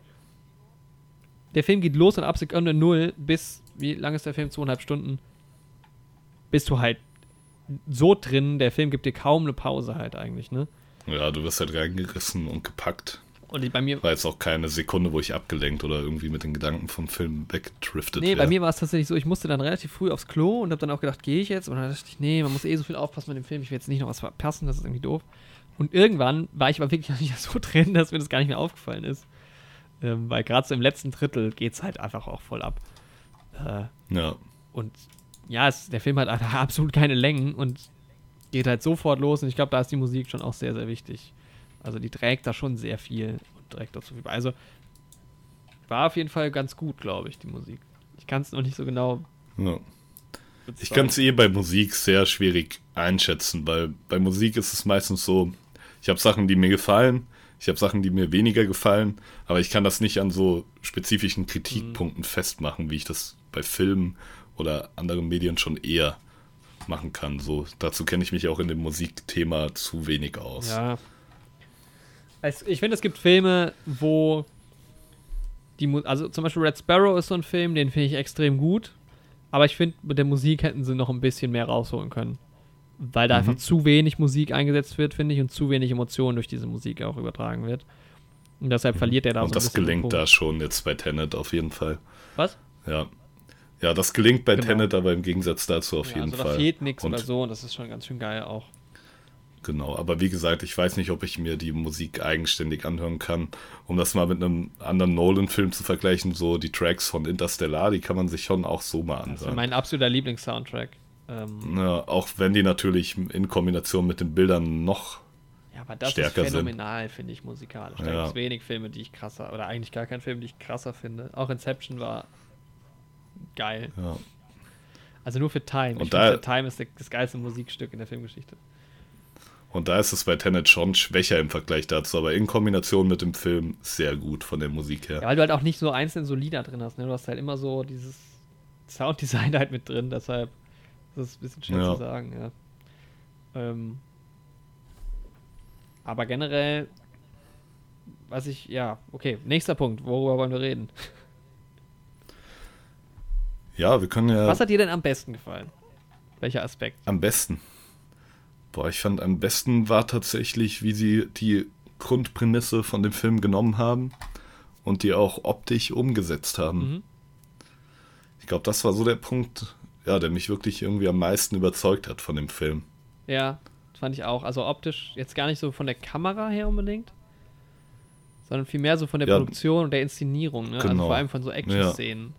der Film geht los und ab Sekunde null bis, wie lang ist der Film? Zweieinhalb Stunden. Bist du halt so drin, der Film gibt dir kaum eine Pause halt eigentlich, ne? Ja, du wirst halt reingerissen und gepackt. Und bei mir, War jetzt auch keine Sekunde, wo ich abgelenkt oder irgendwie mit den Gedanken vom Film weggedriftet nee, bei wär. mir war es tatsächlich so, ich musste dann relativ früh aufs Klo und habe dann auch gedacht, gehe ich jetzt? Und dann dachte ich, nee, man muss eh so viel aufpassen mit dem Film, ich will jetzt nicht noch was verpassen, das ist irgendwie doof. Und irgendwann war ich aber wirklich [LAUGHS] so drin, dass mir das gar nicht mehr aufgefallen ist. Ähm, weil gerade so im letzten Drittel geht es halt einfach auch voll ab. Äh, Ja, Und ja, es, der Film hat [LAUGHS] absolut keine Längen und geht halt sofort los. Und ich glaube, da ist die Musik schon auch sehr, sehr wichtig. Also die trägt da schon sehr viel und trägt dazu viel bei. Also war auf jeden Fall ganz gut, glaube ich, die Musik. Ich kann es noch nicht so genau. ja. Ich kann es eh bei Musik sehr schwierig einschätzen, weil bei Musik ist es meistens so, ich habe Sachen, die mir gefallen, ich habe Sachen, die mir weniger gefallen, aber ich kann das nicht an so spezifischen Kritikpunkten Mhm. festmachen, wie ich das bei Filmen oder anderen Medien schon eher machen kann. So, dazu kenne ich mich auch in dem Musikthema zu wenig aus. Ja. Es, ich finde, es gibt Filme, wo die Mu also zum Beispiel Red Sparrow ist so ein Film, den finde ich extrem gut. Aber ich finde, mit der Musik hätten sie noch ein bisschen mehr rausholen können. Weil da Mhm. einfach zu wenig Musik eingesetzt wird, finde ich, und zu wenig Emotionen durch diese Musik auch übertragen wird. Und deshalb verliert er da so Und ein das bisschen den gelingt Punkt. da schon jetzt bei Tenet auf jeden Fall. Was? Ja. Ja, das gelingt bei Genau. Tenet, aber im Gegensatz dazu auf Ja, jeden also Fall. da fehlt nichts Und oder so und das ist schon ganz schön geil auch. Genau, aber wie gesagt, ich weiß nicht, ob ich mir die Musik eigenständig anhören kann. Um das mal mit einem anderen Nolan-Film zu vergleichen, so die Tracks von Interstellar, die kann man sich schon auch so mal Das ist anhören. mein absoluter Lieblings-Soundtrack. Ähm, Ja, auch wenn die natürlich in Kombination mit den Bildern noch. Ja, aber das stärker ist phänomenal, finde ich, musikalisch. Da Ja. gibt es wenig Filme, die ich krasser, oder eigentlich gar keinen Film, die ich krasser finde. Auch Inception war geil. Ja, Also nur für Time. Und ich da- finde, Time ist das geilste Musikstück in der Filmgeschichte. und da ist es bei Tenet schon schwächer im Vergleich dazu, aber in Kombination mit dem Film sehr gut von der Musik her. Ja, weil du halt auch nicht so einzeln so Lieder drin hast. Ne? Du hast halt immer so dieses Sounddesign [LAUGHS] halt mit drin, deshalb ist es ein bisschen schwer Ja. zu sagen, ja. Ähm, aber generell, was ich, ja, okay, nächster Punkt, worüber wollen wir reden? Ja, wir können ja Was hat dir denn am besten gefallen? Welcher Aspekt? am besten. Boah, ich fand am besten war tatsächlich, wie sie die Grundprämisse von dem Film genommen haben und die auch optisch umgesetzt haben. Mhm. Ich glaube, das war so der Punkt, ja, der mich wirklich irgendwie am meisten überzeugt hat von dem Film. Ja, das fand ich auch. Also optisch jetzt gar nicht so von der Kamera her unbedingt, sondern vielmehr so von der Ja. Produktion und der Inszenierung. Ne? Also Genau. vor allem von so Action-Szenen.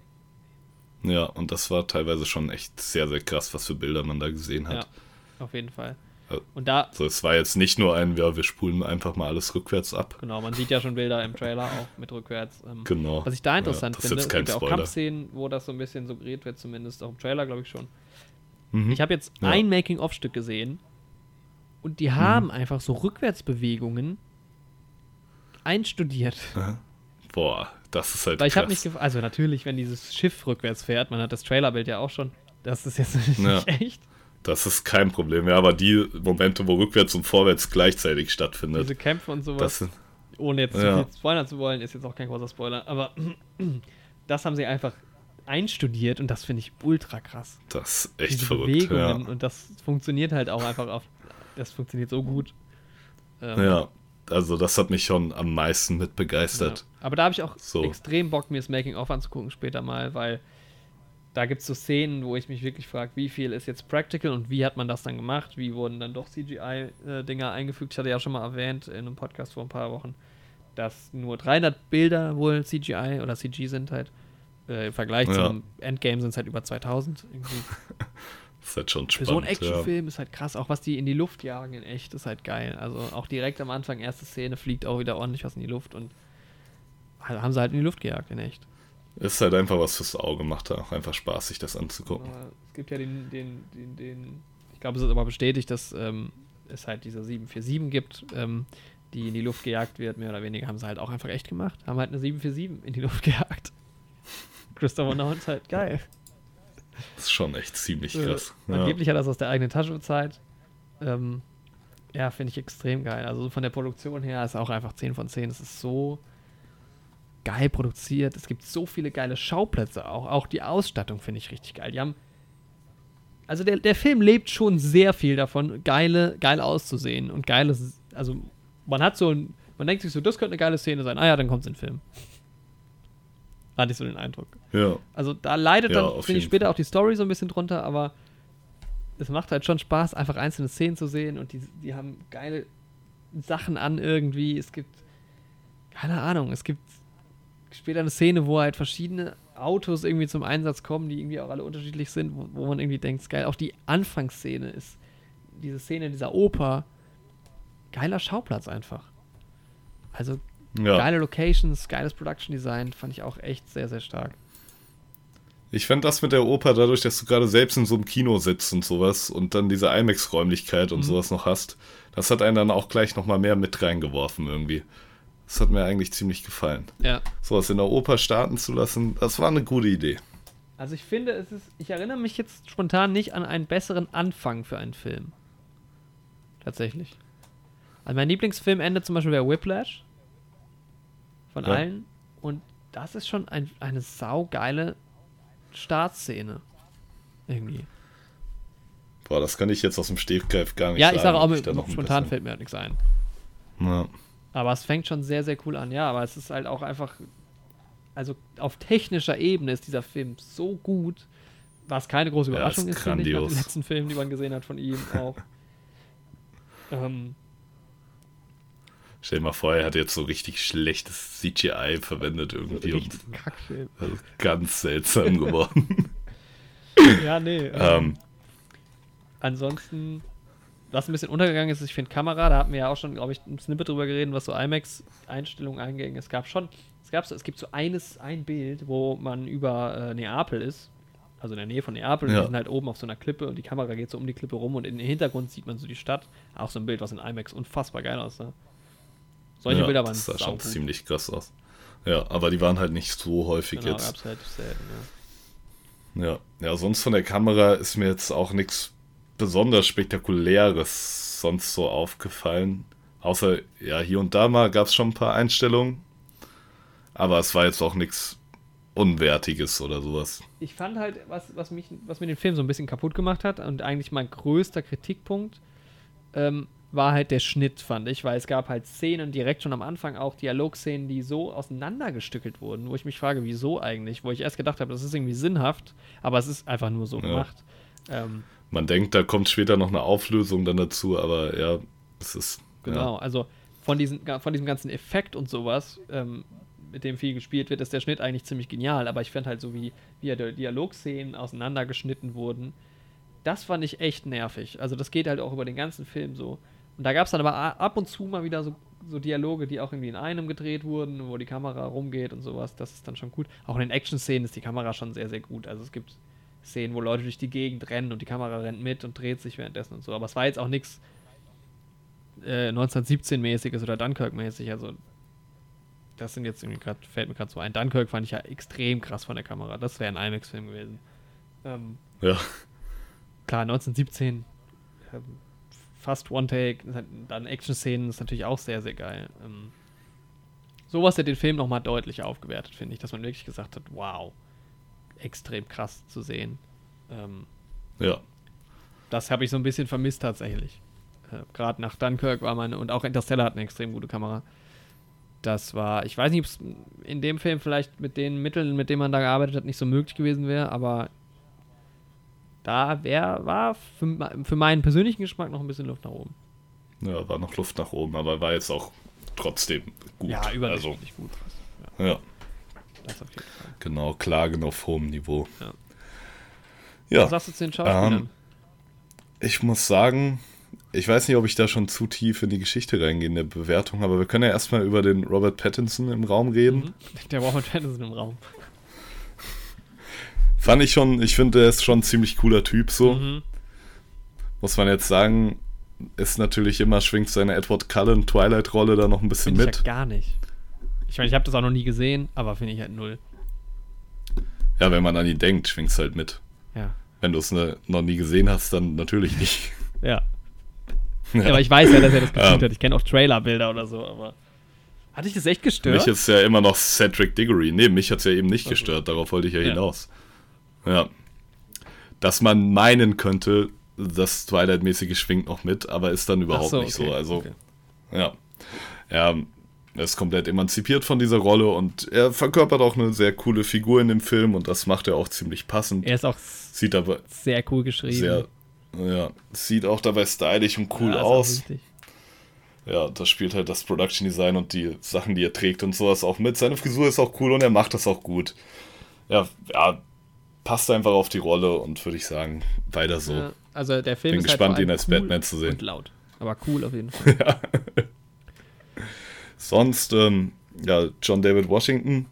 Ja, und das war teilweise schon echt sehr, sehr krass, was für Bilder man da gesehen Ja. hat. auf jeden Fall. Und da, Also es war jetzt nicht nur ein, ja, wir spulen einfach mal alles rückwärts ab. genau, man sieht ja schon Bilder im Trailer auch mit rückwärts. Ähm, Genau. Was ich da interessant Ja, das ist finde, kein gibt ja auch Spoiler. Kampfszenen, wo das so ein bisschen suggeriert wird, zumindest auch im Trailer, glaube ich schon. Mhm. Ich habe jetzt Ja. ein Making-of-Stück gesehen und Mhm. die haben einfach so Rückwärtsbewegungen einstudiert. Boah, das ist halt Weil ich habe gef- also natürlich, wenn dieses Schiff rückwärts fährt, man hat das Trailerbild ja auch schon, das ist jetzt nicht Ja. [LAUGHS] echt. Das ist kein Problem. Ja, aber die Momente, wo rückwärts und vorwärts gleichzeitig stattfindet, Diese Kämpfe und sowas, das ohne jetzt Ja. zu viel spoilern zu wollen, ist jetzt auch kein großer Spoiler, aber [CLEARS THROAT] das haben sie einfach einstudiert und das finde ich ultra krass. das ist echt Diese verrückt. Bewegungen Ja. und das funktioniert halt auch einfach auf, das funktioniert so gut. Ähm, ja, also das hat mich schon am meisten mit begeistert. Ja. Aber da habe ich auch So. extrem Bock, mir das Making-of anzugucken später mal, weil da gibt es so Szenen, wo ich mich wirklich frage, wie viel ist jetzt Practical und wie hat man das dann gemacht? Wie wurden dann doch CGI-Dinger eingefügt? Ich hatte ja schon mal erwähnt in einem Podcast vor ein paar Wochen, dass nur 300 Bilder wohl CGI oder CG sind halt. Äh, Im Vergleich Ja. zum Endgame sind es halt über 2000. Irgendwie. Das [LAUGHS] ist halt schon Für spannend. so einen ja. Actionfilm ist halt krass, auch was die in die Luft jagen in echt, ist halt geil. Also auch direkt am Anfang, erste Szene, fliegt auch wieder ordentlich was in die Luft und haben sie halt in die Luft gejagt in echt. Ist halt einfach was fürs Auge, macht da auch einfach Spaß, sich das anzugucken. Aber es gibt ja den, den, den, den ich glaube, es ist aber bestätigt, dass ähm, es halt dieser 747 gibt, ähm, die in die Luft gejagt wird, mehr oder weniger, haben sie halt auch einfach echt gemacht. Haben halt eine 747 in die Luft [LAUGHS] gejagt. Christopher Nolan ist halt geil. Das ist schon echt ziemlich krass. Äh, Ja. Angeblich hat er das aus der eigenen Tasche bezahlt. Ähm, ja, finde ich extrem geil. Also von der Produktion her ist auch einfach 10 von 10. Es ist so geil produziert. Es gibt so viele geile Schauplätze auch. Auch die Ausstattung finde ich richtig geil. Die haben. Also der, der Film lebt schon sehr viel davon, geile, geil auszusehen und geiles. Also man hat so ein. Man denkt sich so, das könnte eine geile Szene sein. Ah ja, dann kommt es in den Film. [LAUGHS] Hatte ich so den Eindruck. ja. Also da leidet Ja, dann, finde ich, später auch die Story so ein bisschen drunter, aber es macht halt schon Spaß, einfach einzelne Szenen zu sehen und die, die haben geile Sachen an irgendwie. Es gibt, keine Ahnung, es gibt später eine Szene, wo halt verschiedene Autos irgendwie zum Einsatz kommen, die irgendwie auch alle unterschiedlich sind, wo, wo man irgendwie denkt, ist geil. Auch die Anfangsszene ist, diese Szene dieser Oper, geiler Schauplatz einfach. Also ja. geile Locations, geiles Production Design, fand ich auch echt sehr, sehr stark. Ich fand das mit der Oper, dadurch, dass du gerade selbst in so einem Kino sitzt und sowas und dann diese IMAX-Räumlichkeit und Mhm. sowas noch hast, das hat einen dann auch gleich nochmal mehr mit reingeworfen irgendwie. Das hat mir eigentlich ziemlich gefallen. Ja. Sowas in der Oper starten zu lassen, das war eine gute Idee. Also ich finde, es ist, ich erinnere mich jetzt spontan nicht an einen besseren Anfang für einen Film. Tatsächlich. Also mein Lieblingsfilmende zum Beispiel wäre Whiplash. Von Ja. allen. Und das ist schon ein, eine saugeile Startszene. Irgendwie. Boah, das kann ich jetzt aus dem Stegreif gar nicht Ja, sagen. ich sage auch, mit, spontan bisschen- fällt mir halt nichts ein. Ja. Aber es fängt schon sehr, sehr cool an. Ja, aber es ist halt auch einfach. Also auf technischer Ebene ist dieser Film so gut, was keine große Ja, Überraschung ist ist, finde ich, nach den letzten Filmen, die man gesehen hat von ihm [LAUGHS] auch. ähm, Stell dir mal vor, er hat jetzt so richtig schlechtes CGI verwendet irgendwie und richtig Kackfilm. das ist ganz seltsam [LAUGHS] geworden. Ja, nee. Ähm, ähm, ansonsten, was ein bisschen untergegangen ist, ich finde Kamera, da hatten wir ja auch schon, glaube ich, ein Snippet drüber geredet, was so IMAX-Einstellungen anging. Es gab schon, es gab so, es gibt so eines, ein Bild, wo man über äh, Neapel ist, also in der Nähe von Neapel, und Ja. die sind halt oben auf so einer Klippe und die Kamera geht so um die Klippe rum und im Hintergrund sieht man so die Stadt. Auch so ein Bild, was in IMAX unfassbar geil aussah. Solche ja, Bilder waren das sah schon saugut. ziemlich krass aus. Ja, aber die waren halt nicht so häufig Genau, jetzt. gab's halt selten, ja. Ja. ja, sonst von der Kamera ist mir jetzt auch nichts besonders Spektakuläres sonst so aufgefallen. Außer, ja, hier und da mal gab es schon ein paar Einstellungen. Aber es war jetzt auch nichts Unwertiges oder sowas. ich fand halt, was, was, mich, was mir den Film so ein bisschen kaputt gemacht hat und eigentlich mein größter Kritikpunkt ähm, war halt der Schnitt, fand ich, weil es gab halt Szenen direkt schon am Anfang auch Dialogszenen, die so auseinandergestückelt wurden, wo ich mich frage, wieso eigentlich? Wo ich erst gedacht habe, das ist irgendwie sinnhaft, aber es ist einfach nur so Ja. gemacht. Ähm, Man denkt, da kommt später noch eine Auflösung dann dazu, aber ja, es ist. Genau, also von, diesen, von diesem ganzen Effekt und sowas, ähm, mit dem viel gespielt wird, ist der Schnitt eigentlich ziemlich genial. Aber ich fand halt so, wie, wie ja Dialogszenen auseinandergeschnitten wurden, das fand ich echt nervig. Also das geht halt auch über den ganzen Film so. Und da gab es dann aber ab und zu mal wieder so, so Dialoge, die auch irgendwie in einem gedreht wurden, wo die Kamera rumgeht und sowas. Das ist dann schon gut. Auch in den Action-Szenen ist die Kamera schon sehr, sehr gut. Also es gibt Szenen, wo Leute durch die Gegend rennen und die Kamera rennt mit und dreht sich währenddessen und so. Aber es war jetzt auch nichts äh, 1917-mäßiges oder Dunkirk-mäßig. Also das sind jetzt irgendwie gerade, fällt mir gerade so ein. Dunkirk fand ich ja extrem krass von der Kamera. Das wäre ein IMAX-Film gewesen. Ähm, Ja. klar, 1917, ähm, fast One-Take, dann Action-Szenen ist natürlich auch sehr, sehr geil. Ähm, sowas hat den Film nochmal deutlich aufgewertet, finde ich, dass man wirklich gesagt hat, wow, extrem krass zu sehen. Ähm, Ja. das habe ich so ein bisschen vermisst tatsächlich. Äh, Gerade nach Dunkirk war meine, und auch Interstellar hat eine extrem gute Kamera. Das war, ich weiß nicht, ob es in dem Film vielleicht mit den Mitteln, mit denen man da gearbeitet hat, nicht so möglich gewesen wäre, aber da wär, war für, für meinen persönlichen Geschmack noch ein bisschen Luft nach oben. Ja, war noch Luft nach oben, aber war jetzt auch trotzdem gut. Ja, also, überdurchschnittlich gut. ja, Das auf jeden Fall. genau, Klagen auf hohem Niveau. Ja. Ja, Was sagst du zu den Schauspielern? Ähm, ich muss sagen, ich weiß nicht, ob ich da schon zu tief in die Geschichte reingehe in der Bewertung, aber wir können ja erstmal über den Robert Pattinson im Raum reden. Mhm. Der Robert Pattinson im Raum. Fand ich schon, ich finde, er ist schon ein ziemlich cooler Typ so. Mhm. Muss man jetzt sagen, ist natürlich immer, schwingt seine Edward Cullen Twilight-Rolle da noch ein bisschen Finde ich mit. ja gar nicht. Ich meine, ich habe das auch noch nie gesehen, aber finde ich halt null. Ja, wenn man an ihn denkt, schwingt es halt mit. Ja. Wenn du es ne, noch nie gesehen hast, dann natürlich nicht. [LAUGHS] Ja. Ja, aber ich weiß ja, dass er das gespielt Ähm. hat. Ich kenne auch Trailerbilder oder so, aber. Hat dich das echt gestört? Mich ist ja immer noch Cedric Diggory. Nee, mich hat es ja eben nicht Also. gestört. Darauf wollte ich ja, Ja. hinaus. Ja. Dass man meinen könnte, das Twilight-mäßige schwingt noch mit, aber ist dann überhaupt so, nicht okay, so. Also, okay. ja. Er ist komplett emanzipiert von dieser Rolle und er verkörpert auch eine sehr coole Figur in dem Film und das macht er auch ziemlich passend. Er ist auch Sieht aber sehr cool geschrieben. sehr, ja, sieht auch dabei stylisch und cool Ja, aus. Ja, das spielt halt das Production Design und die Sachen, die er trägt und sowas auch mit. Seine Frisur ist auch cool und er macht das auch gut. Ja, ja passt einfach auf die Rolle und würde ich sagen, weiter so. Ja, also der Film Bin ist gespannt, halt ihn als cool Batman zu sehen. Und laut. Aber cool auf jeden [LAUGHS] Fall. Sonst, ähm, ja, John David Washington.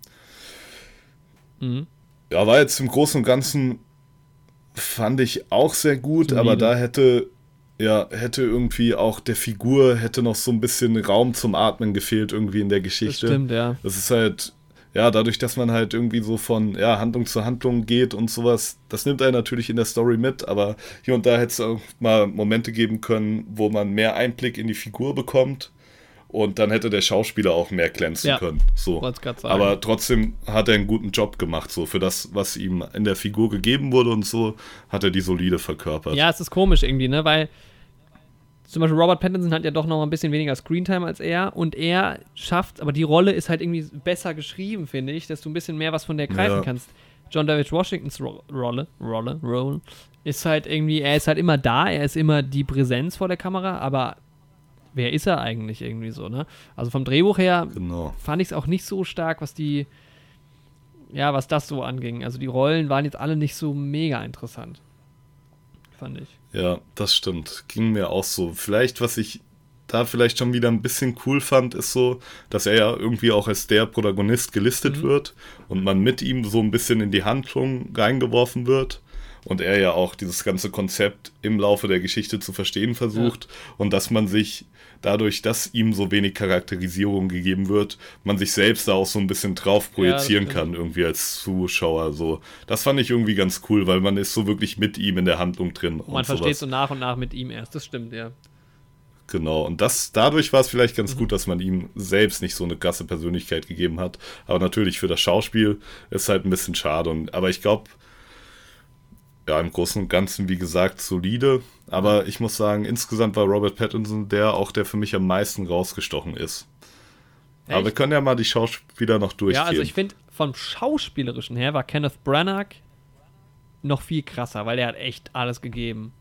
Mhm. Ja, war jetzt im Großen und Ganzen, fand ich auch sehr gut, Solide. aber da hätte, ja, hätte irgendwie auch der Figur, hätte noch so ein bisschen Raum zum Atmen gefehlt irgendwie in der Das Geschichte. stimmt, ja. Das ist halt, ja, dadurch, dass man halt irgendwie so von ja, Handlung zu Handlung geht und sowas, das nimmt einen natürlich in der Story mit, aber hier und da hätte es auch mal Momente geben können, wo man mehr Einblick in die Figur bekommt und dann hätte der Schauspieler auch mehr glänzen Ja, können. So. Aber trotzdem hat er einen guten Job gemacht, so für das, was ihm in der Figur gegeben wurde und so, hat er die solide verkörpert. Ja, es ist komisch irgendwie, ne? Weil zum Beispiel Robert Pattinson hat ja doch noch ein bisschen weniger Screentime als er und er schafft, aber die Rolle ist halt irgendwie besser geschrieben, finde ich, dass du ein bisschen mehr was von der greifen Ja. kannst. John David Washingtons Ro Rolle, Rolle, Rolle ist halt irgendwie, er ist halt immer da, er ist immer die Präsenz vor der Kamera, aber wer ist er eigentlich irgendwie so, ne? Also vom Drehbuch her Genau. fand ich es auch nicht so stark, was die, ja, was das so anging. Also die Rollen waren jetzt alle nicht so mega interessant. Fand ich. Ja, das stimmt. Ging mir auch so. Vielleicht, was ich da vielleicht schon wieder ein bisschen cool fand, ist so, dass er ja irgendwie auch als der Protagonist gelistet wird und man mit ihm so ein bisschen in die Handlung reingeworfen wird. Und er ja auch dieses ganze Konzept im Laufe der Geschichte zu verstehen versucht. Und dass man sich dadurch, dass ihm so wenig Charakterisierung gegeben wird, man sich selbst da auch so ein bisschen drauf projizieren stimmt. kann, irgendwie als Zuschauer. So. Das fand ich irgendwie ganz cool, weil man ist so wirklich mit ihm in der Handlung drin. Und man versteht so nach und nach mit ihm erst. Das stimmt, ja. Genau, und das, dadurch war es vielleicht Mhm. ganz gut, dass man ihm selbst nicht so eine krasse Persönlichkeit gegeben hat. Aber natürlich für das Schauspiel ist halt ein bisschen schade. Und, aber ich glaube, ja, im Großen und Ganzen, wie gesagt, solide. Aber ich muss sagen, insgesamt war Robert Pattinson der auch, der für mich am meisten rausgestochen ist. Aber wir Echt? können ja mal die Schauspieler noch durchgehen. Ja, also ich finde, vom Schauspielerischen her war Kenneth Branagh noch viel krasser, weil er hat echt alles gegeben.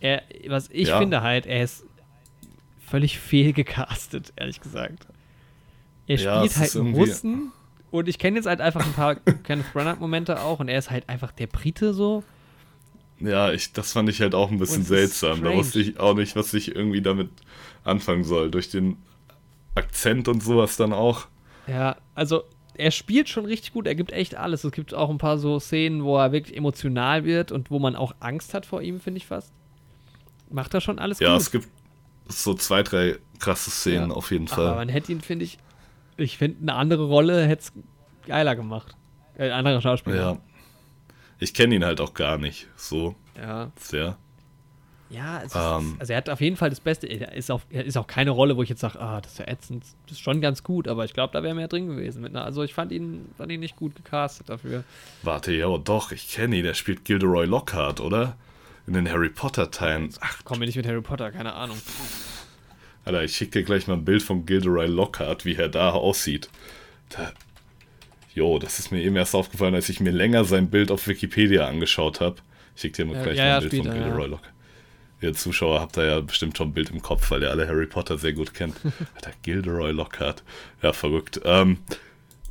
Er, was ich Ja. finde halt, er ist völlig [LAUGHS] fehlgecastet, ehrlich gesagt. Er Ja, spielt es halt einen Russen und ich kenne jetzt halt einfach ein paar [LAUGHS] Kenneth Branagh-Momente auch und er ist halt einfach der Brite so. Ja, ich, das fand ich halt auch ein bisschen seltsam. Da strange. wusste ich auch nicht, was ich irgendwie damit anfangen soll. Durch den Akzent und sowas dann auch. Ja, also er spielt schon richtig gut, er gibt echt alles. Es gibt auch ein paar so Szenen, wo er wirklich emotional wird und wo man auch Angst hat vor ihm, finde ich fast. Macht er schon alles Ja, gut. es gibt so zwei, drei krasse Szenen Ja. auf jeden Aber Fall. man hätte ihn, finde ich, ich finde, eine andere Rolle hätte es geiler gemacht. Äh, ein anderer Schauspieler. Ja. Ich kenne ihn halt auch gar nicht so Ja, sehr. ja es Ähm. ist, also er hat auf jeden Fall das Beste. Er ist auch, er ist auch keine Rolle, wo ich jetzt sage, ah, das ist ja ätzend. Das ist schon ganz gut, aber ich glaube, da wäre mehr drin gewesen. Mit einer, also ich fand ihn, fand ihn nicht gut gecastet dafür. Warte, ja, doch, ich kenne ihn. Der spielt Gilderoy Lockhart, oder? In den Harry Potter-Teilen. Ach, Komm mir nicht mit Harry Potter, keine Ahnung. Alter, ich schicke dir gleich mal ein Bild von Gilderoy Lockhart, wie er da aussieht. Da, jo, das ist mir eben erst aufgefallen, als ich mir länger sein Bild auf Wikipedia angeschaut habe. Ich schicke dir mal Ja, gleich ja, mal ja, ein Bild von später, Gilderoy ja. Lockhart. Ihr Zuschauer habt da ja bestimmt schon ein Bild im Kopf, weil ihr alle Harry Potter sehr gut kennt. [LAUGHS] Alter, Gilderoy Lockhart. Ja, verrückt. Ähm,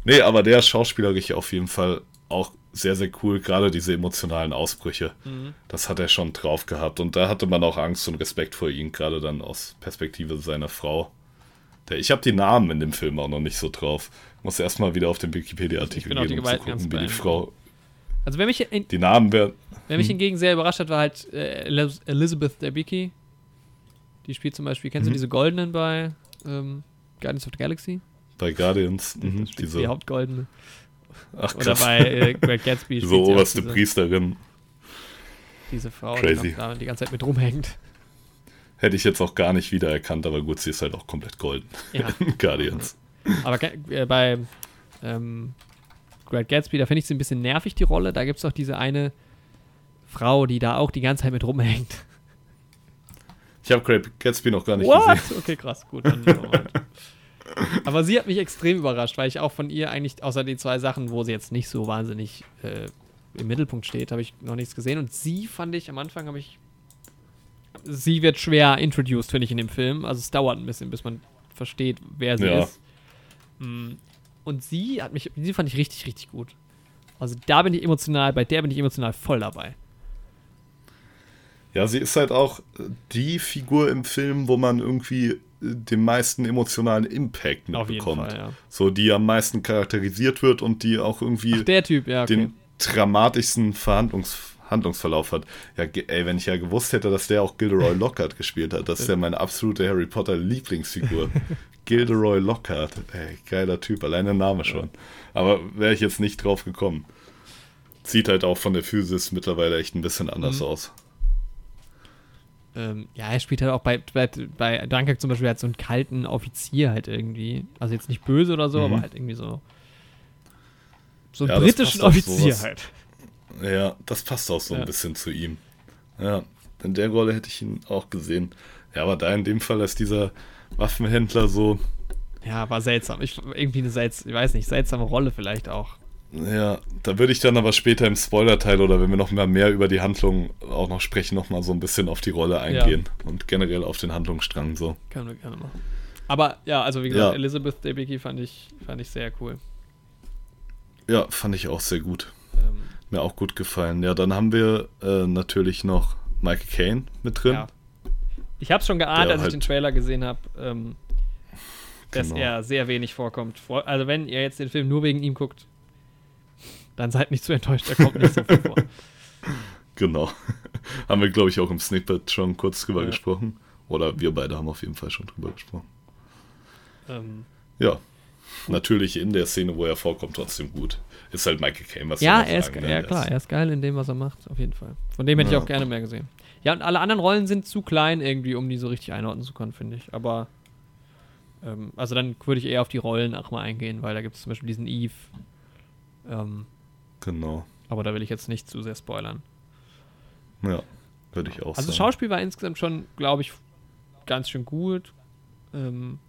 nee, aber der schauspielerisch auf jeden Fall auch sehr, sehr cool. Gerade diese emotionalen Ausbrüche. Mhm. Das hat er schon drauf gehabt. Und da hatte man auch Angst und Respekt vor ihm, gerade dann aus Perspektive seiner Frau. Ich habe die Namen in dem Film auch noch nicht so drauf. Muss erstmal wieder auf den Wikipedia-Artikel die gehen, um zu gucken, wie die. Frau. Also wer mich, in, Die Namen werden. wer mich hingegen sehr überrascht hat, war halt äh, Elizabeth Debicki. Die spielt zum Beispiel, kennst du Mhm. diese Goldenen bei ähm, Guardians of the Galaxy? Bei Guardians. Mhm, Die diese, Hauptgoldene. Ach Oder krass. bei äh, Great Gatsby. [LAUGHS] auch oberste diese, Priesterin. diese Frau, Crazy. die da die ganze Zeit mit rumhängt. Hätte ich jetzt auch gar nicht wiedererkannt, aber gut, sie ist halt auch komplett golden. Ja. [LAUGHS] Guardians. Aber äh, bei ähm, Great Gatsby, da finde ich sie ein bisschen nervig, die Rolle. Da gibt es doch diese eine Frau, die da auch die ganze Zeit mit rumhängt. Ich habe Great Gatsby noch gar nicht gesehen. Okay, krass, gut. Dann. [LAUGHS] Aber sie hat mich extrem überrascht, weil ich auch von ihr eigentlich, außer die zwei Sachen, wo sie jetzt nicht so wahnsinnig äh, im Mittelpunkt steht, habe ich noch nichts gesehen. Und sie fand ich, am Anfang habe ich. Sie wird schwer introduced, finde ich, in dem Film. Also es dauert ein bisschen, bis man versteht, wer sie Ja. ist. Mm. Und sie hat mich, sie fand ich richtig, richtig gut. Also da bin ich emotional, bei der bin ich emotional voll dabei. Ja, sie ist halt auch die Figur im Film, wo man irgendwie den meisten emotionalen Impact mitbekommt. Fall, ja. So, die am meisten charakterisiert wird und die auch irgendwie Ach, der Typ, ja, okay. den dramatischsten Verhandlungs Handlungsverlauf hat. Ja, ey, wenn ich ja gewusst hätte, dass der auch Gilderoy Lockhart gespielt hat, das ist ja [LAUGHS] meine absolute Harry Potter Lieblingsfigur. [LAUGHS] Gilderoy Lockhart, ey, geiler Typ, allein der Name schon. Aber wäre ich jetzt nicht drauf gekommen. Sieht halt auch von der Physis mittlerweile echt ein bisschen anders Mhm. aus. Ähm, ja, er spielt halt auch bei, bei, bei Dunkirk zum Beispiel halt so einen kalten Offizier halt irgendwie. Also jetzt nicht böse oder so, Mhm. aber halt irgendwie so. So einen Ja, britischen Offizier sowas. halt. Ja, das passt auch so Ja. ein bisschen zu ihm. Ja, in der Rolle hätte ich ihn auch gesehen. Ja, aber da in dem Fall als dieser Waffenhändler so, Ja, war seltsam. Ich, irgendwie eine selts ich weiß nicht, seltsame Rolle vielleicht auch. Ja, da würde ich dann aber später im Spoiler-Teil oder wenn wir noch mal mehr über die Handlung auch noch sprechen, noch mal so ein bisschen auf die Rolle eingehen und generell auf den Handlungsstrang so. Können wir gerne machen. Aber ja, also wie gesagt, Ja. Elizabeth Debicki fand ich, fand ich sehr cool. Ja, fand ich auch sehr gut. Ähm, Mir auch gut gefallen. Ja, dann haben wir äh, natürlich noch Michael Caine mit drin. ja. Ich habe schon geahnt, Der als ich halt- den Trailer gesehen habe, ähm, dass Genau. er sehr wenig vorkommt. Vor, also wenn ihr jetzt den Film nur wegen ihm guckt, dann seid nicht zu enttäuscht, er kommt nicht so viel vor. [LAUGHS] Genau. [LAUGHS] haben wir, glaube ich, auch im Snippet schon kurz drüber Ja. gesprochen. Oder wir beide haben auf jeden Fall schon drüber gesprochen. Ähm, Ja. Natürlich in der Szene, wo er vorkommt, trotzdem gut. Ist halt Michael Caine, was ja, er ist, sagen, ge- ne? ja klar, er ist geil in dem, was er macht, auf jeden Fall. Von dem hätte ich Ja. auch gerne mehr gesehen. Ja, und alle anderen Rollen sind zu klein irgendwie, um die so richtig einordnen zu können, finde ich. Aber, ähm, also dann würde ich eher auf die Rollen auch mal eingehen, weil da gibt es zum Beispiel diesen Eve. Ähm, Genau. aber da will ich jetzt nicht zu sehr spoilern. Ja, würde ich auch Also das sagen. Schauspiel war insgesamt schon, glaube ich, ganz schön gut. Ähm,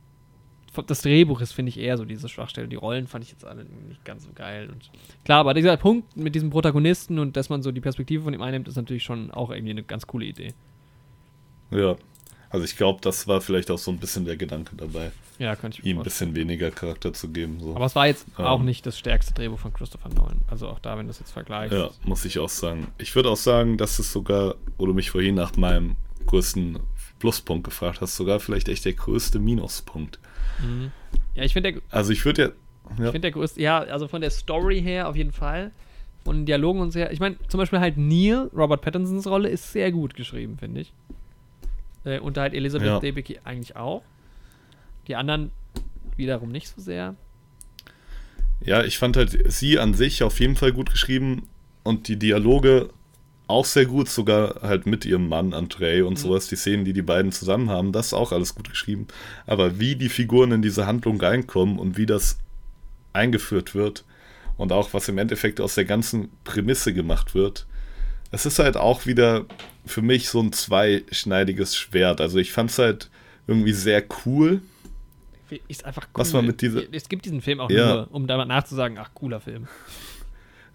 das Drehbuch ist, finde ich, eher so diese Schwachstelle. Die Rollen fand ich jetzt alle nicht ganz so geil. Und klar, aber dieser Punkt mit diesem Protagonisten und dass man so die Perspektive von ihm einnimmt, ist natürlich schon auch irgendwie eine ganz coole Idee. Ja. Also ich glaube, das war vielleicht auch so ein bisschen der Gedanke dabei, Ja, könnte ich ihm ein bisschen weniger Charakter zu geben. So. Aber es war jetzt Ähm. auch nicht das stärkste Drehbuch von Christopher Nolan. Also auch da, wenn du es jetzt vergleichst. Ja, muss ich auch sagen. Ich würde auch sagen, dass es sogar, wo du mich vorhin nach meinem größten Pluspunkt gefragt hast, sogar vielleicht echt der größte Minuspunkt. Mhm. Ja, ich finde der, Also ich würde ja. ich ja find der größte, ja, also von der Story her auf jeden Fall. Von den Dialogen und sehr. Ich meine, zum Beispiel halt Neil, Robert Pattinsons Rolle, ist sehr gut geschrieben, finde ich. Äh, und halt Elizabeth Ja. Debicki eigentlich auch. Die anderen wiederum nicht so sehr. Ja, ich fand halt sie an sich auf jeden Fall gut geschrieben und die Dialoge auch sehr gut, sogar halt mit ihrem Mann Andrei und sowas, die Szenen, die die beiden zusammen haben, das ist auch alles gut geschrieben. Aber wie die Figuren in diese Handlung reinkommen und wie das eingeführt wird und auch was im Endeffekt aus der ganzen Prämisse gemacht wird, es ist halt auch wieder für mich so ein zweischneidiges Schwert. Also ich fand es halt irgendwie sehr cool, Ist einfach cool. Was man mit dieser- Es gibt diesen Film auch Ja. nur, um da mal nachzusagen, ach, cooler Film.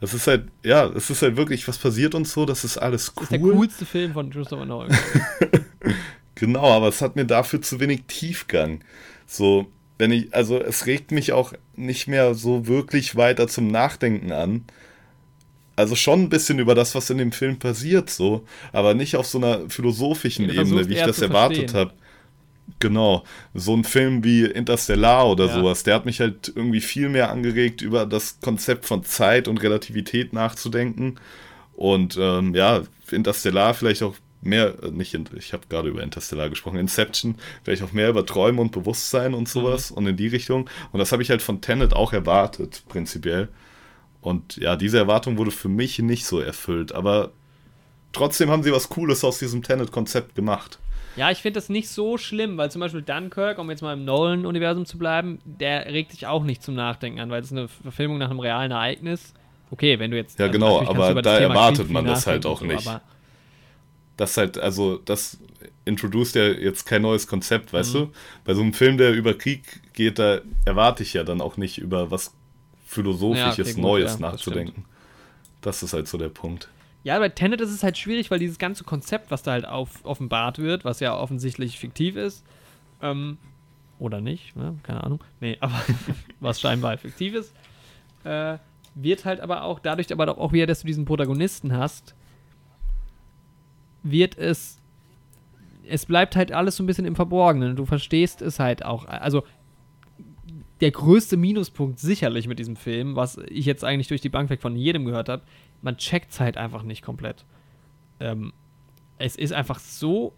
Es ist halt, ja, es ist halt wirklich, was passiert uns so, das ist alles cool. Das ist der coolste Film von Christopher Nolan. [LAUGHS] Genau, aber es hat mir dafür zu wenig Tiefgang. So, wenn ich, also es regt mich auch nicht mehr so wirklich weiter zum Nachdenken an. Also schon ein bisschen über das, was in dem Film passiert, so, aber nicht auf so einer philosophischen Ebene, wie ich das erwartet habe. Genau, so ein Film wie Interstellar oder Ja. sowas, der hat mich halt irgendwie viel mehr angeregt, über das Konzept von Zeit und Relativität nachzudenken. Und ähm, ja, Interstellar vielleicht auch mehr, äh, nicht, ich habe gerade über Interstellar gesprochen, Inception, vielleicht auch mehr über Träume und Bewusstsein und sowas und in die Richtung. Und das habe ich halt von Tenet auch erwartet, prinzipiell. Und ja, diese Erwartung wurde für mich nicht so erfüllt, aber trotzdem haben sie was Cooles aus diesem Tenet-Konzept gemacht. Ja, ich finde das nicht so schlimm, weil zum Beispiel Dunkirk, um jetzt mal im Nolan-Universum zu bleiben, der regt dich auch nicht zum Nachdenken an, weil es eine Verfilmung nach einem realen Ereignis. Okay, wenn du jetzt. Ja, genau, natürlich kannst aber da erwartet man das halt auch so, nicht. Das halt, also das introduced ja jetzt kein neues Konzept, weißt Mhm. du? Bei so einem Film, der über Krieg geht, da erwarte ich ja dann auch nicht über was Philosophisches, Ja, okay, gut, Neues ja, das nachzudenken. Das, ist halt so der Punkt. Ja, bei Tenet ist es halt schwierig, weil dieses ganze Konzept, was da halt auf, offenbart wird, was ja offensichtlich fiktiv ist, ähm, oder nicht, ne? keine Ahnung, nee, [LAUGHS] aber was scheinbar fiktiv ist, äh, wird halt aber auch, dadurch aber auch wieder, dass du diesen Protagonisten hast, wird es, es bleibt halt alles so ein bisschen im Verborgenen. Du verstehst es halt auch, also der größte Minuspunkt sicherlich mit diesem Film, was ich jetzt eigentlich durch die Bank weg von jedem gehört habe, man checkt es halt einfach nicht komplett. Ähm, es ist einfach so.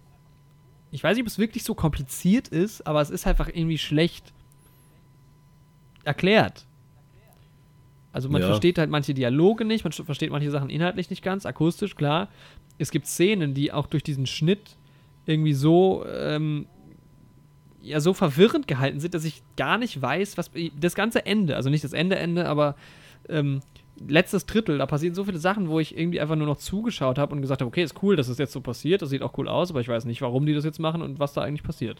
Ich weiß nicht, ob es wirklich so kompliziert ist, aber es ist einfach irgendwie schlecht erklärt. Also man Ja. versteht halt manche Dialoge nicht, man versteht manche Sachen inhaltlich nicht ganz, akustisch, klar. Es gibt Szenen, die auch durch diesen Schnitt irgendwie so ähm, ja so verwirrend gehalten sind, dass ich gar nicht weiß, was das ganze Ende, also nicht das Ende Ende, aber ähm, letztes Drittel, da passieren so viele Sachen, wo ich irgendwie einfach nur noch zugeschaut habe und gesagt habe, okay, ist cool, dass es jetzt so passiert, das sieht auch cool aus, aber ich weiß nicht, warum die das jetzt machen und was da eigentlich passiert.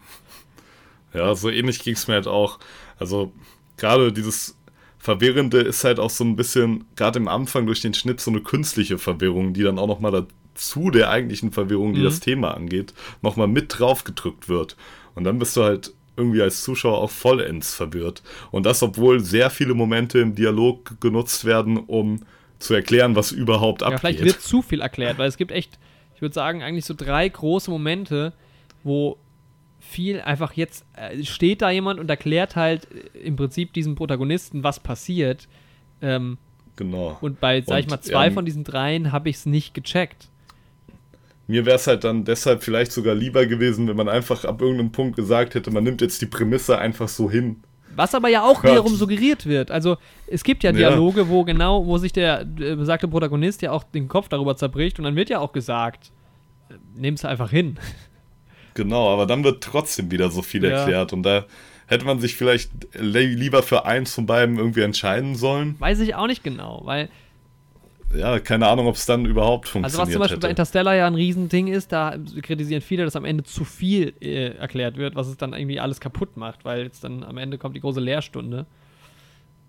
Ja, so ähnlich ging es mir halt auch. Also gerade dieses Verwirrende ist halt auch so ein bisschen, gerade im Anfang durch den Schnitt, so eine künstliche Verwirrung, die dann auch nochmal dazu der eigentlichen Verwirrung, die Mhm. das Thema angeht, nochmal mit drauf gedrückt wird. Und dann bist du halt irgendwie als Zuschauer auch vollends verwirrt. Und das, obwohl sehr viele Momente im Dialog genutzt werden, um zu erklären, was überhaupt Ja, vielleicht abgeht. wird zu viel erklärt, weil es gibt echt, ich würde sagen, eigentlich so drei große Momente, wo viel einfach jetzt äh, steht da jemand und erklärt halt äh, im Prinzip diesem Protagonisten, was passiert. Ähm, Genau. und bei, sag ich Und, mal, zwei ähm, von diesen dreien habe ich es nicht gecheckt. Mir wäre es halt dann deshalb vielleicht sogar lieber gewesen, wenn man einfach ab irgendeinem Punkt gesagt hätte, man nimmt jetzt die Prämisse einfach so hin. Was aber ja auch wiederum suggeriert wird. Also es gibt ja Ja. Dialoge, wo genau, wo sich der äh, besagte Protagonist ja auch den Kopf darüber zerbricht und dann wird ja auch gesagt, äh, nimm's einfach hin. [LAUGHS] Genau, aber dann wird trotzdem wieder so viel Ja. erklärt und da hätte man sich vielleicht li- lieber für eins von beiden irgendwie entscheiden sollen. Weiß ich auch nicht genau, weil Ja, keine Ahnung, ob es dann überhaupt Also funktioniert was zum Beispiel bei hätte. Interstellar ja ein Riesending ist, da kritisieren viele, dass am Ende zu viel äh, erklärt wird, was es dann irgendwie alles kaputt macht, weil jetzt dann am Ende kommt die große Lehrstunde.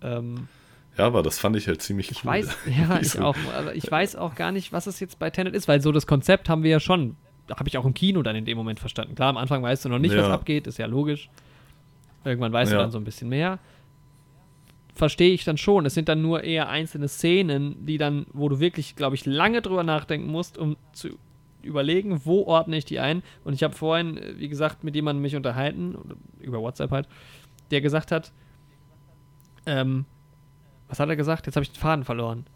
Ähm, Ja, aber das fand ich halt ziemlich ich cool. weiß, [LAUGHS] ja, ich auch, aber ich weiß auch gar nicht, was es jetzt bei Tenet ist, weil so das Konzept haben wir ja schon habe ich auch im Kino dann in dem Moment verstanden. Klar, am Anfang weißt du noch nicht, Ja. was abgeht, ist ja logisch. Irgendwann weißt du Ja. dann so ein bisschen mehr. Verstehe ich dann schon. Es sind dann nur eher einzelne Szenen, die dann, wo du wirklich, glaube ich, lange drüber nachdenken musst, um zu überlegen, wo ordne ich die ein. Und ich habe vorhin, äh, wie gesagt, mit jemandem mich unterhalten, über WhatsApp halt, der gesagt hat, ähm, was hat er gesagt? Jetzt habe ich den Faden verloren.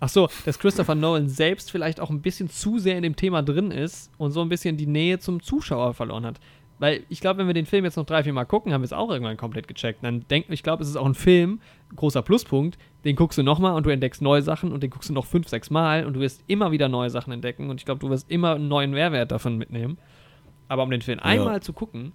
Ach so, dass Christopher Nolan selbst vielleicht auch ein bisschen zu sehr in dem Thema drin ist und so ein bisschen die Nähe zum Zuschauer verloren hat. Weil ich glaube, wenn wir den Film jetzt noch drei, vier Mal gucken, haben wir es auch irgendwann komplett gecheckt. Dann denken, ich glaube, es ist auch ein Film, großer Pluspunkt, den guckst du nochmal und du entdeckst neue Sachen und den guckst du noch fünf, sechs Mal und du wirst immer wieder neue Sachen entdecken und ich glaube, du wirst immer einen neuen Mehrwert davon mitnehmen. Aber um den Film einmal zu gucken,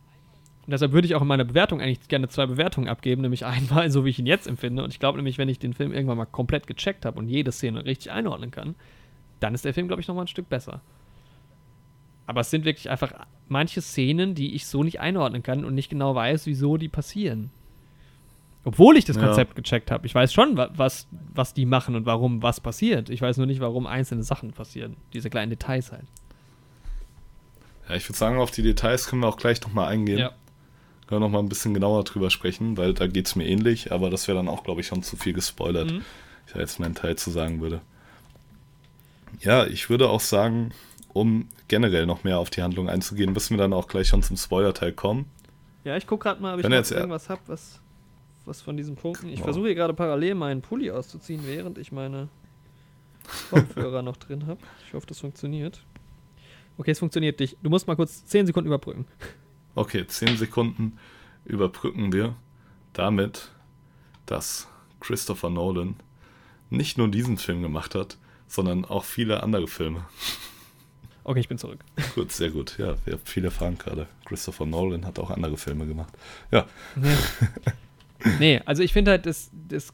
und deshalb würde ich auch in meiner Bewertung eigentlich gerne zwei Bewertungen abgeben, nämlich einmal, [LAUGHS] so wie ich ihn jetzt empfinde. Und ich glaube nämlich, wenn ich den Film irgendwann mal komplett gecheckt habe und jede Szene richtig einordnen kann, dann ist der Film, glaube ich, nochmal ein Stück besser. Aber es sind wirklich einfach manche Szenen, die ich so nicht einordnen kann und nicht genau weiß, wieso die passieren. Obwohl ich das Ja. Konzept gecheckt habe. Ich weiß schon, wa- was, was die machen und warum was passiert. Ich weiß nur nicht, warum einzelne Sachen passieren. Diese kleinen Details halt. Ja, ich würde sagen, auf die Details können wir auch gleich nochmal eingehen. Ja. Können wir nochmal ein bisschen genauer drüber sprechen, weil da geht es mir ähnlich, aber das wäre dann auch, glaube ich, schon zu viel gespoilert, Mhm. ich da jetzt meinen Teil zu sagen würde. Ja, ich würde auch sagen, um generell noch mehr auf die Handlung einzugehen, müssen wir dann auch gleich schon zum Spoiler-Teil kommen. Ja, ich gucke gerade mal, ob ich jetzt- irgendwas habe, was, was von diesen Punkten. Ich versuche hier gerade parallel meinen Pulli auszuziehen, während ich meine Kopfhörer noch drin habe. Ich hoffe, das funktioniert. Okay, es funktioniert nicht. Du musst mal kurz 10 Sekunden überbrücken. Okay, 10 Sekunden überbrücken wir damit, dass Christopher Nolan nicht nur diesen Film gemacht hat, sondern auch viele andere Filme. Okay, ich bin zurück. Gut, sehr gut. Ja, wir viele fragen gerade. Christopher Nolan hat auch andere Filme gemacht. Ja, [LAUGHS] nee, also ich finde halt, das, das,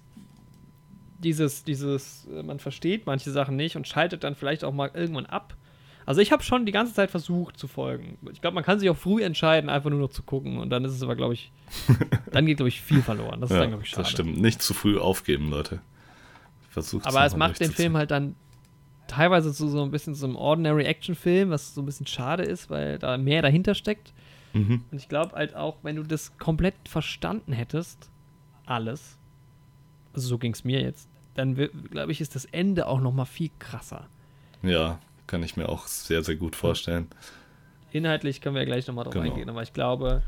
dieses, dieses, äh, man versteht manche Sachen nicht und schaltet dann vielleicht auch mal irgendwann ab. Also ich habe schon die ganze Zeit versucht zu folgen. Ich glaube, man kann sich auch früh entscheiden, einfach nur noch zu gucken und dann ist es aber, glaube ich, [LAUGHS] dann geht, glaube ich, viel verloren. Das ist ja dann, glaube ich, schade. das stimmt. Nicht zu früh aufgeben, Leute. Versucht Aber es macht den Film halt dann teilweise zu so ein bisschen so einem Ordinary Action-Film, was so ein bisschen schade ist, weil da mehr dahinter steckt. Mhm. Und ich glaube halt auch, wenn du das komplett verstanden hättest, alles, also so ging es mir jetzt, dann glaube ich, ist das Ende auch noch mal viel krasser. Ja, kann ich mir auch sehr, sehr gut vorstellen. Inhaltlich können wir ja gleich noch mal drauf Genau. eingehen, aber ich glaube,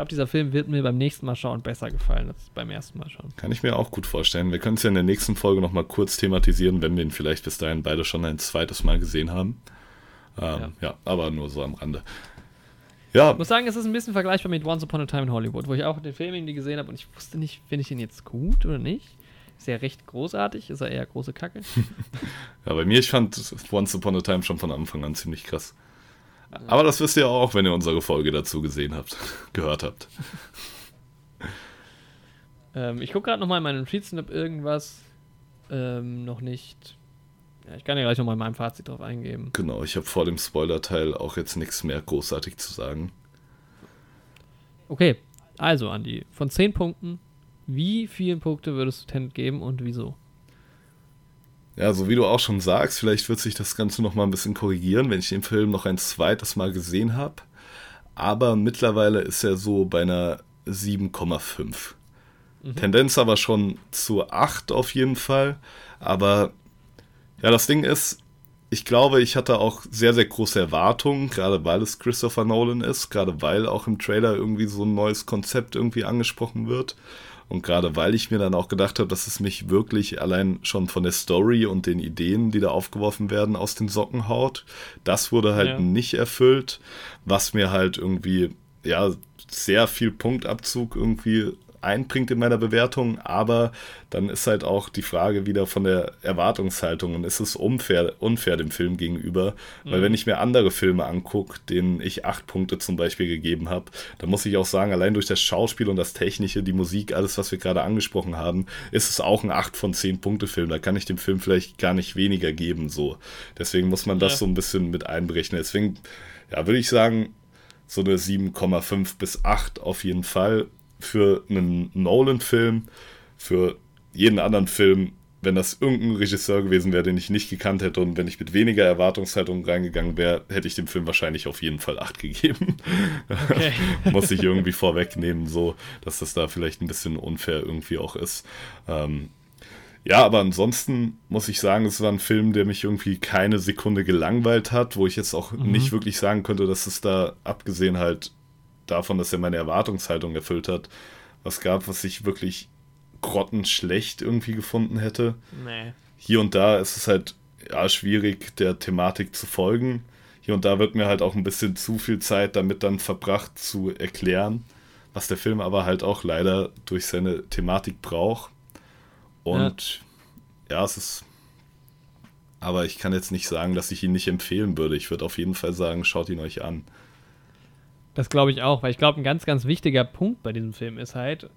glaube, dieser Film wird mir beim nächsten Mal schauen besser gefallen als beim ersten Mal schauen. Kann ich mir auch gut vorstellen. Wir können es ja in der nächsten Folge nochmal kurz thematisieren, wenn wir ihn vielleicht bis dahin beide schon ein zweites Mal gesehen haben. Ähm, ja. Ja. aber nur so am Rande. Ja, Ich muss sagen, es ist ein bisschen vergleichbar mit Once Upon a Time in Hollywood, wo ich auch den Film irgendwie gesehen habe und ich wusste nicht, finde ich ihn jetzt gut oder nicht. Ist er recht großartig? Ist er eher große Kacke? [LAUGHS] ja, bei mir, ich fand Once Upon a Time schon von Anfang an ziemlich krass. [LAUGHS] Aber das wisst ihr auch, wenn ihr unsere Folge dazu gesehen habt, [LAUGHS] gehört habt. ähm, ich gucke gerade nochmal in meinen Notizen, ob irgendwas ähm, noch nicht. Ja, ich kann ja gleich nochmal in meinem Fazit drauf eingeben. Genau, ich habe vor dem Spoiler-Teil auch jetzt nichts mehr großartig zu sagen. Okay, also Andi, von 10 Punkten, wie viele Punkte würdest du Tenet geben und wieso? Ja, so wie du auch schon sagst, vielleicht wird sich das Ganze noch mal ein bisschen korrigieren, wenn ich den Film noch ein zweites Mal gesehen habe. Aber mittlerweile ist er so bei einer 7,5. Tendenz aber schon zu 8 auf jeden Fall. Aber ja, das Ding ist, ich glaube, ich hatte auch sehr, sehr große Erwartungen, gerade weil es Christopher Nolan ist, gerade weil auch im Trailer irgendwie so ein neues Konzept irgendwie angesprochen wird. Und gerade weil ich mir dann auch gedacht habe, dass es mich wirklich allein schon von der Story und den Ideen, die da aufgeworfen werden, aus den Socken haut. Das wurde halt Ja. nicht erfüllt, was mir halt irgendwie, ja, sehr viel Punktabzug irgendwie einbringt in meiner Bewertung, aber dann ist halt auch die Frage wieder von der Erwartungshaltung und ist es unfair, unfair dem Film gegenüber, weil wenn ich mir andere Filme angucke, denen ich acht Punkte zum Beispiel gegeben habe, dann muss ich auch sagen, allein durch das Schauspiel und das Technische, die Musik, alles, was wir gerade angesprochen haben, ist es auch ein 8 von 10 Punkte Film. Da kann ich dem Film vielleicht gar nicht weniger geben, so. Deswegen muss man das Ja. so ein bisschen mit einberechnen. Deswegen, ja, würde ich sagen, so eine 7,5 bis 8 auf jeden Fall. Für einen Nolan-Film, für jeden anderen Film wenn das irgendein Regisseur gewesen wäre, den ich nicht gekannt hätte und wenn ich mit weniger Erwartungshaltung reingegangen wäre, hätte ich dem Film wahrscheinlich auf jeden Fall 8 gegeben. Okay. [LAUGHS] Muss ich irgendwie vorwegnehmen, so, dass das da vielleicht ein bisschen unfair irgendwie auch ist. Ähm, ja, aber ansonsten muss ich sagen, es war ein Film, der mich irgendwie keine Sekunde gelangweilt hat, wo ich jetzt auch mhm. nicht wirklich sagen könnte, dass es da, abgesehen halt davon, dass er meine Erwartungshaltung erfüllt hat, was gab, was ich wirklich grottenschlecht irgendwie gefunden hätte. Nee. Hier und da ist es halt ja, schwierig, der Thematik zu folgen. Hier und da wird mir halt auch ein bisschen zu viel Zeit damit dann verbracht zu erklären, was der Film aber halt auch leider durch seine Thematik braucht. Und ja, ja es ist. Aber ich kann jetzt nicht sagen, dass ich ihn nicht empfehlen würde. Ich würde auf jeden Fall sagen, schaut ihn euch an. Das glaube ich auch, weil ich glaube, ein ganz, ganz wichtiger Punkt bei diesem Film ist halt,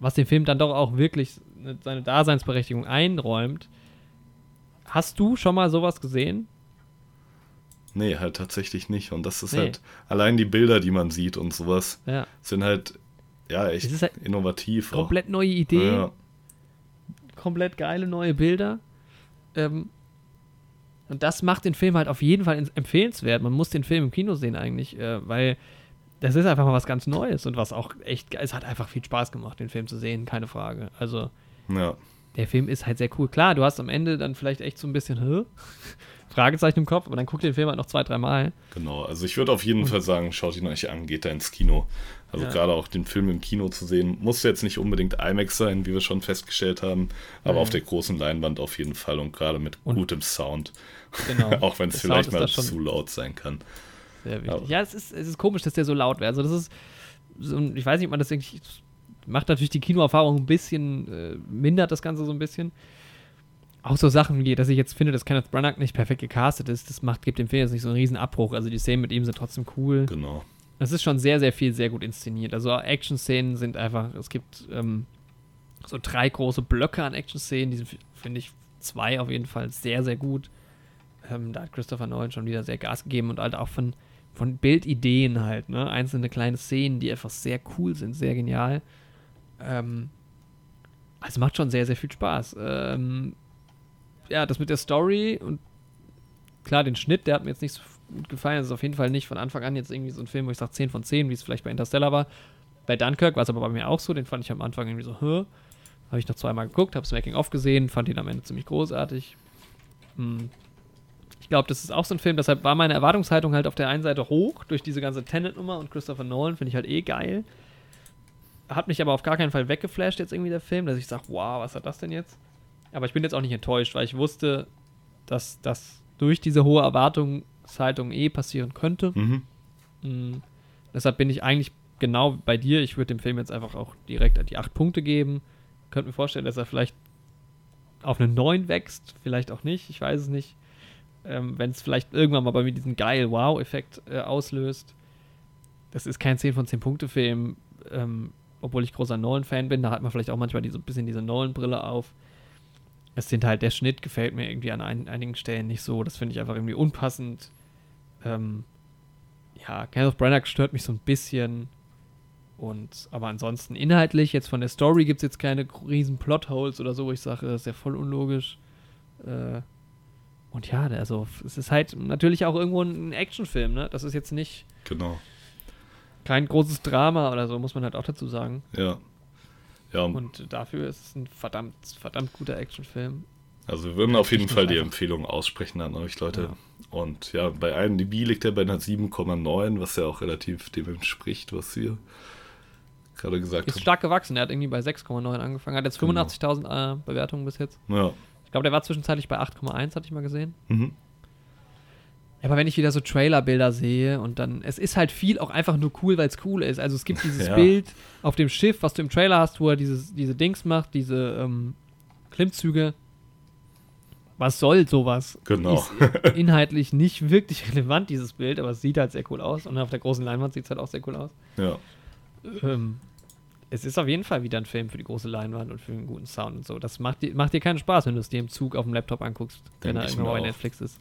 was dem Film dann doch auch wirklich seine Daseinsberechtigung einräumt. Hast du schon mal sowas gesehen? Nee, halt tatsächlich nicht. Und das ist nee. halt, allein die Bilder, die man sieht und sowas, ja. sind halt, ja, echt halt innovativ. Komplett auch. neue Ideen. Ja. Komplett geile neue Bilder. Ähm, und das macht den Film halt auf jeden Fall empfehlenswert. Man muss den Film im Kino sehen eigentlich, äh, weil das ist einfach mal was ganz Neues und was auch echt, es hat einfach viel Spaß gemacht, den Film zu sehen, keine Frage. Also, ja. der Film ist halt sehr cool. Klar, du hast am Ende dann vielleicht echt so ein bisschen, Hä? [LAUGHS] Fragezeichen im Kopf, aber dann guck den Film halt noch zwei, dreimal. Genau, also ich würde auf jeden Fall sagen, schaut ihn euch an, geht da ins Kino. Also ja. gerade auch den Film im Kino zu sehen, muss jetzt nicht unbedingt IMAX sein, wie wir schon festgestellt haben, aber mhm. auf der großen Leinwand auf jeden Fall und gerade mit und gutem Sound. Genau. [LAUGHS] auch wenn es vielleicht mal zu laut sein kann. Sehr wichtig. Ja, ja es, ist, es ist komisch, dass der so laut wäre. Also das ist, so, ich weiß nicht, ob man das irgendwie, macht natürlich die Kinoerfahrung ein bisschen, äh, mindert das Ganze so ein bisschen. Auch so Sachen wie, dass ich jetzt finde, dass Kenneth Branagh nicht perfekt gecastet ist, das macht, gibt dem Film jetzt nicht so einen riesen Abbruch. Also die Szenen mit ihm sind trotzdem cool. Genau. Das ist schon sehr, sehr viel, sehr gut inszeniert. Also Action-Szenen sind einfach, es gibt ähm, so drei große Blöcke an Action-Szenen, die sind, finde ich, zwei auf jeden Fall sehr, sehr gut. Ähm, da hat Christopher Nolan schon wieder sehr Gas gegeben und halt auch von, von Bildideen halt, ne? Einzelne kleine Szenen, die einfach sehr cool sind, sehr genial. Ähm, also macht schon sehr, sehr viel Spaß. Ähm, ja, das mit der Story und klar, den Schnitt, der hat mir jetzt nicht so gut gefallen. Das ist auf jeden Fall nicht von Anfang an jetzt irgendwie so ein Film, wo ich sage 10 von 10, wie es vielleicht bei Interstellar war. Bei Dunkirk war es aber bei mir auch so, den fand ich am Anfang irgendwie so, hä? Habe ich noch zweimal geguckt, habe das Making-of gesehen, fand ihn am Ende ziemlich großartig. Hm. Ich glaube, das ist auch so ein Film, deshalb war meine Erwartungshaltung halt auf der einen Seite hoch durch diese ganze Tenet-Nummer und Christopher Nolan finde ich halt eh geil. Hat mich aber auf gar keinen Fall weggeflasht jetzt irgendwie der Film, dass ich sage, wow, was hat das denn jetzt? Aber ich bin jetzt auch nicht enttäuscht, weil ich wusste, dass das durch diese hohe Erwartungshaltung eh passieren könnte. Mhm. Mhm. Deshalb bin ich eigentlich genau bei dir. Ich würde dem Film jetzt einfach auch direkt die acht Punkte geben. Könnte mir vorstellen, dass er vielleicht auf eine 9 wächst, vielleicht auch nicht, ich weiß es nicht ähm, wenn es vielleicht irgendwann mal bei mir diesen geil Wow-Effekt äh, auslöst. Das ist kein 10 von 10 Punkte-Film, ähm, obwohl ich großer Nolan-Fan bin. Da hat man vielleicht auch manchmal so ein bisschen diese Nolan-Brille auf. Es sind halt, der Schnitt gefällt mir irgendwie an ein, einigen Stellen nicht so. Das finde ich einfach irgendwie unpassend. Ähm, ja, Kenneth Branagh stört mich so ein bisschen. Und, aber ansonsten inhaltlich, jetzt von der Story gibt es jetzt keine riesen Plotholes oder so, wo ich sage, das ist ja voll unlogisch. Äh, und ja, also es ist halt natürlich auch irgendwo ein Actionfilm, ne? Das ist jetzt nicht genau. kein großes Drama oder so, muss man halt auch dazu sagen. Ja. ja. Und dafür ist es ein verdammt, verdammt guter Actionfilm. Also wir würden auf jeden Fall die Empfehlung aussprechen an euch Leute. Ja. Und ja, bei IMDb liegt er bei einer 7,9, was ja auch relativ dem entspricht, was wir gerade gesagt haben. Ist stark gewachsen, er hat irgendwie bei 6,9 angefangen, hat jetzt 85.000 genau. äh, Bewertungen bis jetzt. Ja. Ich glaube, der war zwischenzeitlich bei 8,1, hatte ich mal gesehen. Mhm. Aber wenn ich wieder so Trailerbilder sehe und dann, es ist halt viel auch einfach nur cool, weil es cool ist. Also es gibt dieses [LAUGHS] ja. Bild auf dem Schiff, was du im Trailer hast, wo er dieses, diese Dings macht, diese ähm, Klimmzüge. Was soll sowas? Genau. Ist inhaltlich nicht wirklich relevant, dieses Bild, aber es sieht halt sehr cool aus. Und auf der großen Leinwand sieht es halt auch sehr cool aus. Ja. Ähm, es ist auf jeden Fall wieder ein Film für die große Leinwand und für einen guten Sound und so. Das macht dir, macht dir keinen Spaß, wenn du es dir im Zug auf dem Laptop anguckst, wenn er irgendwo bei Netflix ist.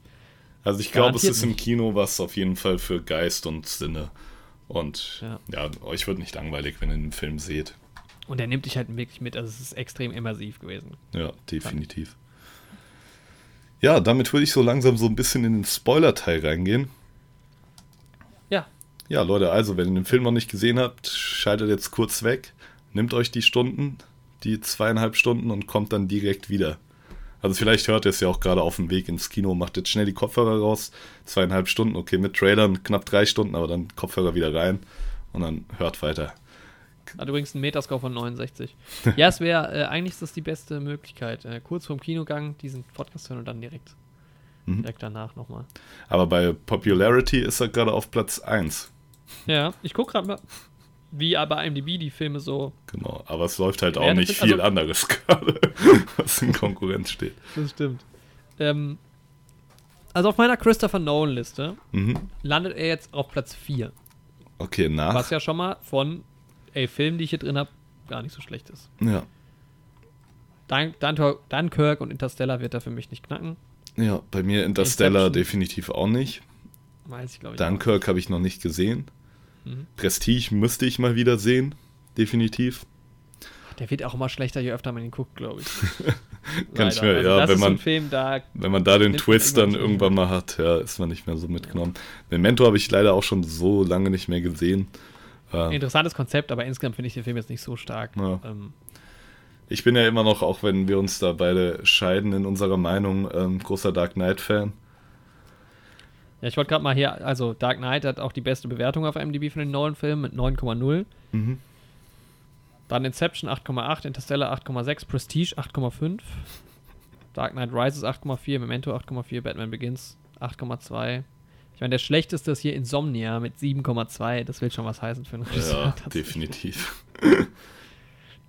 Also ich glaube, es ist im Kino was auf jeden Fall für Geist und Sinne. Und ja, ja euch wird nicht langweilig, wenn ihr den Film seht. Und er nimmt dich halt wirklich mit. Also es ist extrem immersiv gewesen. Ja, definitiv. Ja, damit würde ich so langsam so ein bisschen in den Spoiler-Teil reingehen. Ja. Ja, Leute, also, wenn ihr den Film noch nicht gesehen habt, schaltet jetzt kurz weg, nehmt euch die Stunden, die zweieinhalb Stunden und kommt dann direkt wieder. Also vielleicht hört ihr es ja auch gerade auf dem Weg ins Kino, macht jetzt schnell die Kopfhörer raus, zweieinhalb Stunden, okay, mit Trailern knapp drei Stunden, aber dann Kopfhörer wieder rein und dann hört weiter. Hat übrigens einen Metascore von 69. ja, es wäre, äh, eigentlich ist das die beste Möglichkeit. Äh, kurz vorm Kinogang diesen Podcast hören und dann direkt, Mhm. direkt danach nochmal. Aber bei Popularity ist er gerade auf Platz 1. Ja, ich gucke gerade mal, wie bei IMDb die Filme so. Genau, aber es läuft halt auch nicht ist- viel also- anderes [LAUGHS] gerade, was in Konkurrenz steht. Das stimmt. Ähm, also auf meiner Christopher Nolan-Liste Mhm. landet er jetzt auf Platz 4. Okay, nach. Was ja schon mal von, ey, Filmen, die ich hier drin habe, gar nicht so schlecht ist. Ja. Dun Dun Dunkirk und Interstellar wird da für mich nicht knacken. ja, bei mir Interstellar Inception. definitiv auch nicht. Weiß ich, glaube ich. Dunkirk habe ich noch nicht gesehen. Mhm. Prestige müsste ich mal wieder sehen, definitiv. Der wird auch immer schlechter, je öfter man ihn guckt, glaube ich. [LAUGHS] Ganz schwer, also ja, wenn man- Film, da Wenn man da den Twist dann irgendwann mal hat, ja, ist man nicht mehr so mitgenommen. Memento habe ich leider auch schon so lange nicht mehr gesehen. Ähm, interessantes Konzept, aber insgesamt finde ich den Film jetzt nicht so stark. Ja. Ähm, ich bin ja immer noch, auch wenn wir uns da beide scheiden in unserer Meinung, ähm, großer Dark Knight-Fan. Ja, ich wollte gerade mal hier, also Dark Knight hat auch die beste Bewertung auf MDB von den neuen Filmen mit 9,0. Mhm. Dann Inception 8,8, Interstellar 8,6, Prestige 8,5, Dark Knight Rises 8,4, Memento 8,4, Batman Begins 8,2. Ich meine, der schlechteste ist hier Insomnia mit 7,2. Das will schon was heißen für einen Regisseur. [LAUGHS] Ja, definitiv.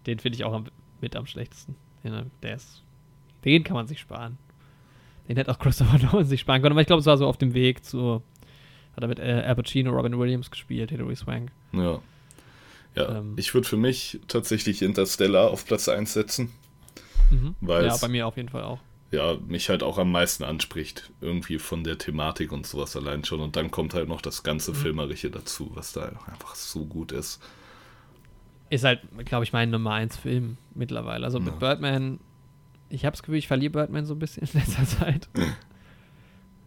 Den finde ich auch am, mit am schlechtesten. Den, der ist, den kann man sich sparen. Den hätte auch Christopher [LAUGHS] Nolan sich sparen können. Aber ich glaube, es war so auf dem Weg zu. Hat er mit äh, Al Pacino, Robin Williams gespielt, Hilary Swank. Ja. Ja, Ähm. ich würde für mich tatsächlich Interstellar auf Platz 1 setzen, Mhm. Weil ja, bei mir auf jeden Fall auch. ja, mich halt auch am meisten anspricht, irgendwie von der Thematik und sowas allein schon. Und dann kommt halt noch das ganze Mhm. Filmerische dazu, was da einfach so gut ist. Ist halt, glaube ich, mein Nummer 1 Film mittlerweile. Also mit Ja. Birdman, ich habe das Gefühl, ich verliere Birdman so ein bisschen in letzter Zeit.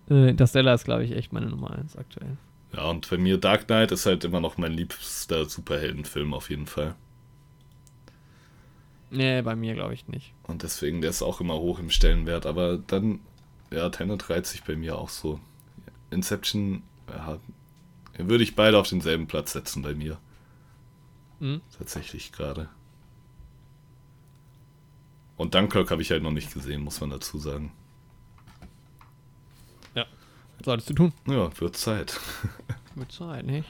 äh, Interstellar ist, glaube ich, echt meine Nummer 1 aktuell. Ja, und bei mir Dark Knight ist halt immer noch mein liebster Superheldenfilm auf jeden Fall. Nee, bei mir glaube ich nicht. Und deswegen, der ist auch immer hoch im Stellenwert. Aber dann, ja, Tenet reizt sich bei mir auch so. Inception, ja, würde ich beide auf denselben Platz setzen bei mir. Mhm. Tatsächlich gerade. Und Dunkirk habe ich halt noch nicht gesehen, muss man dazu sagen. Solltest du tun. Ja, wird Zeit. [LAUGHS] Mit Zeit, nicht?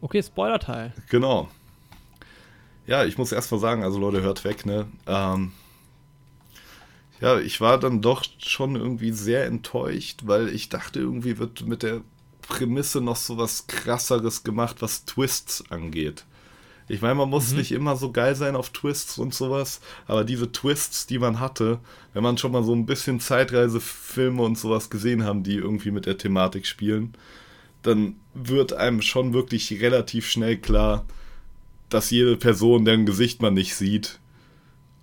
Okay, Spoiler-Teil. Genau. Ja, ich muss erst mal sagen, also Leute, hört weg, ne? Ähm, ja, ich war dann doch schon irgendwie sehr enttäuscht, weil ich dachte, irgendwie wird mit der Prämisse noch so was krasseres gemacht, was Twists angeht. Ich meine, man muss Mhm. nicht immer so geil sein auf Twists und sowas, aber diese Twists, die man hatte, wenn man schon mal so ein bisschen Zeitreisefilme und sowas gesehen haben, die irgendwie mit der Thematik spielen, dann wird einem schon wirklich relativ schnell klar, dass jede Person, deren Gesicht man nicht sieht,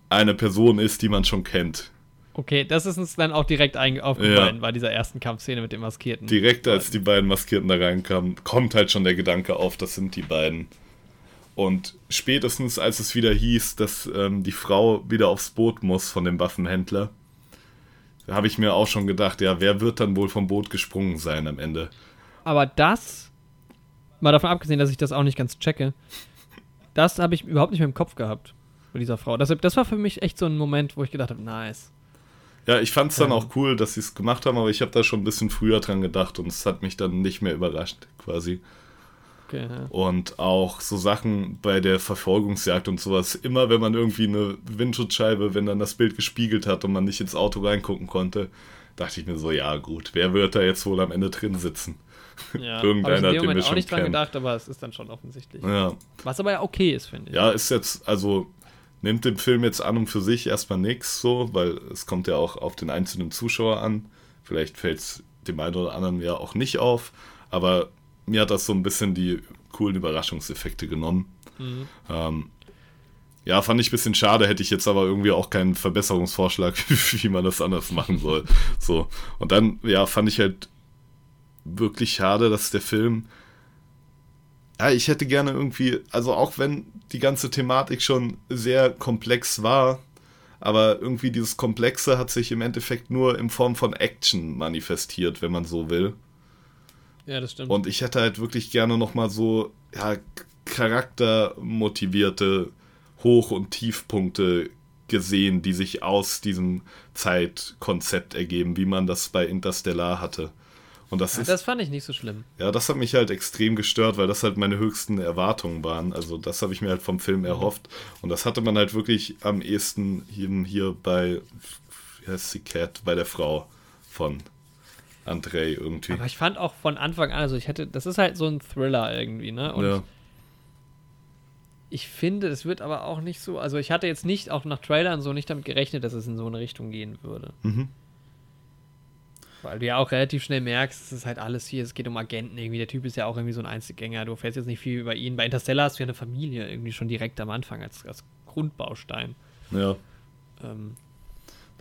eine Person ist, die man schon kennt. Okay, das ist uns dann auch direkt aufgefallen bei dieser ersten Kampfszene mit dem Maskierten. Direkt als die beiden Maskierten da reinkamen, kommt halt schon der Gedanke auf, das sind die beiden. Und spätestens als es wieder hieß, dass ähm, die Frau wieder aufs Boot muss von dem Waffenhändler, da habe ich mir auch schon gedacht, ja, wer wird dann wohl vom Boot gesprungen sein am Ende? Aber das, mal davon abgesehen, dass ich das auch nicht ganz checke, das habe ich überhaupt nicht mehr im Kopf gehabt bei dieser Frau. Das, das war für mich echt so ein Moment, wo ich gedacht habe, nice. Ja, ich fand es dann Ähm. auch cool, dass sie es gemacht haben, aber ich habe da schon ein bisschen früher dran gedacht und es hat mich dann nicht mehr überrascht, quasi. Okay, ja. Und auch so Sachen bei der Verfolgungsjagd und sowas. Immer wenn man irgendwie eine Windschutzscheibe, wenn dann das Bild gespiegelt hat und man nicht ins Auto reingucken konnte, dachte ich mir so, ja gut, wer wird da jetzt wohl am Ende drin sitzen? Ja, [LAUGHS] Irgendeiner, ich in dem den wir Moment auch schon nicht dran kennen. gedacht, aber es ist dann schon offensichtlich. Ja, Was aber ja okay ist, finde ich. ja, ist jetzt, also nimmt dem Film jetzt an und für sich erstmal nichts so, weil es kommt ja auch auf den einzelnen Zuschauer an. Vielleicht fällt es dem einen oder anderen ja auch nicht auf, aber mir hat das so ein bisschen die coolen Überraschungseffekte genommen. Mhm. Ähm, Ja, fand ich ein bisschen schade, hätte ich jetzt aber irgendwie auch keinen Verbesserungsvorschlag, [LAUGHS] wie man das anders machen soll. So. Und dann, ja, fand ich halt wirklich schade, dass der Film. Ja, ich hätte gerne irgendwie, also auch wenn die ganze Thematik schon sehr komplex war, aber irgendwie dieses Komplexe hat sich im Endeffekt nur in Form von Action manifestiert, wenn man so will. Ja, das stimmt. Und ich hätte halt wirklich gerne nochmal so, ja, charaktermotivierte Hoch- und Tiefpunkte gesehen, die sich aus diesem Zeitkonzept ergeben, wie man das bei Interstellar hatte. Und das ja, ist, das fand ich nicht so schlimm. ja, das hat mich halt extrem gestört, weil das halt meine höchsten Erwartungen waren. Also das habe ich mir halt vom Film erhofft. Und das hatte man halt wirklich am ehesten hier, hier bei, wie heißt sie, Cat, bei der Frau von Andrei irgendwie. Aber ich fand auch von Anfang an, also ich hätte, das ist halt so ein Thriller irgendwie, ne? Und ja. ich finde, es wird aber auch nicht so, also ich hatte jetzt nicht, auch nach Trailern so nicht damit gerechnet, dass es in so eine Richtung gehen würde. Mhm. Weil du ja auch relativ schnell merkst, es ist halt alles hier, es geht um Agenten irgendwie. Der Typ ist ja auch irgendwie so ein Einzelgänger. Du erfährst jetzt nicht viel über ihn. Bei Interstellar hast du ja eine Familie irgendwie schon direkt am Anfang als, als Grundbaustein. ja, Ähm,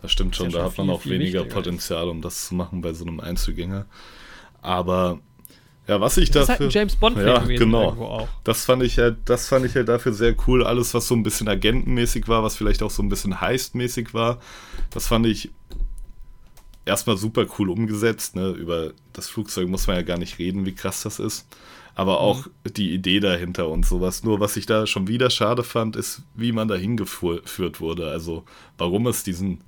das stimmt Ist ja schon. schon da hat man viel, auch viel weniger Potenzial, um das zu machen bei so einem Einzelgänger. Aber ja, was ich das ist dafür. halt ein James Bond-Film Ja, genau. irgendwo auch. Das fand ich halt, das fand ich halt dafür sehr cool. Alles, was so ein bisschen agentenmäßig war, was vielleicht auch so ein bisschen heistmäßig war, das fand ich erstmal super cool umgesetzt. Ne? Über das Flugzeug muss man ja gar nicht reden, wie krass das ist. Aber auch die Idee dahinter und sowas. Nur was ich da schon wieder schade fand, ist, wie man dahin geführt wurde. Also warum es diesen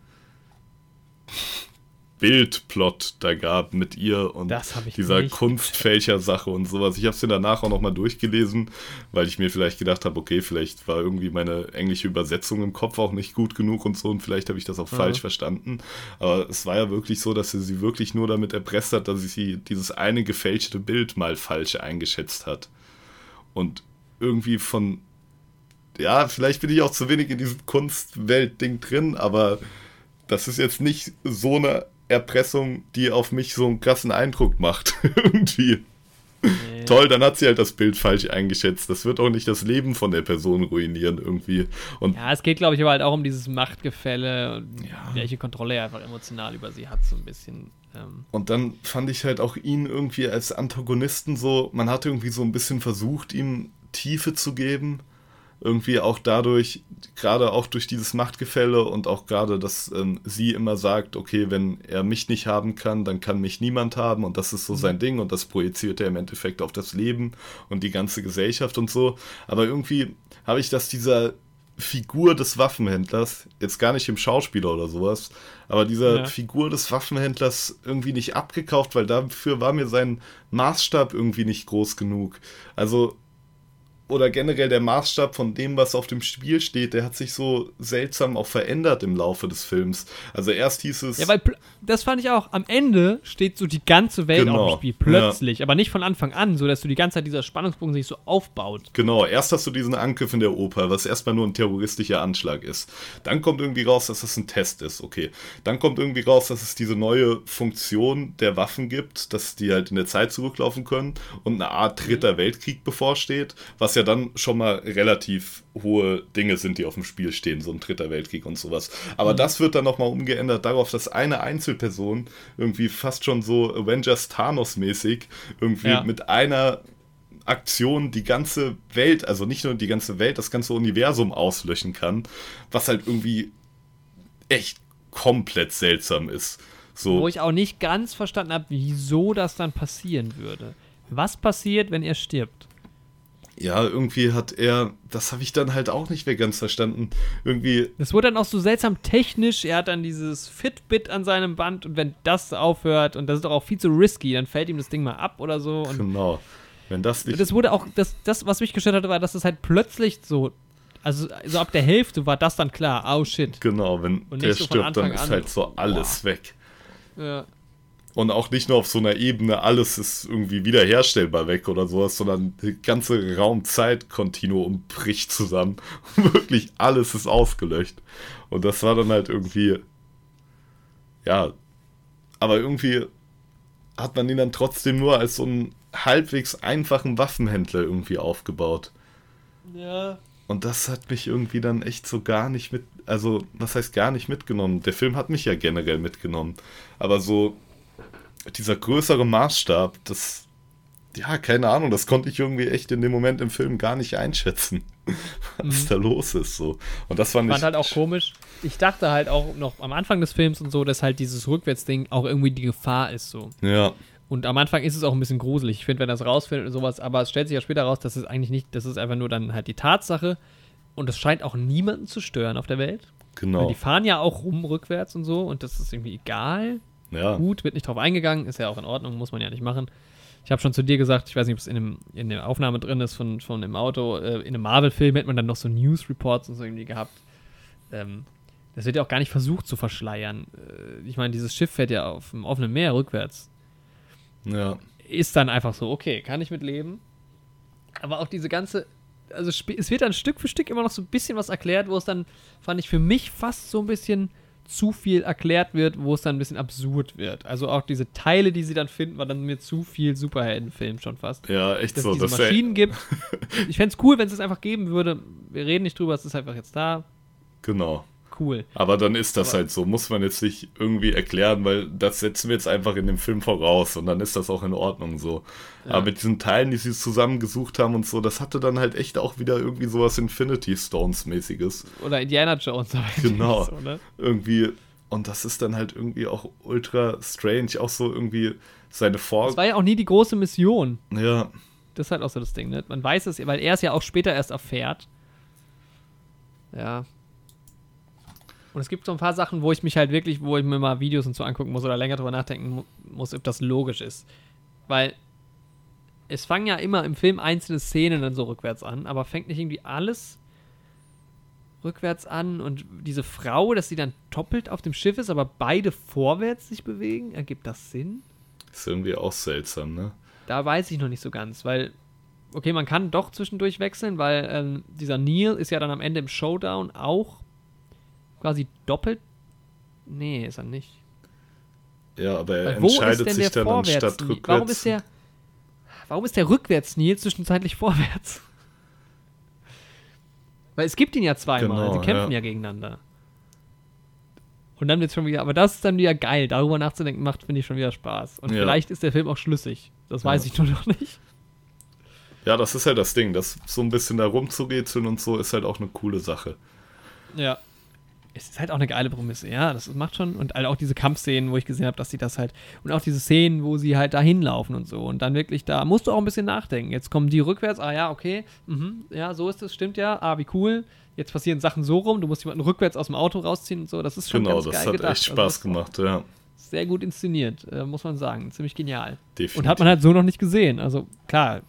Bildplot da gab mit ihr und dieser Kunstfälscher-Sache und sowas. Ich habe es mir danach auch nochmal durchgelesen, weil ich mir vielleicht gedacht habe, okay, vielleicht war irgendwie meine englische Übersetzung im Kopf auch nicht gut genug und so und vielleicht habe ich das auch Mhm. falsch verstanden. Aber es war ja wirklich so, dass sie sie wirklich nur damit erpresst hat, dass sie dieses eine gefälschte Bild mal falsch eingeschätzt hat. Und irgendwie von ja, vielleicht bin ich auch zu wenig in diesem Kunstwelt-Ding drin, aber das ist jetzt nicht so eine Erpressung, die auf mich so einen krassen Eindruck macht. [LAUGHS] Irgendwie. Nee. Toll, dann hat sie halt das Bild falsch eingeschätzt. Das wird auch nicht das Leben von der Person ruinieren irgendwie. Und Ja, es geht, glaube ich, aber halt auch um dieses Machtgefälle und Ja. welche Kontrolle er einfach emotional über sie hat, so ein bisschen. Ähm, Und dann fand ich halt auch ihn irgendwie als Antagonisten so, man hat irgendwie so ein bisschen versucht, ihm Tiefe zu geben. Irgendwie auch dadurch, gerade auch durch dieses Machtgefälle und auch gerade, dass ähm, sie immer sagt, okay, wenn er mich nicht haben kann, dann kann mich niemand haben und das ist so sein Ding und das projiziert er im Endeffekt auf das Leben und die ganze Gesellschaft und so. Aber irgendwie habe ich das dieser Figur des Waffenhändlers, jetzt gar nicht im Schauspieler oder sowas, aber dieser Ja. Figur des Waffenhändlers irgendwie nicht abgekauft, weil dafür war mir sein Maßstab irgendwie nicht groß genug. Also, oder generell der Maßstab von dem, was auf dem Spiel steht, der hat sich so seltsam auch verändert im Laufe des Films. Also erst hieß es. ja, weil das fand ich auch. Am Ende steht so die ganze Welt Genau, auf dem Spiel, plötzlich, aber nicht von Anfang an, so dass du die ganze Zeit dieser Spannungsbogen sich so aufbaut. Genau, erst hast du diesen Angriff in der Oper, was erstmal nur ein terroristischer Anschlag ist. Dann kommt irgendwie raus, dass das ein Test ist, okay. Dann kommt irgendwie raus, dass es diese neue Funktion der Waffen gibt, dass die halt in der Zeit zurücklaufen können und eine Art dritter Weltkrieg bevorsteht, was ja dann schon mal relativ hohe Dinge sind, die auf dem Spiel stehen, so ein dritter Weltkrieg und sowas. Aber das wird dann nochmal umgeändert darauf, dass eine Einzelperson irgendwie fast schon so Avengers Thanos-mäßig irgendwie Ja. mit einer Aktion die ganze Welt, also nicht nur die ganze Welt, das ganze Universum auslöschen kann, was halt irgendwie echt komplett seltsam ist. Wo So, ich auch nicht ganz verstanden habe, wieso das dann passieren würde. Was passiert, wenn er stirbt? Ja, irgendwie hat er, das habe ich dann halt auch nicht mehr ganz verstanden, irgendwie, Das wurde dann auch so seltsam technisch. Er hat dann dieses Fitbit an seinem Band und wenn das aufhört, und das ist doch auch viel zu risky, dann fällt ihm das Ding mal ab oder so. Genau, wenn das nicht, das wurde auch, das, das, was mich gestört hatte, war, dass es halt plötzlich so, also so ab der Hälfte war das dann klar, oh shit. genau, wenn der so stirbt, dann ist an. halt so alles weg. Ja. Und auch nicht nur auf so einer Ebene, alles ist irgendwie wiederherstellbar weg oder sowas, sondern die ganze Raum-Zeit-Kontinuum bricht zusammen. [LAUGHS] Wirklich alles ist ausgelöscht. Und das war dann halt irgendwie, ja, aber irgendwie hat man ihn dann trotzdem nur als so einen halbwegs einfachen Waffenhändler irgendwie aufgebaut. Ja. Und das hat mich irgendwie dann echt so gar nicht mit, also was heißt gar nicht mitgenommen? Der Film hat mich ja generell mitgenommen. Aber so dieser größere Maßstab, das, ja, keine Ahnung, das konnte ich irgendwie echt in dem Moment im Film gar nicht einschätzen, [LAUGHS] was Mhm. da los ist. So. Und das fand Fand ich. halt auch komisch. Ich dachte halt auch noch am Anfang des Films und so, dass halt dieses Rückwärtsding auch irgendwie die Gefahr ist so. Ja, Und am Anfang ist es auch ein bisschen gruselig. Ich finde, wenn das rausfindet und sowas, aber es stellt sich ja später raus, dass es eigentlich nicht, das ist einfach nur dann halt die Tatsache. Und es scheint auch niemanden zu stören auf der Welt. Weil genau. die fahren ja auch rum rückwärts und so und das ist irgendwie egal. Ja, Gut, wird nicht drauf eingegangen, ist ja auch in Ordnung, muss man ja nicht machen. Ich habe schon zu dir gesagt, ich weiß nicht, ob es in, dem, in der Aufnahme drin ist von, von dem Auto, äh, in einem Marvel-Film hätte man dann noch so News Reports und so irgendwie gehabt. Ähm, das wird ja auch gar nicht versucht zu verschleiern. Äh, ich meine, dieses Schiff fährt ja auf dem offenen Meer rückwärts. ja. Ist dann einfach so, okay, kann ich mit leben. Aber auch diese ganze, also es wird dann Stück für Stück immer noch so ein bisschen was erklärt, wo es dann, fand ich für mich fast so ein bisschen zu viel erklärt wird, wo es dann ein bisschen absurd wird. Also auch diese Teile, die sie dann finden, war dann mir zu viel Superheldenfilm schon fast. Ja, echt Dass so. es diese Das Maschinen gibt. [LAUGHS] Ich fände es cool, wenn es es einfach geben würde. Wir reden nicht drüber, es ist einfach jetzt da. genau. Cool. Aber dann ist das Aber- halt so, muss man jetzt nicht irgendwie erklären, weil das setzen wir jetzt einfach in dem Film voraus und dann ist das auch in Ordnung so. Ja. Aber mit diesen Teilen, die sie zusammengesucht haben und so, das hatte dann halt echt auch wieder irgendwie sowas Infinity Stones mäßiges. Oder Indiana Jones. Genau. so, ne? Irgendwie und das ist dann halt irgendwie auch ultra strange, auch so irgendwie seine Vor Das war ja auch nie die große Mission. Ja, Das ist halt auch so das Ding, ne? Man weiß es, weil er es ja auch später erst erfährt. Ja. Und es gibt so ein paar Sachen, wo ich mich halt wirklich, wo ich mir mal Videos und so angucken muss oder länger drüber nachdenken mu muss, ob das logisch ist. Weil es fangen ja immer im Film einzelne Szenen dann so rückwärts an, aber fängt nicht irgendwie alles rückwärts an und diese Frau, dass sie dann doppelt auf dem Schiff ist, aber beide vorwärts sich bewegen, ergibt das Sinn? ist irgendwie auch seltsam, ne? Da weiß ich noch nicht so ganz, weil, okay, man kann doch zwischendurch wechseln, weil ähm, dieser Neil ist ja dann am Ende im Showdown auch quasi doppelt. Nee, ist er nicht. Ja, aber er Weil entscheidet sich dann anstatt rückwärts. Warum ist der. Warum ist der rückwärts Neil zwischenzeitlich vorwärts? [LAUGHS] Weil es gibt ihn ja zweimal, Genau, sie kämpfen ja. ja. gegeneinander. Und dann wird schon wieder, aber das ist dann wieder geil, darüber nachzudenken macht, finde ich schon wieder Spaß. Und Ja. vielleicht ist der Film auch schlüssig. Das weiß Ja. ich nur noch nicht. Ja, das ist halt das Ding, das so ein bisschen da rumzurätseln und so ist halt auch eine coole Sache. Ja. Es ist halt auch eine geile Prämisse, ja, das macht schon. Und halt auch diese Kampfszenen, wo ich gesehen habe, dass sie das halt. Und auch diese Szenen, wo sie halt da hinlaufen und so. Und dann wirklich da musst du auch ein bisschen nachdenken. Jetzt kommen die rückwärts, ah ja, okay, mhm, ja, so ist es, stimmt ja, ah, wie cool. Jetzt passieren Sachen so rum, du musst jemanden rückwärts aus dem Auto rausziehen und so. Das ist schon Genau, ganz das geil hat gedacht. echt Also Spaß das ist gemacht, ja. Sehr gut inszeniert, äh, muss man sagen. Ziemlich genial. Definitiv. Und hat man halt so noch nicht gesehen. Also klar,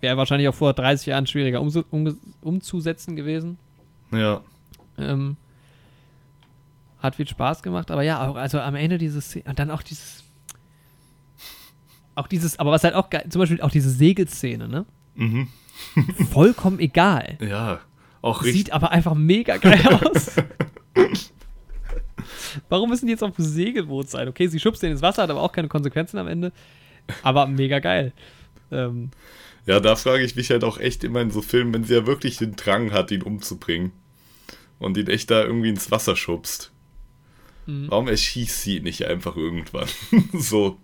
wäre wahrscheinlich auch vor 30 Jahren schwieriger umzu- umge- umzusetzen gewesen. Ja, Ähm, hat viel Spaß gemacht, aber ja, auch, also am Ende dieses Szene, und dann auch dieses, auch dieses, aber was halt auch geil, zum Beispiel auch diese Segelszene, ne? mhm. [LAUGHS] Vollkommen egal. ja, auch richtig. Sieht aber einfach mega geil [LAUGHS] aus. Warum müssen die jetzt auf dem Segelboot sein? Okay, sie schubst den ins Wasser, hat aber auch keine Konsequenzen am Ende. Aber mega geil. Ähm, Ja, da frage ich mich halt auch echt immer in so Filmen, wenn sie ja wirklich den Drang hat, ihn umzubringen und ihn echt da irgendwie ins Wasser schubst. Mhm. Warum erschießt sie nicht einfach irgendwann? [LAUGHS] so,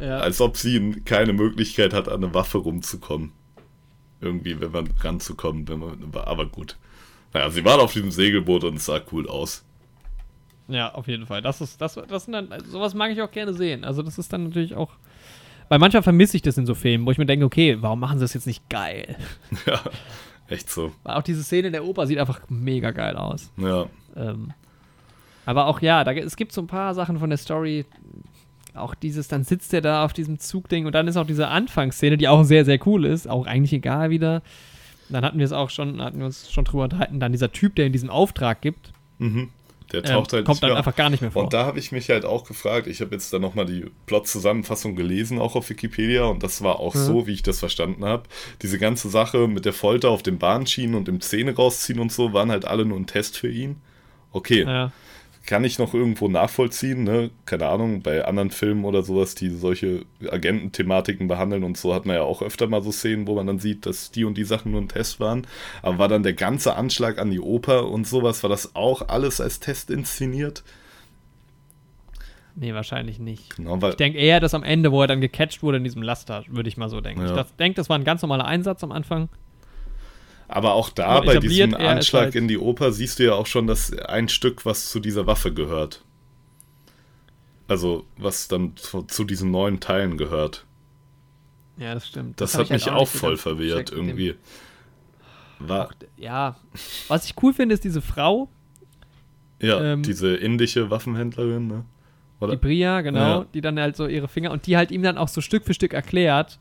ja. als ob sie keine Möglichkeit hat, an eine Waffe rumzukommen. Irgendwie, wenn man ranzukommen, wenn man, aber gut. Naja, sie waren auf diesem Segelboot und es sah cool aus. Ja, auf jeden Fall. Das ist, das, das sind dann, sowas mag ich auch gerne sehen. Also das ist dann natürlich auch. Weil manchmal vermisse ich das in so Filmen, wo ich mir denke, okay, warum machen sie das jetzt nicht geil? [LAUGHS] Ja, echt so. Auch diese Szene in der Oper sieht einfach mega geil aus. Ja, Ähm, aber auch ja, da, es gibt so ein paar Sachen von der Story. Auch dieses, dann sitzt er da auf diesem Zugding und dann ist auch diese Anfangsszene, die auch sehr, sehr cool ist, auch eigentlich egal wieder. Dann hatten wir es auch schon, hatten wir uns schon drüber unterhalten, dann dieser Typ, der in diesem Auftrag gibt, mhm. Der ähm, taucht halt kommt dann mehr einfach gar nicht mehr vor. Und da habe ich mich halt auch gefragt, ich habe jetzt dann nochmal die Plot-Zusammenfassung gelesen, auch auf Wikipedia, und das war auch Mhm. so, wie ich das verstanden habe. Diese ganze Sache mit der Folter auf den Bahnschienen und dem Zähne rausziehen und so, waren halt alle nur ein Test für ihn. Okay, ja. Kann ich noch irgendwo nachvollziehen, ne? Keine Ahnung, bei anderen Filmen oder sowas, die solche Agententhematiken behandeln und so hat man ja auch öfter mal so Szenen, wo man dann sieht, dass die und die Sachen nur ein Test waren. Aber war dann der ganze Anschlag an die Oper und sowas, war das auch alles als Test inszeniert? Nee, wahrscheinlich nicht. Genau, Ich denke eher, dass am Ende, wo er dann gecatcht wurde in diesem Laster, würde ich mal so denken. Ja. Ich denke, das war ein ganz normaler Einsatz am Anfang. Aber auch da bei diesem Anschlag halt- in die Oper siehst du ja auch schon, dass ein Stück, was zu dieser Waffe gehört. Also, was dann zu, zu diesen neuen Teilen gehört. Ja, das stimmt. Das, hab hat halt mich auch so voll verwirrt irgendwie. War, Ja, was ich cool finde, ist diese Frau, ja, ähm, diese indische Waffenhändlerin, ne? Oder? die Bria, genau, Ja. die dann halt so ihre Finger und die halt ihm dann auch so Stück für Stück erklärt,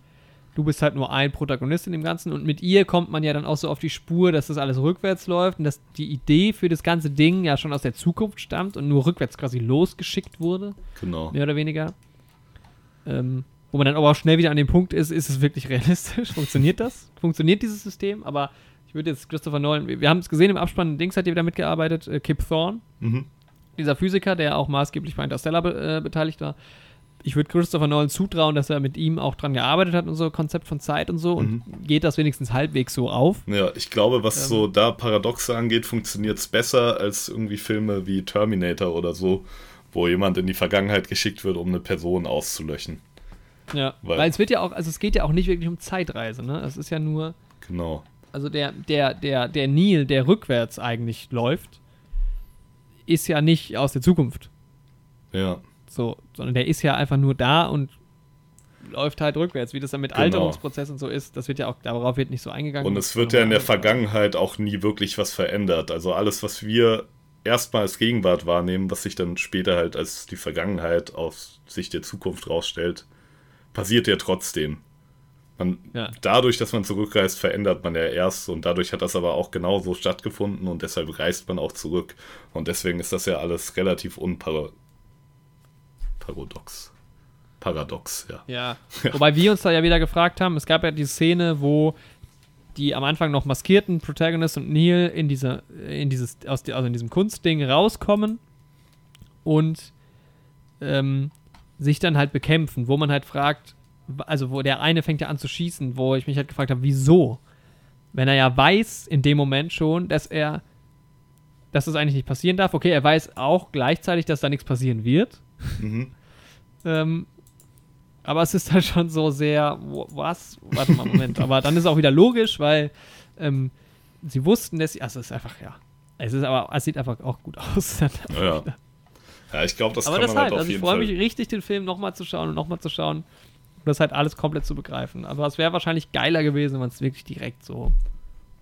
du bist halt nur ein Protagonist in dem Ganzen und mit ihr kommt man ja dann auch so auf die Spur, dass das alles rückwärts läuft und dass die Idee für das ganze Ding ja schon aus der Zukunft stammt und nur rückwärts quasi losgeschickt wurde, Genau. mehr oder weniger. Ähm, wo man dann aber auch schnell wieder an dem Punkt ist, ist es wirklich [LAUGHS] realistisch? Funktioniert das? Funktioniert dieses System? Aber ich würde jetzt Christopher Nolan, wir wir haben es gesehen im Abspann, Dings hat hier wieder mitgearbeitet, äh, Kip Thorne, Mhm. dieser Physiker, der auch maßgeblich bei Interstellar be äh, beteiligt war. Ich würde Christopher Nolan zutrauen, dass er mit ihm auch dran gearbeitet hat und so, Konzept von Zeit und so. Und geht das wenigstens halbwegs so auf. Ja, ich glaube, was Ähm. so da Paradoxe angeht, funktioniert es besser als irgendwie Filme wie Terminator oder so, wo jemand in die Vergangenheit geschickt wird, um eine Person auszulöschen. Ja. Weil- Weil, es wird ja auch, also es geht ja auch nicht wirklich um Zeitreise, ne? Es ist ja nur, Genau. also der, der, der, der Neil, der rückwärts eigentlich läuft, ist ja nicht aus der Zukunft. Ja, So, sondern der ist ja einfach nur da und läuft halt rückwärts, wie das dann mit Genau. Alterungsprozess und so ist. Das wird ja auch, darauf wird nicht so eingegangen. und es wird ja in der Vergangenheit auch nie wirklich was verändert. Also alles, was wir erstmal als Gegenwart wahrnehmen, was sich dann später halt als die Vergangenheit aus Sicht der Zukunft rausstellt, passiert ja trotzdem. Man, Ja. Dadurch, dass man zurückreist, verändert man ja erst und dadurch hat das aber auch genauso stattgefunden und deshalb reist man auch zurück. Und deswegen ist das ja alles relativ unparadox. Paradox, ja. [LAUGHS] Ja. Wobei wir uns da ja wieder gefragt haben, es gab ja die Szene, wo die am Anfang noch maskierten Protagonist und Neil in diese, in dieses, aus, die- also in diesem Kunstding rauskommen und ähm, sich dann halt bekämpfen, wo man halt fragt, also wo der eine fängt ja an zu schießen, wo ich mich halt gefragt habe, wieso? Wenn er ja weiß in dem Moment schon, dass er, dass das eigentlich nicht passieren darf. Okay, er weiß auch gleichzeitig, dass da nichts passieren wird. Mhm. Ähm, aber es ist halt [LAUGHS] schon so sehr, was? Warte mal, Moment. [LAUGHS] aber dann ist auch wieder logisch, weil ähm, sie wussten, dass sie, also es ist einfach, ja. Es ist aber, es sieht einfach auch gut [LAUGHS] aus. Ja, ja. ja ich glaube, das aber kann das man halt, halt auf also ich jeden freue Fall. mich richtig, den Film nochmal zu schauen und nochmal zu schauen. Und das halt alles komplett zu begreifen. Aber es wäre wahrscheinlich geiler gewesen, wenn es wirklich direkt so.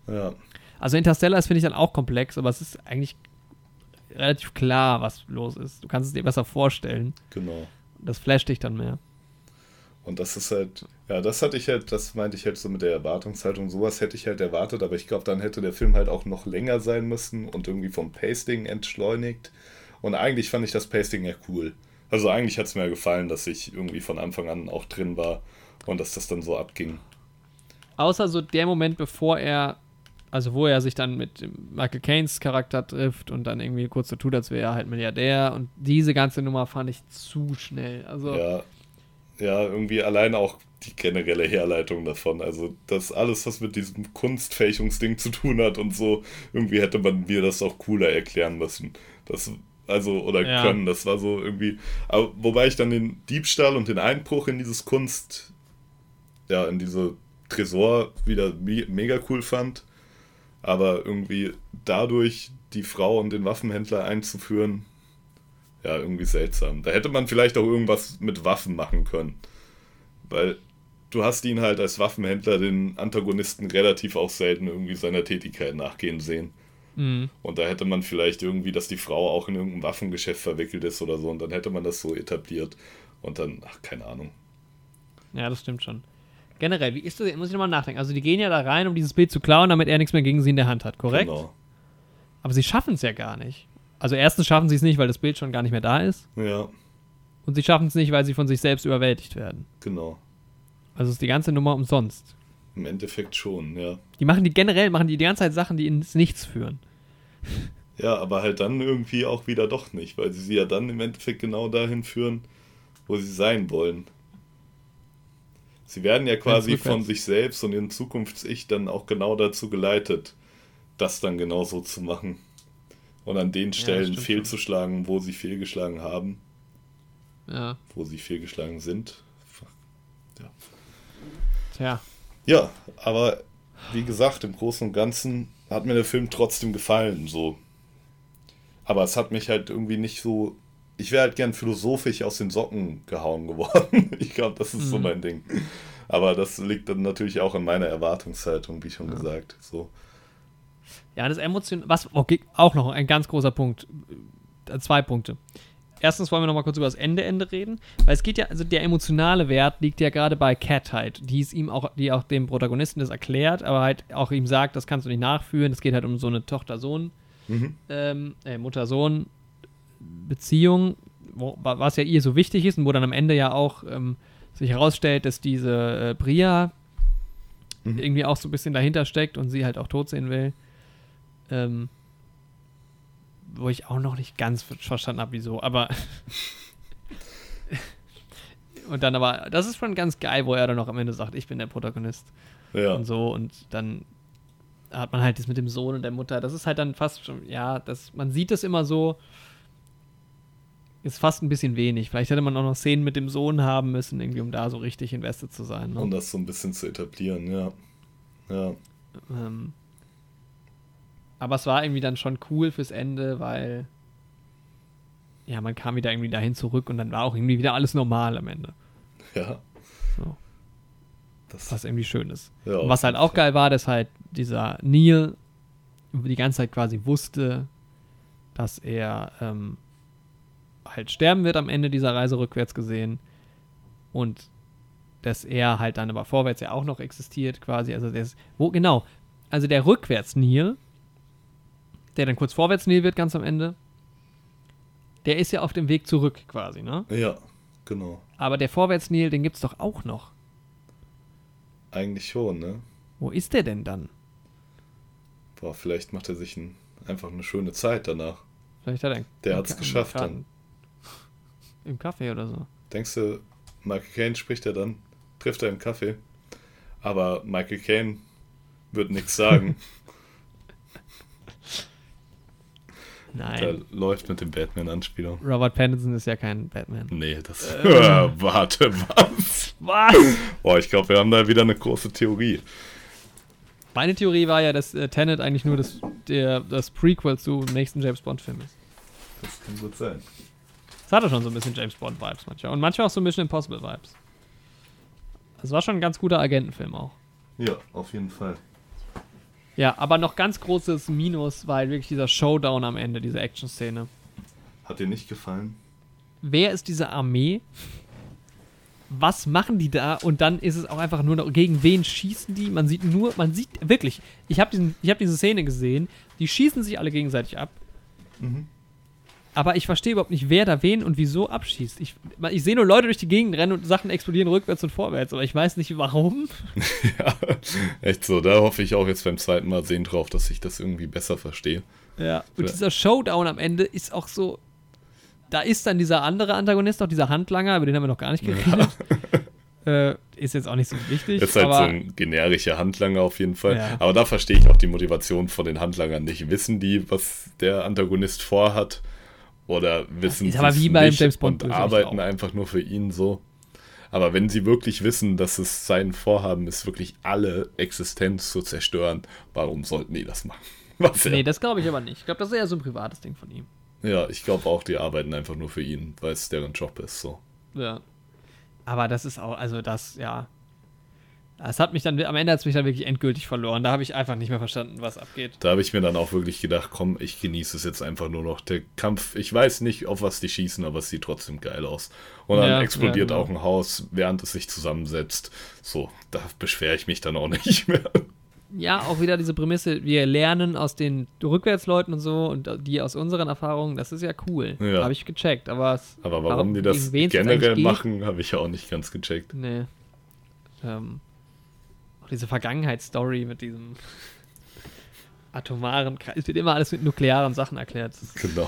Ja. Also Interstellar ist, finde ich, dann auch komplex, aber es ist eigentlich relativ klar, was los ist. Du kannst es dir besser vorstellen. Genau. Das flasht dich dann mehr. Und das ist halt, ja, das hatte ich halt, das meinte ich halt so mit der Erwartungshaltung. Sowas hätte ich halt erwartet, aber ich glaube, dann hätte der Film halt auch noch länger sein müssen und irgendwie vom Pasting entschleunigt. Und eigentlich fand ich das Pasting ja cool. Also eigentlich hat es mir gefallen, dass ich irgendwie von Anfang an auch drin war und dass das dann so abging. Außer so der Moment, bevor er, also wo er sich dann mit Michael Caines Charakter trifft und dann irgendwie kurz so tut, als wäre er halt Milliardär. Und diese ganze Nummer fand ich zu schnell. Also, Ja, ja, irgendwie allein auch die generelle Herleitung davon. Also das alles, was mit diesem Kunstfälschungsding zu tun hat und so, irgendwie hätte man mir das auch cooler erklären müssen. Das, also, oder Ja. können. Das war so irgendwie. Aber, wobei ich dann den Diebstahl und den Einbruch in dieses Kunst, ja, in diese Tresor wieder me mega cool fand. Aber irgendwie dadurch die Frau und den Waffenhändler einzuführen, ja, irgendwie seltsam. Da hätte man vielleicht auch irgendwas mit Waffen machen können. Weil du hast ihn halt als Waffenhändler den Antagonisten relativ auch selten irgendwie seiner Tätigkeit nachgehen sehen. mh. Und da hätte man vielleicht irgendwie, dass die Frau auch in irgendein Waffengeschäft verwickelt ist oder so. Und dann hätte man das so etabliert. Und dann, ach, keine Ahnung. ja, das stimmt schon. Generell, wie ist das? Muss ich nochmal nachdenken. Also, die gehen ja da rein, um dieses Bild zu klauen, damit er nichts mehr gegen sie in der Hand hat, korrekt? Genau. Aber sie schaffen es ja gar nicht. Also, erstens schaffen sie es nicht, weil das Bild schon gar nicht mehr da ist. Ja, Und sie schaffen es nicht, weil sie von sich selbst überwältigt werden. genau. Also, ist die ganze Nummer umsonst. Im Endeffekt schon, ja. Die machen die generell, machen die die ganze Zeit Sachen, die ins Nichts führen. [LAUGHS] Ja, aber halt dann irgendwie auch wieder doch nicht, weil sie sie ja dann im Endeffekt genau dahin führen, wo sie sein wollen. Sie werden ja quasi von sich selbst und ihrem Zukunfts-Ich dann auch genau dazu geleitet, das dann genau so zu machen. Und an den Stellen stimmt fehlzuschlagen, wo sie fehlgeschlagen haben, Ja. wo sie fehlgeschlagen sind. Tja. Ja, aber wie gesagt, im Großen und Ganzen hat mir der Film trotzdem gefallen, so. Aber es hat mich halt irgendwie nicht so. Ich wäre halt gern philosophisch aus den Socken gehauen geworden. [LAUGHS] Ich glaube, das ist so Mhm. mein Ding. Aber das liegt dann natürlich auch in meiner Erwartungshaltung, wie schon gesagt. So. Ja, das Emotion, was okay, auch noch ein ganz großer Punkt. Äh, Zwei Punkte. Erstens wollen wir noch mal kurz über das Ende Ende reden, weil es geht ja, also der emotionale Wert liegt ja gerade bei Cat halt, die es ihm auch, die auch dem Protagonisten das erklärt, aber halt auch ihm sagt, das kannst du nicht nachführen. Es geht halt um so eine Tochter-Sohn, Mhm. ähm, äh, Mutter-Sohn-Beziehung, wo, wa- was ja ihr so wichtig ist und wo dann am Ende ja auch ähm, sich herausstellt, dass diese äh, Bria Mhm. irgendwie auch so ein bisschen dahinter steckt und sie halt auch tot sehen will. Ähm, wo ich auch noch nicht ganz ver- verstanden habe, wieso, aber. [LAUGHS] und dann aber, das ist schon ganz geil, wo er dann noch am Ende sagt, ich bin der Protagonist Ja. und so und dann hat man halt das mit dem Sohn und der Mutter, das ist halt dann fast schon, ja, das, man sieht es immer so, ist fast ein bisschen wenig. Vielleicht hätte man auch noch Szenen mit dem Sohn haben müssen, irgendwie, um da so richtig invested zu sein. Ne? Um das so ein bisschen zu etablieren, ja. Ja. Ähm, aber es war irgendwie dann schon cool fürs Ende, weil ja, man kam wieder irgendwie dahin zurück und dann war auch irgendwie wieder alles normal am Ende. Ja. So. Das, Was irgendwie schön ist. ja, was halt auch geil war, dass halt dieser Neil die ganze Zeit quasi wusste, dass er ähm, halt sterben wird am Ende dieser Reise rückwärts gesehen und dass er halt dann aber vorwärts ja auch noch existiert quasi. Also der ist, wo genau, also der rückwärts Neil, der dann kurz vorwärts Neil wird ganz am Ende, der ist ja auf dem Weg zurück quasi, ne? Ja, genau. Aber der vorwärts Neil, den gibt's doch auch noch. Eigentlich schon, ne? Wo ist der denn dann? Boah, vielleicht macht er sich ein, einfach eine schöne Zeit danach. Vielleicht hat er Der im hat's geschafft dann. Im Kaffee oder so. Denkst du, Michael Caine spricht er dann? Trifft er im Kaffee? Aber Michael Caine wird nichts sagen. [LAUGHS] Nein. Der läuft mit dem Batman-Anspieler. Robert Pattinson ist ja kein Batman. Nee, das. [LAUGHS] Äh. warte, was? Was? Boah, ich glaube, wir haben da wieder eine große Theorie. Meine Theorie war ja, dass äh, Tenet eigentlich nur das, der, das Prequel zu dem nächsten James Bond-Film ist. Das kann gut sein. Es hatte schon so ein bisschen James Bond-Vibes manchmal. Und manchmal auch so Mission Impossible-Vibes. Es war schon ein ganz guter Agentenfilm auch. Ja, auf jeden Fall. Ja, aber noch ganz großes Minus war halt wirklich dieser Showdown am Ende, diese Action-Szene. Hat dir nicht gefallen? wer ist diese Armee? Was machen die da? Und dann ist es auch einfach nur noch, gegen wen schießen die? Man sieht nur, man sieht wirklich, ich habe hab diese Szene gesehen, die schießen sich alle gegenseitig ab. Mhm. Aber ich verstehe überhaupt nicht, wer da wen und wieso abschießt. Ich, ich sehe nur Leute durch die Gegend rennen und Sachen explodieren rückwärts und vorwärts, aber ich weiß nicht warum. [LAUGHS] ja, echt so. Da hoffe ich auch jetzt beim zweiten Mal sehen drauf, dass ich das irgendwie besser verstehe. Ja. Und Ja. dieser Showdown am Ende ist auch so. Da ist dann dieser andere Antagonist, auch dieser Handlanger, über den haben wir noch gar nicht geredet. [LAUGHS] äh, ist jetzt auch nicht so wichtig. Ist halt so ein generischer Handlanger auf jeden Fall. Ja. Aber da verstehe ich auch die Motivation von den Handlangern nicht. Wissen die, was der Antagonist vorhat? Oder wissen sie es nicht und arbeiten einfach nur für ihn so? Aber wenn sie wirklich wissen, dass es sein Vorhaben ist, wirklich alle Existenz zu zerstören, warum sollten die das machen? [LAUGHS] Was Nee, ja, das glaube ich aber nicht. Ich glaube, das ist eher so ein privates Ding von ihm. ja, ich glaube auch, die arbeiten einfach nur für ihn, weil es deren Job ist. So. Ja. Aber das ist auch, also das, ja. Es hat mich dann, am Ende hat es mich dann wirklich endgültig verloren. Da habe ich einfach nicht mehr verstanden, was abgeht. Da habe ich mir dann auch wirklich gedacht, komm, ich genieße es jetzt einfach nur noch. Der Kampf, ich weiß nicht, auf was die schießen, aber es sieht trotzdem geil aus. Und dann Ja, explodiert ja, genau. auch ein Haus, während es sich zusammensetzt. So, da beschwere ich mich dann auch [LAUGHS] nicht mehr. Ja, auch wieder diese Prämisse, wir lernen aus den Rückwärtsleuten und so und die aus unseren Erfahrungen, das ist ja cool. Ja. Habe ich gecheckt. Aber, es, Aber warum, die das generell machen, habe ich auch nicht ganz gecheckt. Nee. Ähm, auch diese Vergangenheitsstory mit diesem. [LAUGHS] atomaren, Kre- es wird immer alles mit nuklearen Sachen erklärt. Genau.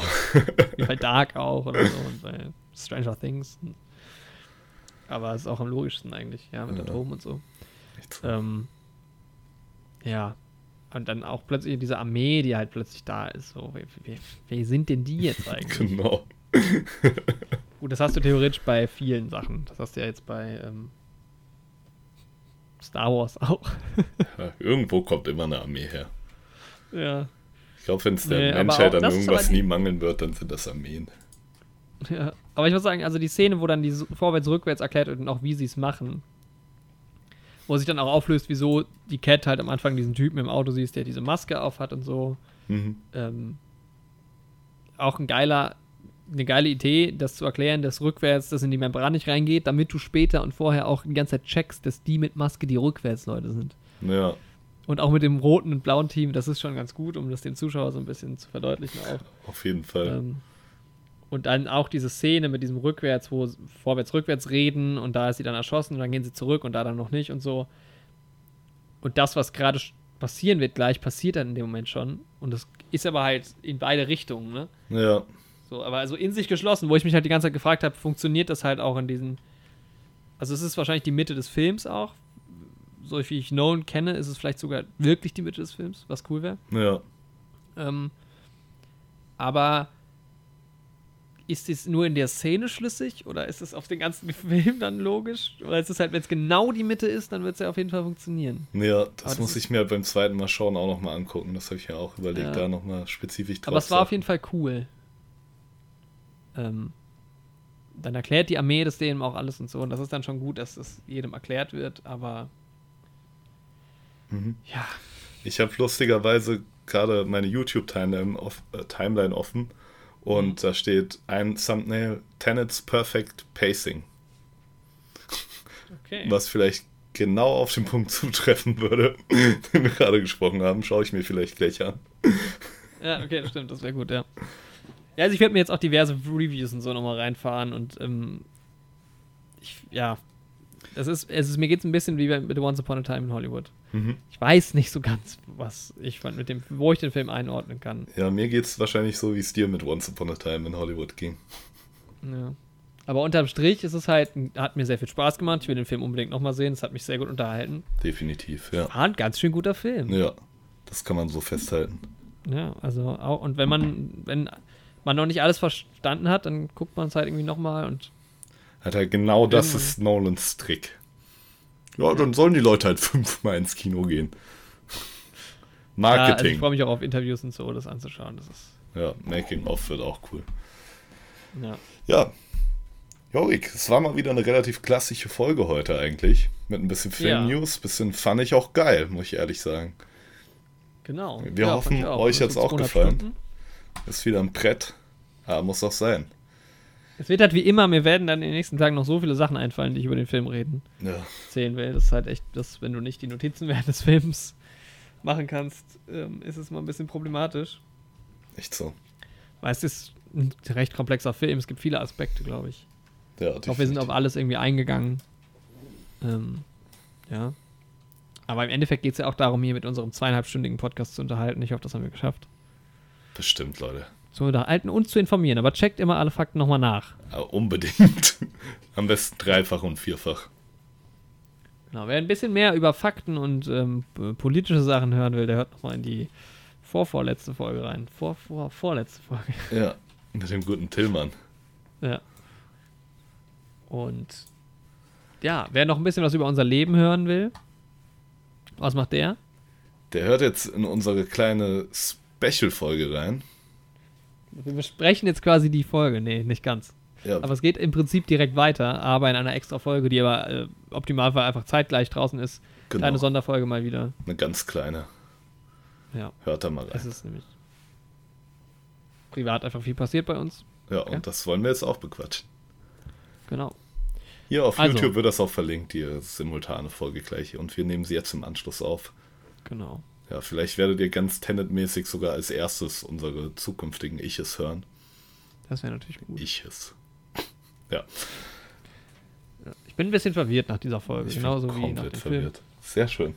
Wie bei Dark auch oder so und bei Stranger Things. Aber es ist auch am logischsten eigentlich, ja, mit Ja. Atomen und so. Ähm, ja. Und dann auch plötzlich diese Armee, die halt plötzlich da ist. So, wer, wer, wer sind denn die jetzt eigentlich? Genau. Gut, das hast du theoretisch bei vielen Sachen. Das hast du ja jetzt bei ähm, Star Wars auch. Ja, irgendwo kommt immer eine Armee her. ja. Ich glaube, wenn es der Nee, Menschheit auch an irgendwas die- nie mangeln wird, dann sind das Armeen. Ja, aber ich muss sagen, also die Szene, wo dann die vorwärts, rückwärts erklärt wird und auch wie sie es machen, wo sich dann auch auflöst, wieso die Cat halt am Anfang diesen Typen im Auto siehst, der diese Maske auf hat und so. Mhm. Ähm, auch ein geiler, eine geile Idee, das zu erklären, dass rückwärts das in die Membran nicht reingeht, damit du später und vorher auch die ganze Zeit checkst, dass die mit Maske die Rückwärtsleute sind. Ja, Und auch mit dem roten und blauen Team, das ist schon ganz gut, um das dem Zuschauer so ein bisschen zu verdeutlichen auch. auf jeden Fall. Ähm, und dann auch diese Szene mit diesem Rückwärts, wo vorwärts, rückwärts reden und da ist sie dann erschossen und dann gehen sie zurück und da dann noch nicht und so. Und das, was gerade passieren wird, gleich passiert dann in dem Moment schon. Und das ist aber halt in beide Richtungen, ne? Ja, So, aber also in sich geschlossen, wo ich mich halt die ganze Zeit gefragt habe, funktioniert das halt auch in diesen. Also es ist wahrscheinlich die Mitte des Films auch. So wie ich Nolan kenne, ist es vielleicht sogar wirklich die Mitte des Films, was cool wäre. ja. Ähm, aber ist es nur in der Szene schlüssig oder ist es auf den ganzen [LAUGHS] Film dann logisch? Oder ist es halt, wenn es genau die Mitte ist, dann wird es ja auf jeden Fall funktionieren. Ja, das, das muss ich mir beim zweiten Mal schauen auch nochmal angucken. Das habe ich ja auch überlegt, Ja. da nochmal spezifisch drauf Aber es war auf jeden Fall cool. Ähm, dann erklärt die Armee das denen auch alles und so. Und das ist dann schon gut, dass das jedem erklärt wird. Aber Mhm. ja, Ich habe lustigerweise gerade meine YouTube-Timeline off, äh, Timeline offen und Mhm. da steht ein Thumbnail Tenets Perfect Pacing, okay. was vielleicht genau auf den Punkt zutreffen würde, [LAUGHS] den wir gerade gesprochen haben. Schaue ich mir vielleicht gleich an. Ja, okay, das stimmt, das wäre gut, ja. Ja, also ich werde mir jetzt auch diverse Reviews und so nochmal reinfahren und ähm, ich, ja, das ist, es ist mir geht es ein bisschen wie mit Once Upon a Time in Hollywood. Mhm. Ich weiß nicht so ganz, was ich fand mit dem, wo ich den Film einordnen kann. Ja, mir geht es wahrscheinlich so, wie es dir mit Once Upon a Time in Hollywood ging. Ja. Aber unterm Strich ist es halt, hat mir sehr viel Spaß gemacht. Ich will den Film unbedingt nochmal sehen. Es hat mich sehr gut unterhalten. Definitiv, ja. War ein ganz schön guter Film. Ja, das kann man so festhalten. Ja, also auch, und wenn man, wenn man noch nicht alles verstanden hat, dann guckt man es halt irgendwie nochmal und Hat er genau das Irgendwann. ist Nolans Trick. Ja, dann sollen die Leute halt [LAUGHS] fünfmal ins Kino gehen. Ja, also ich Marketing. freue mich auch auf Interviews und so, das anzuschauen. Das ist, Ja, Making of wird auch cool. ja. Ja. Jorik, es war mal wieder eine relativ klassische Folge heute eigentlich. Mit ein bisschen Ja. Film-News, bisschen fand ich auch geil, muss ich ehrlich sagen. Genau. Wir ja, hoffen, euch Also hat's auch 200 gefallen. Stunden. Ist wieder ein Brett. Ja, muss auch sein. Es wird halt wie immer, mir werden dann in den nächsten Tagen noch so viele Sachen einfallen, die ich über den Film reden, Ja, erzählen will. Das ist halt echt, das, wenn du nicht die Notizen [LAUGHS] während des Films machen kannst, ähm, ist es mal ein bisschen problematisch. echt so. Weil es ist ein recht komplexer Film, es gibt viele Aspekte, glaube ich. Ja, Ich glaube, wir sind auf alles irgendwie eingegangen. Ähm, ja. Aber im Endeffekt geht es ja auch darum, hier mit unserem zweieinhalbstündigen Podcast zu unterhalten. Ich hoffe, das haben wir geschafft. Bestimmt, Leute. Zu unterhalten und zu informieren. Aber checkt immer alle Fakten nochmal nach. Aber unbedingt. [LAUGHS] Am besten dreifach und vierfach. Genau, wer ein bisschen mehr über Fakten und ähm, politische Sachen hören will, der hört nochmal in die vorvorletzte Folge rein. Vor, vor, vorletzte Folge. [LAUGHS] Ja, mit dem guten Tillmann. Ja. Und ja, wer noch ein bisschen was über unser Leben hören will, was macht der? Der hört jetzt in unsere kleine Special-Folge rein. Wir besprechen jetzt quasi die Folge. Nee, nicht ganz. Ja, Aber es geht im Prinzip direkt weiter, aber in einer extra Folge, die aber äh, optimalfall einfach zeitgleich draußen ist. genau. Kleine Sonderfolge mal wieder. Eine ganz kleine. Ja, Hört da mal es rein. ist nämlich privat einfach viel passiert bei uns. Ja, Okay. und das wollen wir jetzt auch bequatschen. Genau. Hier auf Also. YouTube wird das auch verlinkt, die simultane Folge gleich. Und wir nehmen sie jetzt im Anschluss auf. Genau. Ja, vielleicht werdet ihr ganz Tenet-mäßig sogar als erstes unsere zukünftigen Iches hören. Das wäre natürlich gut. Iches. [LAUGHS] Ja, Ich bin ein bisschen verwirrt nach dieser Folge, ich bin genauso wie nach dem verwirrt. Sehr schön.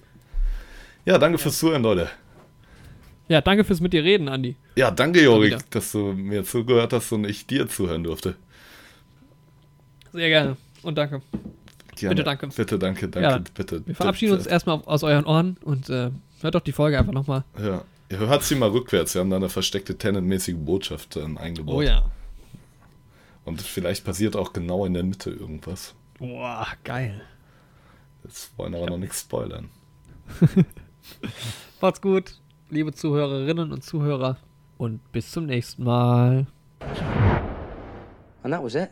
Ja, danke fürs Zuhören, Leute. Ja, danke fürs mit dir reden, Andi. Ja, danke, Jorik, dass du mir zugehört hast und ich dir zuhören durfte. Sehr gerne. Und danke. Gerne. Bitte, danke. Bitte, danke, danke, Ja, bitte. Wir verabschieden uns erstmal aus euren Ohren und äh, hört doch die Folge einfach nochmal. Ja. Hört sie mal rückwärts. Wir haben da eine versteckte Tenant-mäßige Botschaft ähm, eingebaut. Oh ja. Und vielleicht passiert auch genau in der Mitte irgendwas. Boah, geil. Jetzt wollen aber noch nichts spoilern. [LAUGHS] Macht's gut, liebe Zuhörerinnen und Zuhörer. Und bis zum nächsten Mal. And that was it.